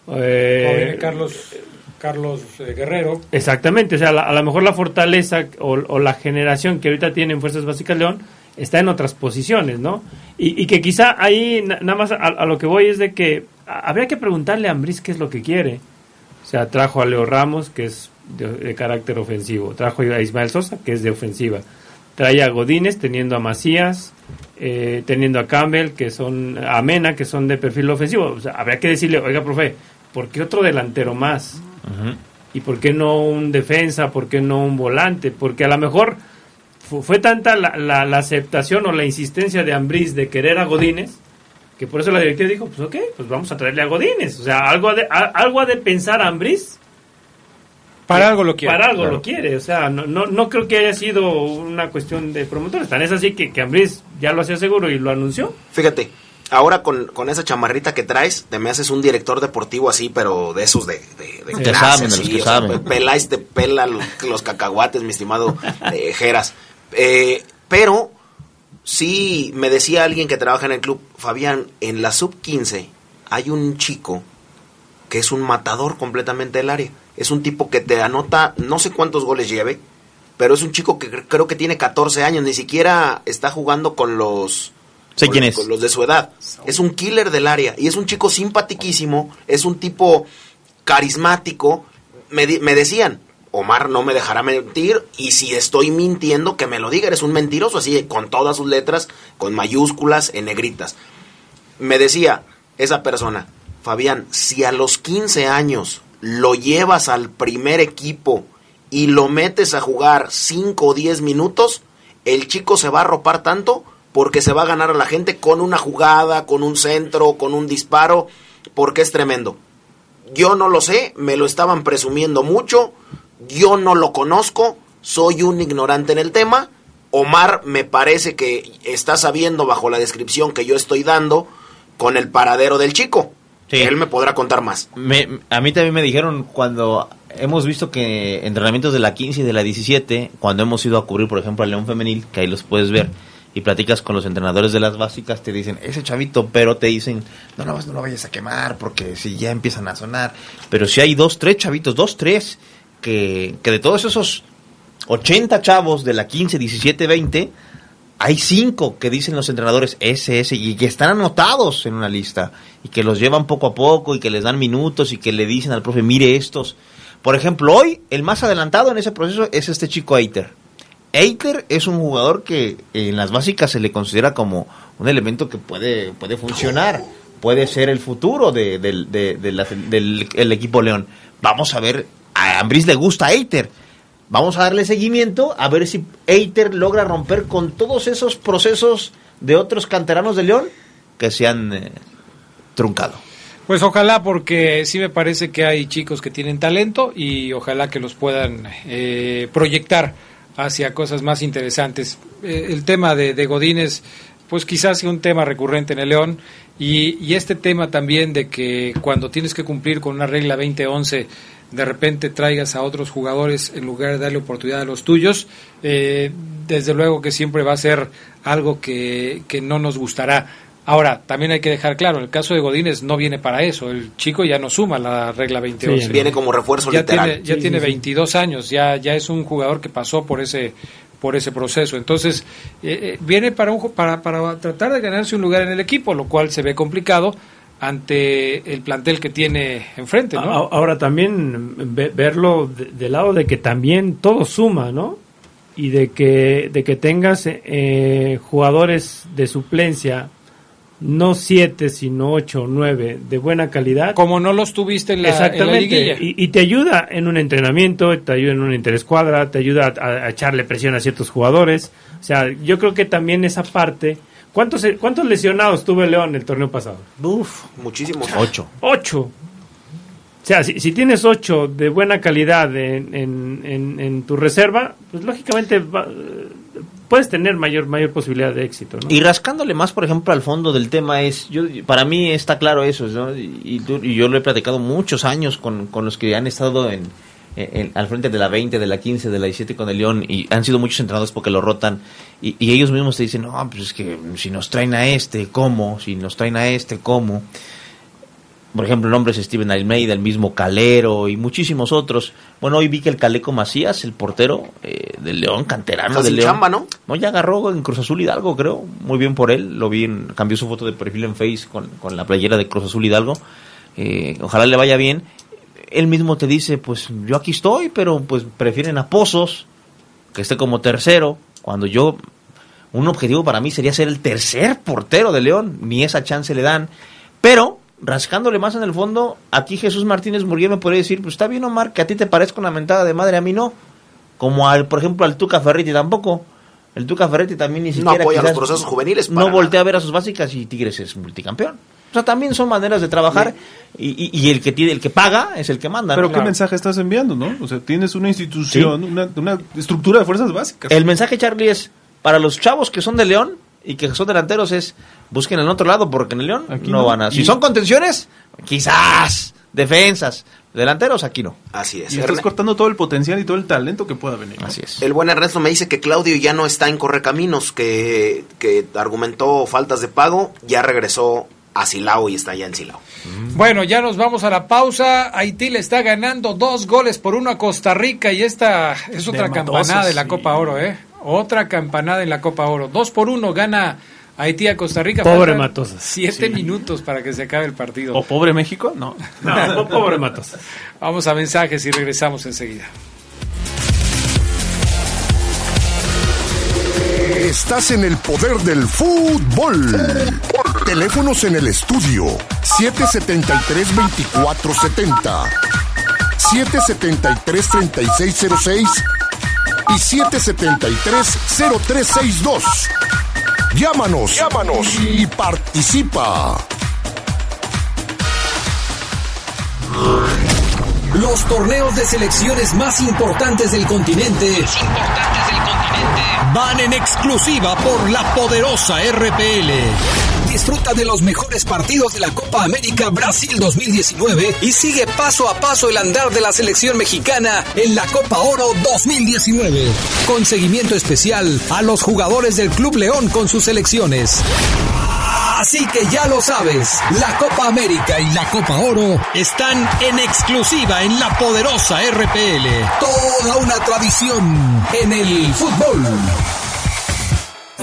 Rocha. eh, Carlos, Carlos eh, Guerrero. Exactamente, o sea, la- a lo mejor la fortaleza o, o la generación que ahorita tiene en Fuerzas Básicas León está en otras posiciones, ¿no? Y, y que quizá ahí, na- nada más a, a lo que voy es de que a- habría que preguntarle a Ambriz qué es lo que quiere. O sea, trajo a Leo Ramos, que es de, de carácter ofensivo, trajo a Ismael Sosa, que es de ofensiva, trae a Godínez, teniendo a Macías, eh, teniendo a Campbell, que son, a Mena, que son de perfil ofensivo. O sea, habría que decirle, oiga, profe, ¿por qué otro delantero más? ¿Y por qué no un defensa? ¿Por qué no un volante? Porque a lo mejor fu- fue tanta la, la- la aceptación o la insistencia de Ambriz de querer a Godínez que por eso la directiva dijo, pues ok, pues vamos a traerle a Godínez. O sea, algo ha de, a- algo ha de pensar Ambriz. Para algo lo quiere. Para algo Claro. lo quiere. O sea, no, no, no creo que haya sido una cuestión de promotores. Tan es así que, que Ambriz ya lo hacía seguro y lo anunció. Fíjate, ahora con, con esa chamarrita que traes, te me haces un director deportivo así, pero de esos de, de, de Que saben, los que sea. Peláis te pela los, los cacahuates, mi estimado eh, Geras. Eh, pero sí me decía alguien que trabaja en el club, Fabián, en la sub 15 hay un chico que es un matador completamente del área. Es un tipo que te anota, no sé cuántos goles lleve, pero es un chico que cre- creo que tiene 14 años, ni siquiera está jugando con los Sé con, quién es. con los de su edad. Es un killer del área y es un chico simpatiquísimo, es un tipo carismático. Me, me decían, Omar no me dejará mentir y si estoy mintiendo que me lo diga, eres un mentiroso, así con todas sus letras, con mayúsculas, en negritas. Me decía esa persona, Fabián, si a los 15 años lo llevas al primer equipo y lo metes a jugar 5 o 10 minutos, el chico se va a arropar tanto porque se va a ganar a la gente con una jugada, con un centro, con un disparo, porque es tremendo. Yo no lo sé, me lo estaban presumiendo mucho, yo no lo conozco, soy un ignorante en el tema. Omar me parece que está sabiendo bajo la descripción que yo estoy dando con el paradero del chico. Él me podrá contar más. Me- a mí también me dijeron cuando hemos visto que entrenamientos de la 15 y de la 17, cuando hemos ido a cubrir, por ejemplo, al León Femenil, que ahí los puedes ver, y platicas con los entrenadores de las básicas, te dicen, ese chavito, pero te dicen, no, no, no lo vayas a quemar, porque si ya empiezan a sonar. Pero si hay dos, tres chavitos, dos, tres, que, que de todos esos 80 chavos de la 15, 17, 20, hay cinco que dicen los entrenadores ese, y que están anotados en una lista, y que los llevan poco a poco, y que les dan minutos, y que le dicen al profe, mire estos. Por ejemplo, hoy el más adelantado en ese proceso es este chico Eiter. Eiter es un jugador que en las básicas se le considera como un elemento que puede, puede funcionar, puede ser el futuro de- del, equipo León. Vamos a ver, a Ambris le gusta Eiter. Vamos a darle seguimiento a ver si Eiter logra romper con todos esos procesos de otros canteranos de León que se han eh, truncado. Pues ojalá, porque sí me parece que hay chicos que tienen talento y ojalá que los puedan eh, proyectar hacia cosas más interesantes. Eh, el tema de, de Godínez, pues quizás sea un tema recurrente en el León y, y este tema también de que cuando tienes que cumplir con una regla 2011 de repente traigas a otros jugadores en lugar de darle oportunidad a los tuyos, eh, desde luego que siempre va a ser algo que, que no nos gustará. Ahora, también hay que dejar claro, el caso de Godínez no viene para eso, el chico ya no suma la regla 2011. Sí, viene como refuerzo ya literal. Tiene, ya Sí, tiene sí, sí. 22 años, ya, ya es un jugador que pasó por ese por ese proceso. Entonces, eh, eh, viene para, un, para, para tratar de ganarse un lugar en el equipo, lo cual se ve complicado ante el plantel que tiene enfrente, ¿no? Ahora también ve- verlo de- del lado de que también todo suma, ¿no? Y de que, de que tengas eh, jugadores de suplencia, no siete, sino ocho o nueve, de buena calidad. Como no los tuviste en la, en la Exactamente. liguilla. y, y te ayuda en un entrenamiento, te ayuda en una interescuadra, te ayuda a, a echarle presión a ciertos jugadores. O sea, yo creo que también esa parte. ¿Cuántos, cuántos lesionados tuvo el León el torneo pasado? Uf, muchísimos. Ocho. Ocho. O sea, si, si tienes ocho de buena calidad en, en, en- en tu reserva, pues lógicamente va- puedes tener mayor mayor posibilidad de éxito. ¿no? Y rascándole más, por ejemplo, al fondo del tema es, yo para mí está claro eso, ¿no? y, y yo lo he platicado muchos años con, con los que han estado en, en- al frente de la 20, de la 15, de la 17 con el León, y han sido muchos entrenados porque lo rotan, y, y ellos mismos te dicen, no, pues es que si nos traen a este, ¿cómo? Si nos traen a este, ¿cómo? Por ejemplo, el nombre es Steven Almeida, el mismo Calero y muchísimos otros. Bueno, hoy vi que el Caleco Macías, el portero eh, del León, canterano Está del León. chamba, ¿no? No, ya agarró en Cruz Azul Hidalgo, creo. Muy bien por él. Lo vi, en- cambió su foto de perfil en Face con, con la playera de Cruz Azul Hidalgo. Eh, ojalá le vaya bien. Él mismo te dice, pues yo aquí estoy, pero pues prefieren a Pozos, que esté como tercero, cuando yo... Un objetivo para mí sería ser el tercer portero de León. Ni esa chance le dan. Pero, rascándole más en el fondo, aquí Jesús Martínez Murguía me podría decir, pues está bien Omar, que a ti te parezca una mentada de madre, a mí no. Como al, por ejemplo, al Tuca Ferretti tampoco. El Tuca Ferretti también ni No siquiera apoya los procesos juveniles No voltea a ver a sus básicas y Tigres es multicampeón. O sea, también son maneras de trabajar y, y- y el que tiene, el que paga es el que manda. Pero ¿no? ¿qué mensaje estás enviando, no? O sea, tienes una institución, una, una estructura de fuerzas básicas. El mensaje, Charlie, es para los chavos que son de León y que son delanteros es busquen en otro lado porque en el León Aquí no, no. van a. Si son contenciones, quizás. Defensas. Delanteros, aquí no. Así es. Y estás cortando todo el potencial y todo el talento que pueda venir. Así es. El buen Ernesto me dice que Claudio ya no está en Correcaminos, que, que argumentó faltas de pago, ya regresó a Silao y está ya en Silao. Bueno, ya nos vamos a la pausa. Haití le está ganando dos goles por uno a Costa Rica y esta es otra De campanada Matosas, de la sí. Copa Oro, ¿eh? Otra campanada en la Copa Oro. Dos por uno gana Haití a Costa Rica. Pobre Faltan Matosas. Siete Sí. minutos para que se acabe el partido. ¿O pobre México? No. No, pobre Matos. Vamos a mensajes y regresamos enseguida. Estás en el poder del fútbol. Teléfonos en el estudio 773-2470, 773-3606 y 773-0362. Llámanos, llámanos y participa. Los torneos de selecciones más importantes del continente. Van en exclusiva por la poderosa RPL. Disfruta de los mejores partidos de la Copa América Brasil 2019 y sigue paso a paso el andar de la selección mexicana en la Copa Oro 2019. Con seguimiento especial a los jugadores del Club León con sus selecciones. Así que ya lo sabes, la Copa América y la Copa Oro están en exclusiva en la poderosa RPL. Toda una tradición en el fútbol.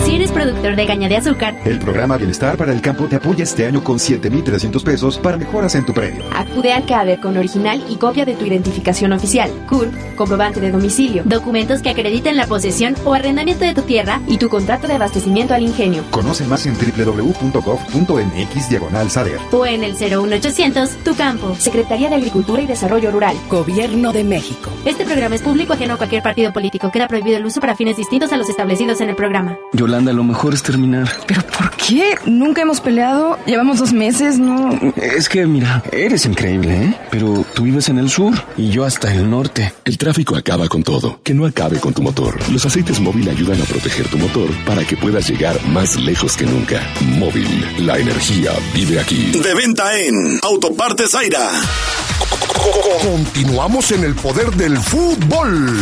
Si eres productor de caña de azúcar, El programa Bienestar para el Campo te apoya este año con 7,300 pesos para mejoras en tu premio. acude al CADER con original y copia de tu identificación oficial, CURP, comprobante de domicilio, documentos que acrediten la posesión o arrendamiento de tu tierra y tu contrato de abastecimiento al ingenio. Conoce más en www.gov.mx diagonal saber. O en el 01800 Tu Campo. Secretaría de Agricultura y Desarrollo Rural. Gobierno de México. Este programa es público ajeno a cualquier partido político. Queda prohibido el uso para fines distintos a los establecidos en el programa. Yolanda, lo mejor es terminar. ¿Pero por qué? Nunca hemos peleado. Llevamos dos meses, ¿no? Es que, mira, eres increíble, ¿eh? Pero tú vives en el sur y yo hasta el norte. El tráfico acaba con todo. Que no acabe con tu motor. Los aceites móvil ayudan a proteger tu motor para que puedas llegar más lejos que nunca. Móvil, la energía vive aquí. De venta en Autopartes Zaira. Continuamos en el poder del fútbol.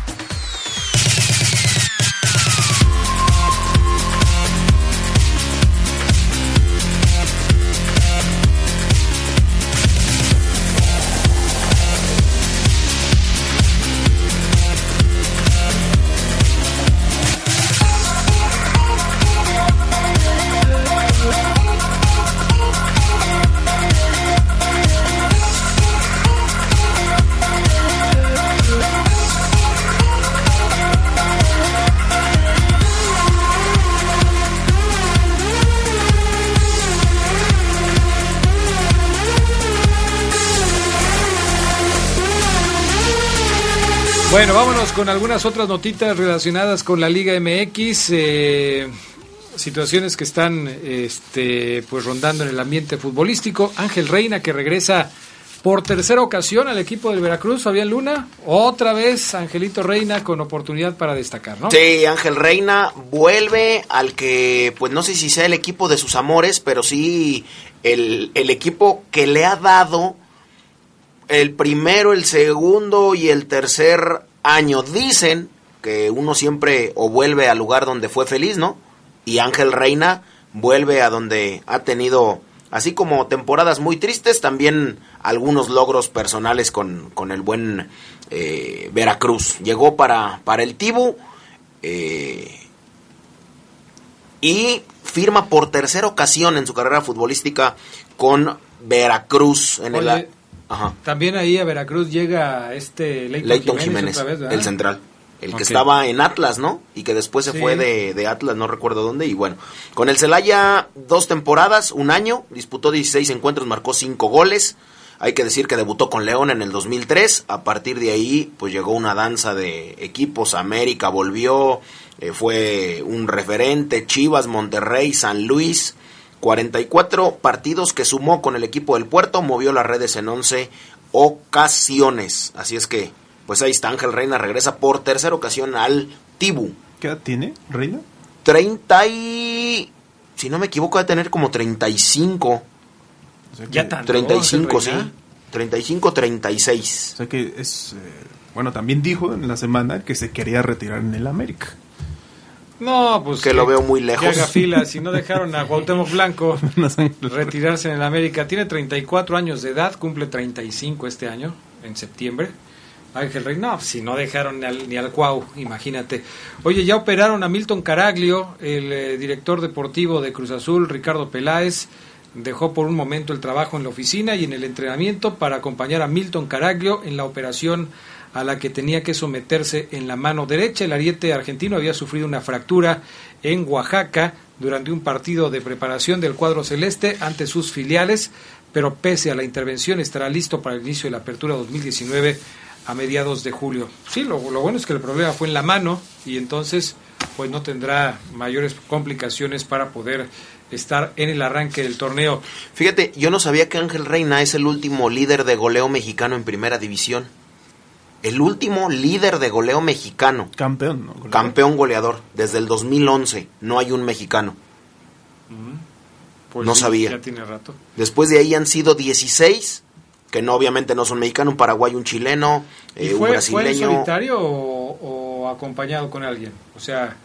Bueno, vámonos con algunas otras notitas relacionadas con la Liga MX. eh, situaciones que están este, pues rondando en el ambiente futbolístico. Ángel Reina que regresa por tercera ocasión al equipo del Veracruz, Fabián Luna. Otra vez Angelito Reina con oportunidad para destacar, ¿no? Sí, Ángel Reina vuelve al que, pues no sé si sea el equipo de sus amores, pero sí el, el equipo que le ha dado el primero, el segundo y el tercer año. Dicen que uno siempre o vuelve al lugar donde fue feliz, ¿no? Y Ángel Reina vuelve a donde ha tenido, así como temporadas muy tristes, también algunos logros personales con, con el buen eh, Veracruz. Llegó para, para el Tibu eh, y firma por tercera ocasión en su carrera futbolística con Veracruz en el... Ajá. También ahí a Veracruz llega este Leighton, Leighton Jiménez, Jiménez, otra vez, ¿verdad? el central. El que estaba en Atlas, ¿no? Y que después se Sí. fue de, de Atlas, no recuerdo dónde. Y bueno, con el Celaya, dos temporadas, un año, disputó 16 encuentros, marcó 5 goles. Hay que decir que debutó con León en el 2003. A partir de ahí, pues llegó una danza de equipos. América volvió, eh, fue un referente. Chivas, Monterrey, San Luis. 44 partidos que sumó con el equipo del Puerto, movió las redes en 11 ocasiones. Así es que, pues ahí está, Ángel Reina regresa por tercera ocasión al Tibu. ¿Qué edad tiene, Reina? 30 y... Si no me equivoco, va a tener como 35. Ya tanto, 35, Ángel sí. Reina. 35, 36. O sea que es... eh, bueno, también dijo en la semana que se quería retirar en el América. No, pues Que lo veo muy lejos. Que haga fila, si no dejaron a Cuauhtémoc Blanco retirarse en el América. Tiene 34 años de edad, cumple 35 este año, en septiembre. Ángel Rey, no, si no dejaron ni al, ni al Cuau, imagínate. Oye, ya operaron a Milton Caraglio, el eh, director deportivo de Cruz Azul, Ricardo Peláez, dejó por un momento el trabajo en la oficina y en el entrenamiento para acompañar a Milton Caraglio en la operación a la que tenía que someterse en la mano derecha. El ariete argentino había sufrido una fractura en Oaxaca durante un partido de preparación del cuadro celeste ante sus filiales, pero pese a la intervención estará listo para el inicio de la apertura 2019 a mediados de julio. Sí, lo, lo bueno es que el problema fue en la mano y entonces pues no tendrá mayores complicaciones para poder estar en el arranque del torneo. Fíjate, yo no sabía que Ángel Reina es el último líder de goleo mexicano en primera división. El último líder de goleo mexicano. Campeón, ¿no? Campeón goleador. Desde el 2011 no hay un mexicano. Pues No sí, sabía. Ya tiene rato. Después de ahí han sido 16 que no obviamente no son mexicanos, un paraguayo, un chileno, ¿Y eh, un fue, fue en brasileño. solitario o, o acompañado con alguien? O sea,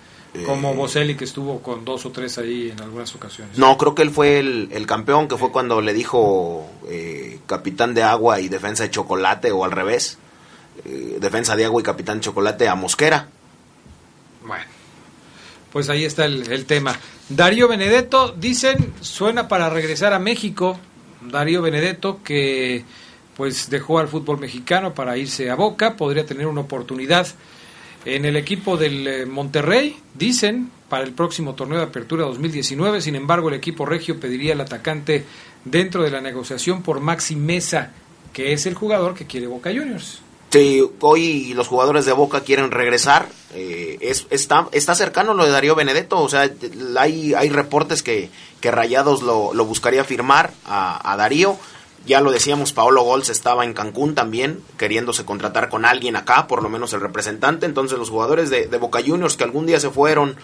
como Eh, Boselli que estuvo con dos o tres ahí en algunas ocasiones. No, creo que él fue el, el campeón, que fue cuando le dijo eh, capitán de agua y defensa de chocolate, o al revés, eh, defensa de agua y capitán chocolate a Mosquera. Bueno, pues ahí está el, el tema. Darío Benedetto, dicen, suena para regresar a México. Darío Benedetto, que pues dejó al fútbol mexicano para irse a Boca, podría tener una oportunidad en el equipo del eh, Monterrey, dicen, para el próximo torneo de apertura 2019. Sin embargo, el equipo regio pediría al atacante dentro de la negociación por Maxi Mesa, que es el jugador que quiere Boca Juniors. Sí, hoy los jugadores de Boca quieren regresar. eh, es, está, está cercano lo de Darío Benedetto. O sea, hay, hay reportes que, que Rayados lo, lo buscaría firmar a, Darío. Ya lo decíamos, Paolo Gols estaba en Cancún también, queriéndose contratar con alguien acá, por lo menos el representante. Entonces los jugadores de, de Boca Juniors que algún día se fueron,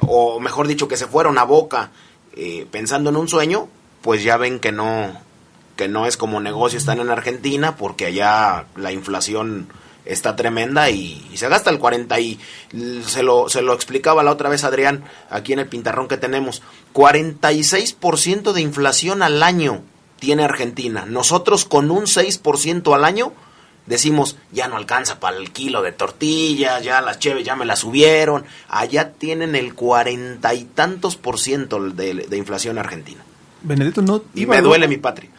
o mejor dicho, que se fueron a Boca eh, pensando en un sueño, pues ya ven que no, que no es como negocio están en Argentina, porque allá la inflación está tremenda y, y se gasta el 40 y se lo, se lo explicaba la otra vez Adrián aquí en el pintarrón que tenemos. 46% de inflación al año tiene Argentina. Nosotros con un 6% al año decimos ya no alcanza para el kilo de tortillas ya las cheves ya me las subieron. Allá tienen el cuarenta y tantos por ciento de, de inflación argentina. Benedetto no iba me duele mi patria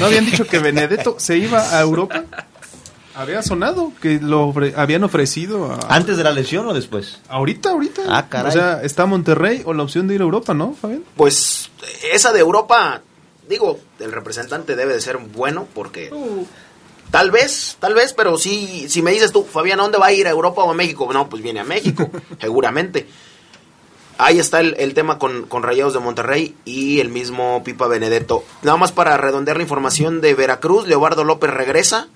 ¿No habían dicho que Benedetto se iba a Europa? Había sonado que lo ofre- habían ofrecido a... ¿Antes de la lesión o después? Ahorita, ahorita. Ah, caray. O sea, está Monterrey o la opción de ir a Europa, ¿no, Fabián? Pues esa de Europa, digo, el representante debe de ser bueno porque tal vez, tal vez, pero sí, si me dices tú, Fabián, ¿a dónde va a ir? ¿A Europa o a México? No, pues viene a México, seguramente. Ahí está el, el tema con, con Rayados de Monterrey y el mismo Pipa Benedetto. Nada más para redondear la información de Veracruz, Leobardo López regresa,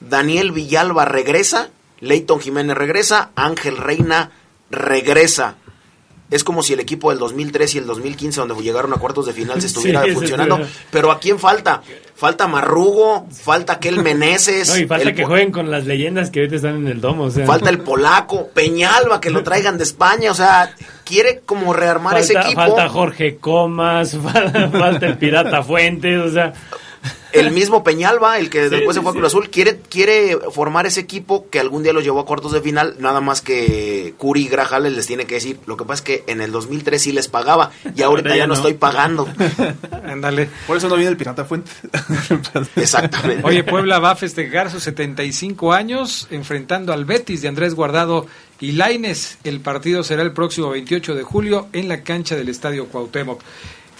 Daniel Villalba regresa, Leighton Jiménez regresa, Ángel Reina regresa. Es como si el equipo del 2003 y el 2015, donde llegaron a cuartos de final, se estuviera Sí, funcionando. Pero ¿a quién falta? Falta Marrugo, falta aquel Meneses. No, y falta el que jueguen con las leyendas que ahorita están en el domo. O sea. Falta el polaco, Peñalba, que lo traigan de España. O sea, quiere como rearmar ese equipo. Falta Jorge Comas, falta, falta el Pirata Fuentes, o sea. El mismo Peñalba, el que después se fue a Cruz Azul, quiere, quiere formar ese equipo que algún día los llevó a cuartos de final. Nada más que Curi y Grajales les tiene que decir. Lo que pasa es que en el 2003 sí les pagaba y ahorita Ahora ya ya no no. estoy pagando. Ándale. Por eso no viene el Pirata Fuente. Exactamente. Oye, Puebla va a festejar sus 75 años enfrentando al Betis de Andrés Guardado y Laines. El partido será el próximo 28 de julio en la cancha del Estadio Cuauhtémoc.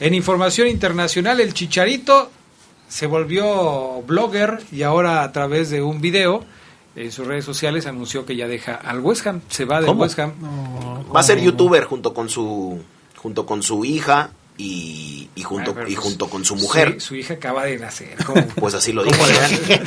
En información internacional, el Chicharito se volvió blogger y ahora a través de un video en sus redes sociales anunció que ya deja al West Ham, se va del ¿Cómo? West Ham. Va a ser youtuber junto con su junto con su hija y, y junto pero y pues, junto con su mujer. Su, su hija acaba de nacer. ¿cómo? Pues así lo ¿Cómo dije.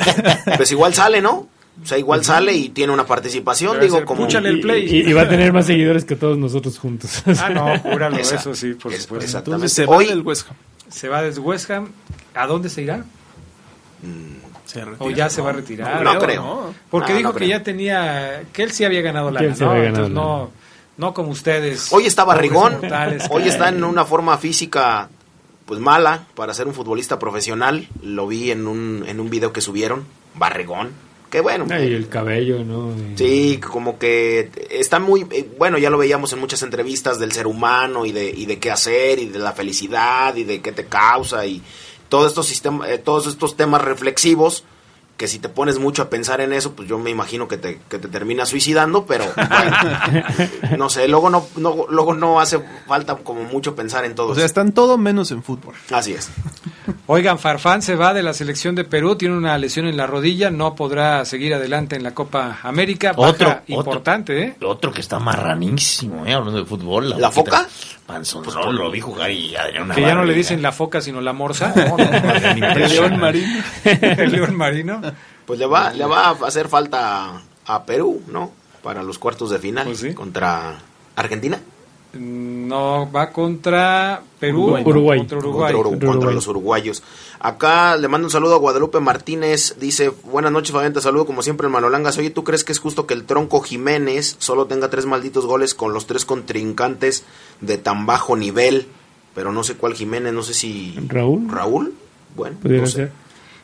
pues igual sale, ¿no? O sea, igual sale y tiene una participación, Debe digo, como... púchale el play. Y, y va a tener más seguidores que todos nosotros juntos. Ah, no, júralo, Esa- eso sí, por supuesto. exactamente. Entonces se va Hoy- del West Ham. Se va West Ham. ¿A dónde se irá? Se ¿O ya se va a retirar? No creo. Porque No, dijo no que ya tenía, que él sí había ganado la sí había ganado no, no como ustedes. Hoy está Barrigón, hoy está en una forma física pues mala para ser un futbolista profesional. Lo vi en un, en un video que subieron, Barrigón. Que bueno, Y el cabello, ¿no? Y- Sí, como que está muy, eh, bueno, ya lo veíamos en muchas entrevistas del ser humano y de, y de qué hacer y de la felicidad y de qué te causa y todos estos sistemas, eh, todos estos temas reflexivos que si te pones mucho a pensar en eso, pues yo me imagino que te, que te terminas suicidando, pero bueno, no sé, luego no, no, luego no hace falta como mucho pensar en todo O sea, eso. están todo menos en fútbol. Así es. Oigan, Farfán se va de la selección de Perú, tiene una lesión en la rodilla, no podrá seguir adelante en la Copa América. Baja Otro, otro. importante, ¿eh? Otro que está marranísimo, ¿eh? Hablando de fútbol. ¿La foca? Panzón, no, lo vi jugar y Adrián Que ya no le dicen la foca, sino la morsa. No, no, El no. león marino. El león marino. Pues le va, le va a hacer falta a Perú, ¿no? Para los cuartos de final Pues sí. contra Argentina. No, va contra Perú. Uruguay. Uruguay. Contra Uruguay. Contra, los uruguayos. Acá le mando un saludo a Guadalupe Martínez. Dice, buenas noches Fabián, te saludo como siempre en Manolangas. Oye, ¿tú crees que es justo que el tronco Jiménez solo tenga tres malditos goles con los tres contrincantes de tan bajo nivel? Pero no sé cuál Jiménez, no sé si... Raúl. Raúl. Bueno, no sé. ser.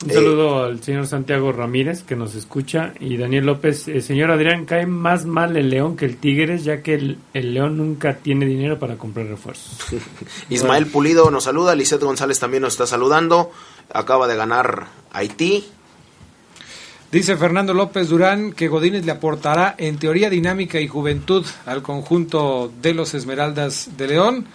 Un Eh, saludo al señor Santiago Ramírez que nos escucha y Daniel López. eh, señor Adrián, cae más mal el León que el Tigres ya que el, el León nunca tiene dinero para comprar refuerzos. Ismael Pulido nos saluda, Lisette González también nos está saludando. Acaba de ganar Haití. Dice Fernando López Durán que Godínez le aportará en teoría dinámica y juventud al conjunto de los Esmeraldas de León.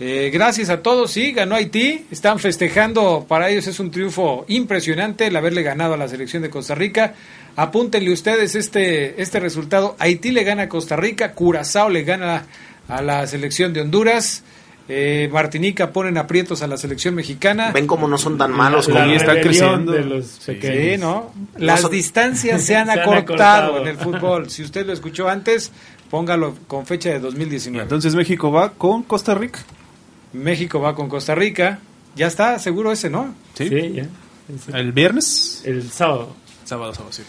Eh, gracias a todos, sí, ganó Haití, están festejando, para ellos es un triunfo impresionante el haberle ganado a la selección de Costa Rica. Apúntenle ustedes este, este resultado, Haití le gana a Costa Rica, Curazao le gana a la selección de Honduras, eh, Martinica ponen aprietos a la selección mexicana. Ven cómo no son tan malos La como rebelión creciendo. de los pequeños. Sí, ¿no? Las distancias se han Se han acortado acortado. en el fútbol. Si usted lo escuchó antes, póngalo con fecha de 2019. Entonces México va con Costa Rica. México va con Costa Rica. Ya está seguro ese, ¿no? Sí. Sí, ya. El viernes. El sábado. Sábado, sábado, sí.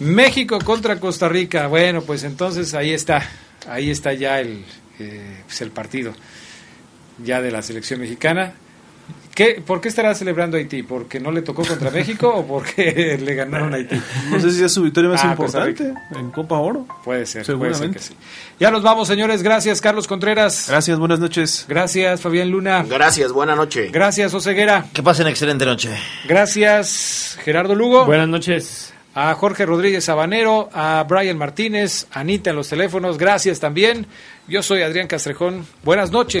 México contra Costa Rica. Bueno, pues entonces ahí está. Ahí está ya el, eh, pues el partido ya de la selección mexicana. ¿Qué, ¿Por qué estará celebrando Haití? ¿Porque no le tocó contra México o porque le ganaron a Haití? No sé si es su victoria más Ah, Costa importante en Copa Oro. Puede ser, puede ser que sí. Ya nos vamos, señores. Gracias, Carlos Contreras. Gracias, buenas noches. Gracias, Fabián Luna. Gracias, buena noche. Gracias, Oseguera. Que pasen excelente noche. Gracias, Gerardo Lugo. Buenas noches. A Jorge Rodríguez Sabanero, a Brian Martínez, a Anita en los teléfonos. Gracias también. Yo soy Adrián Castrejón. Buenas noches.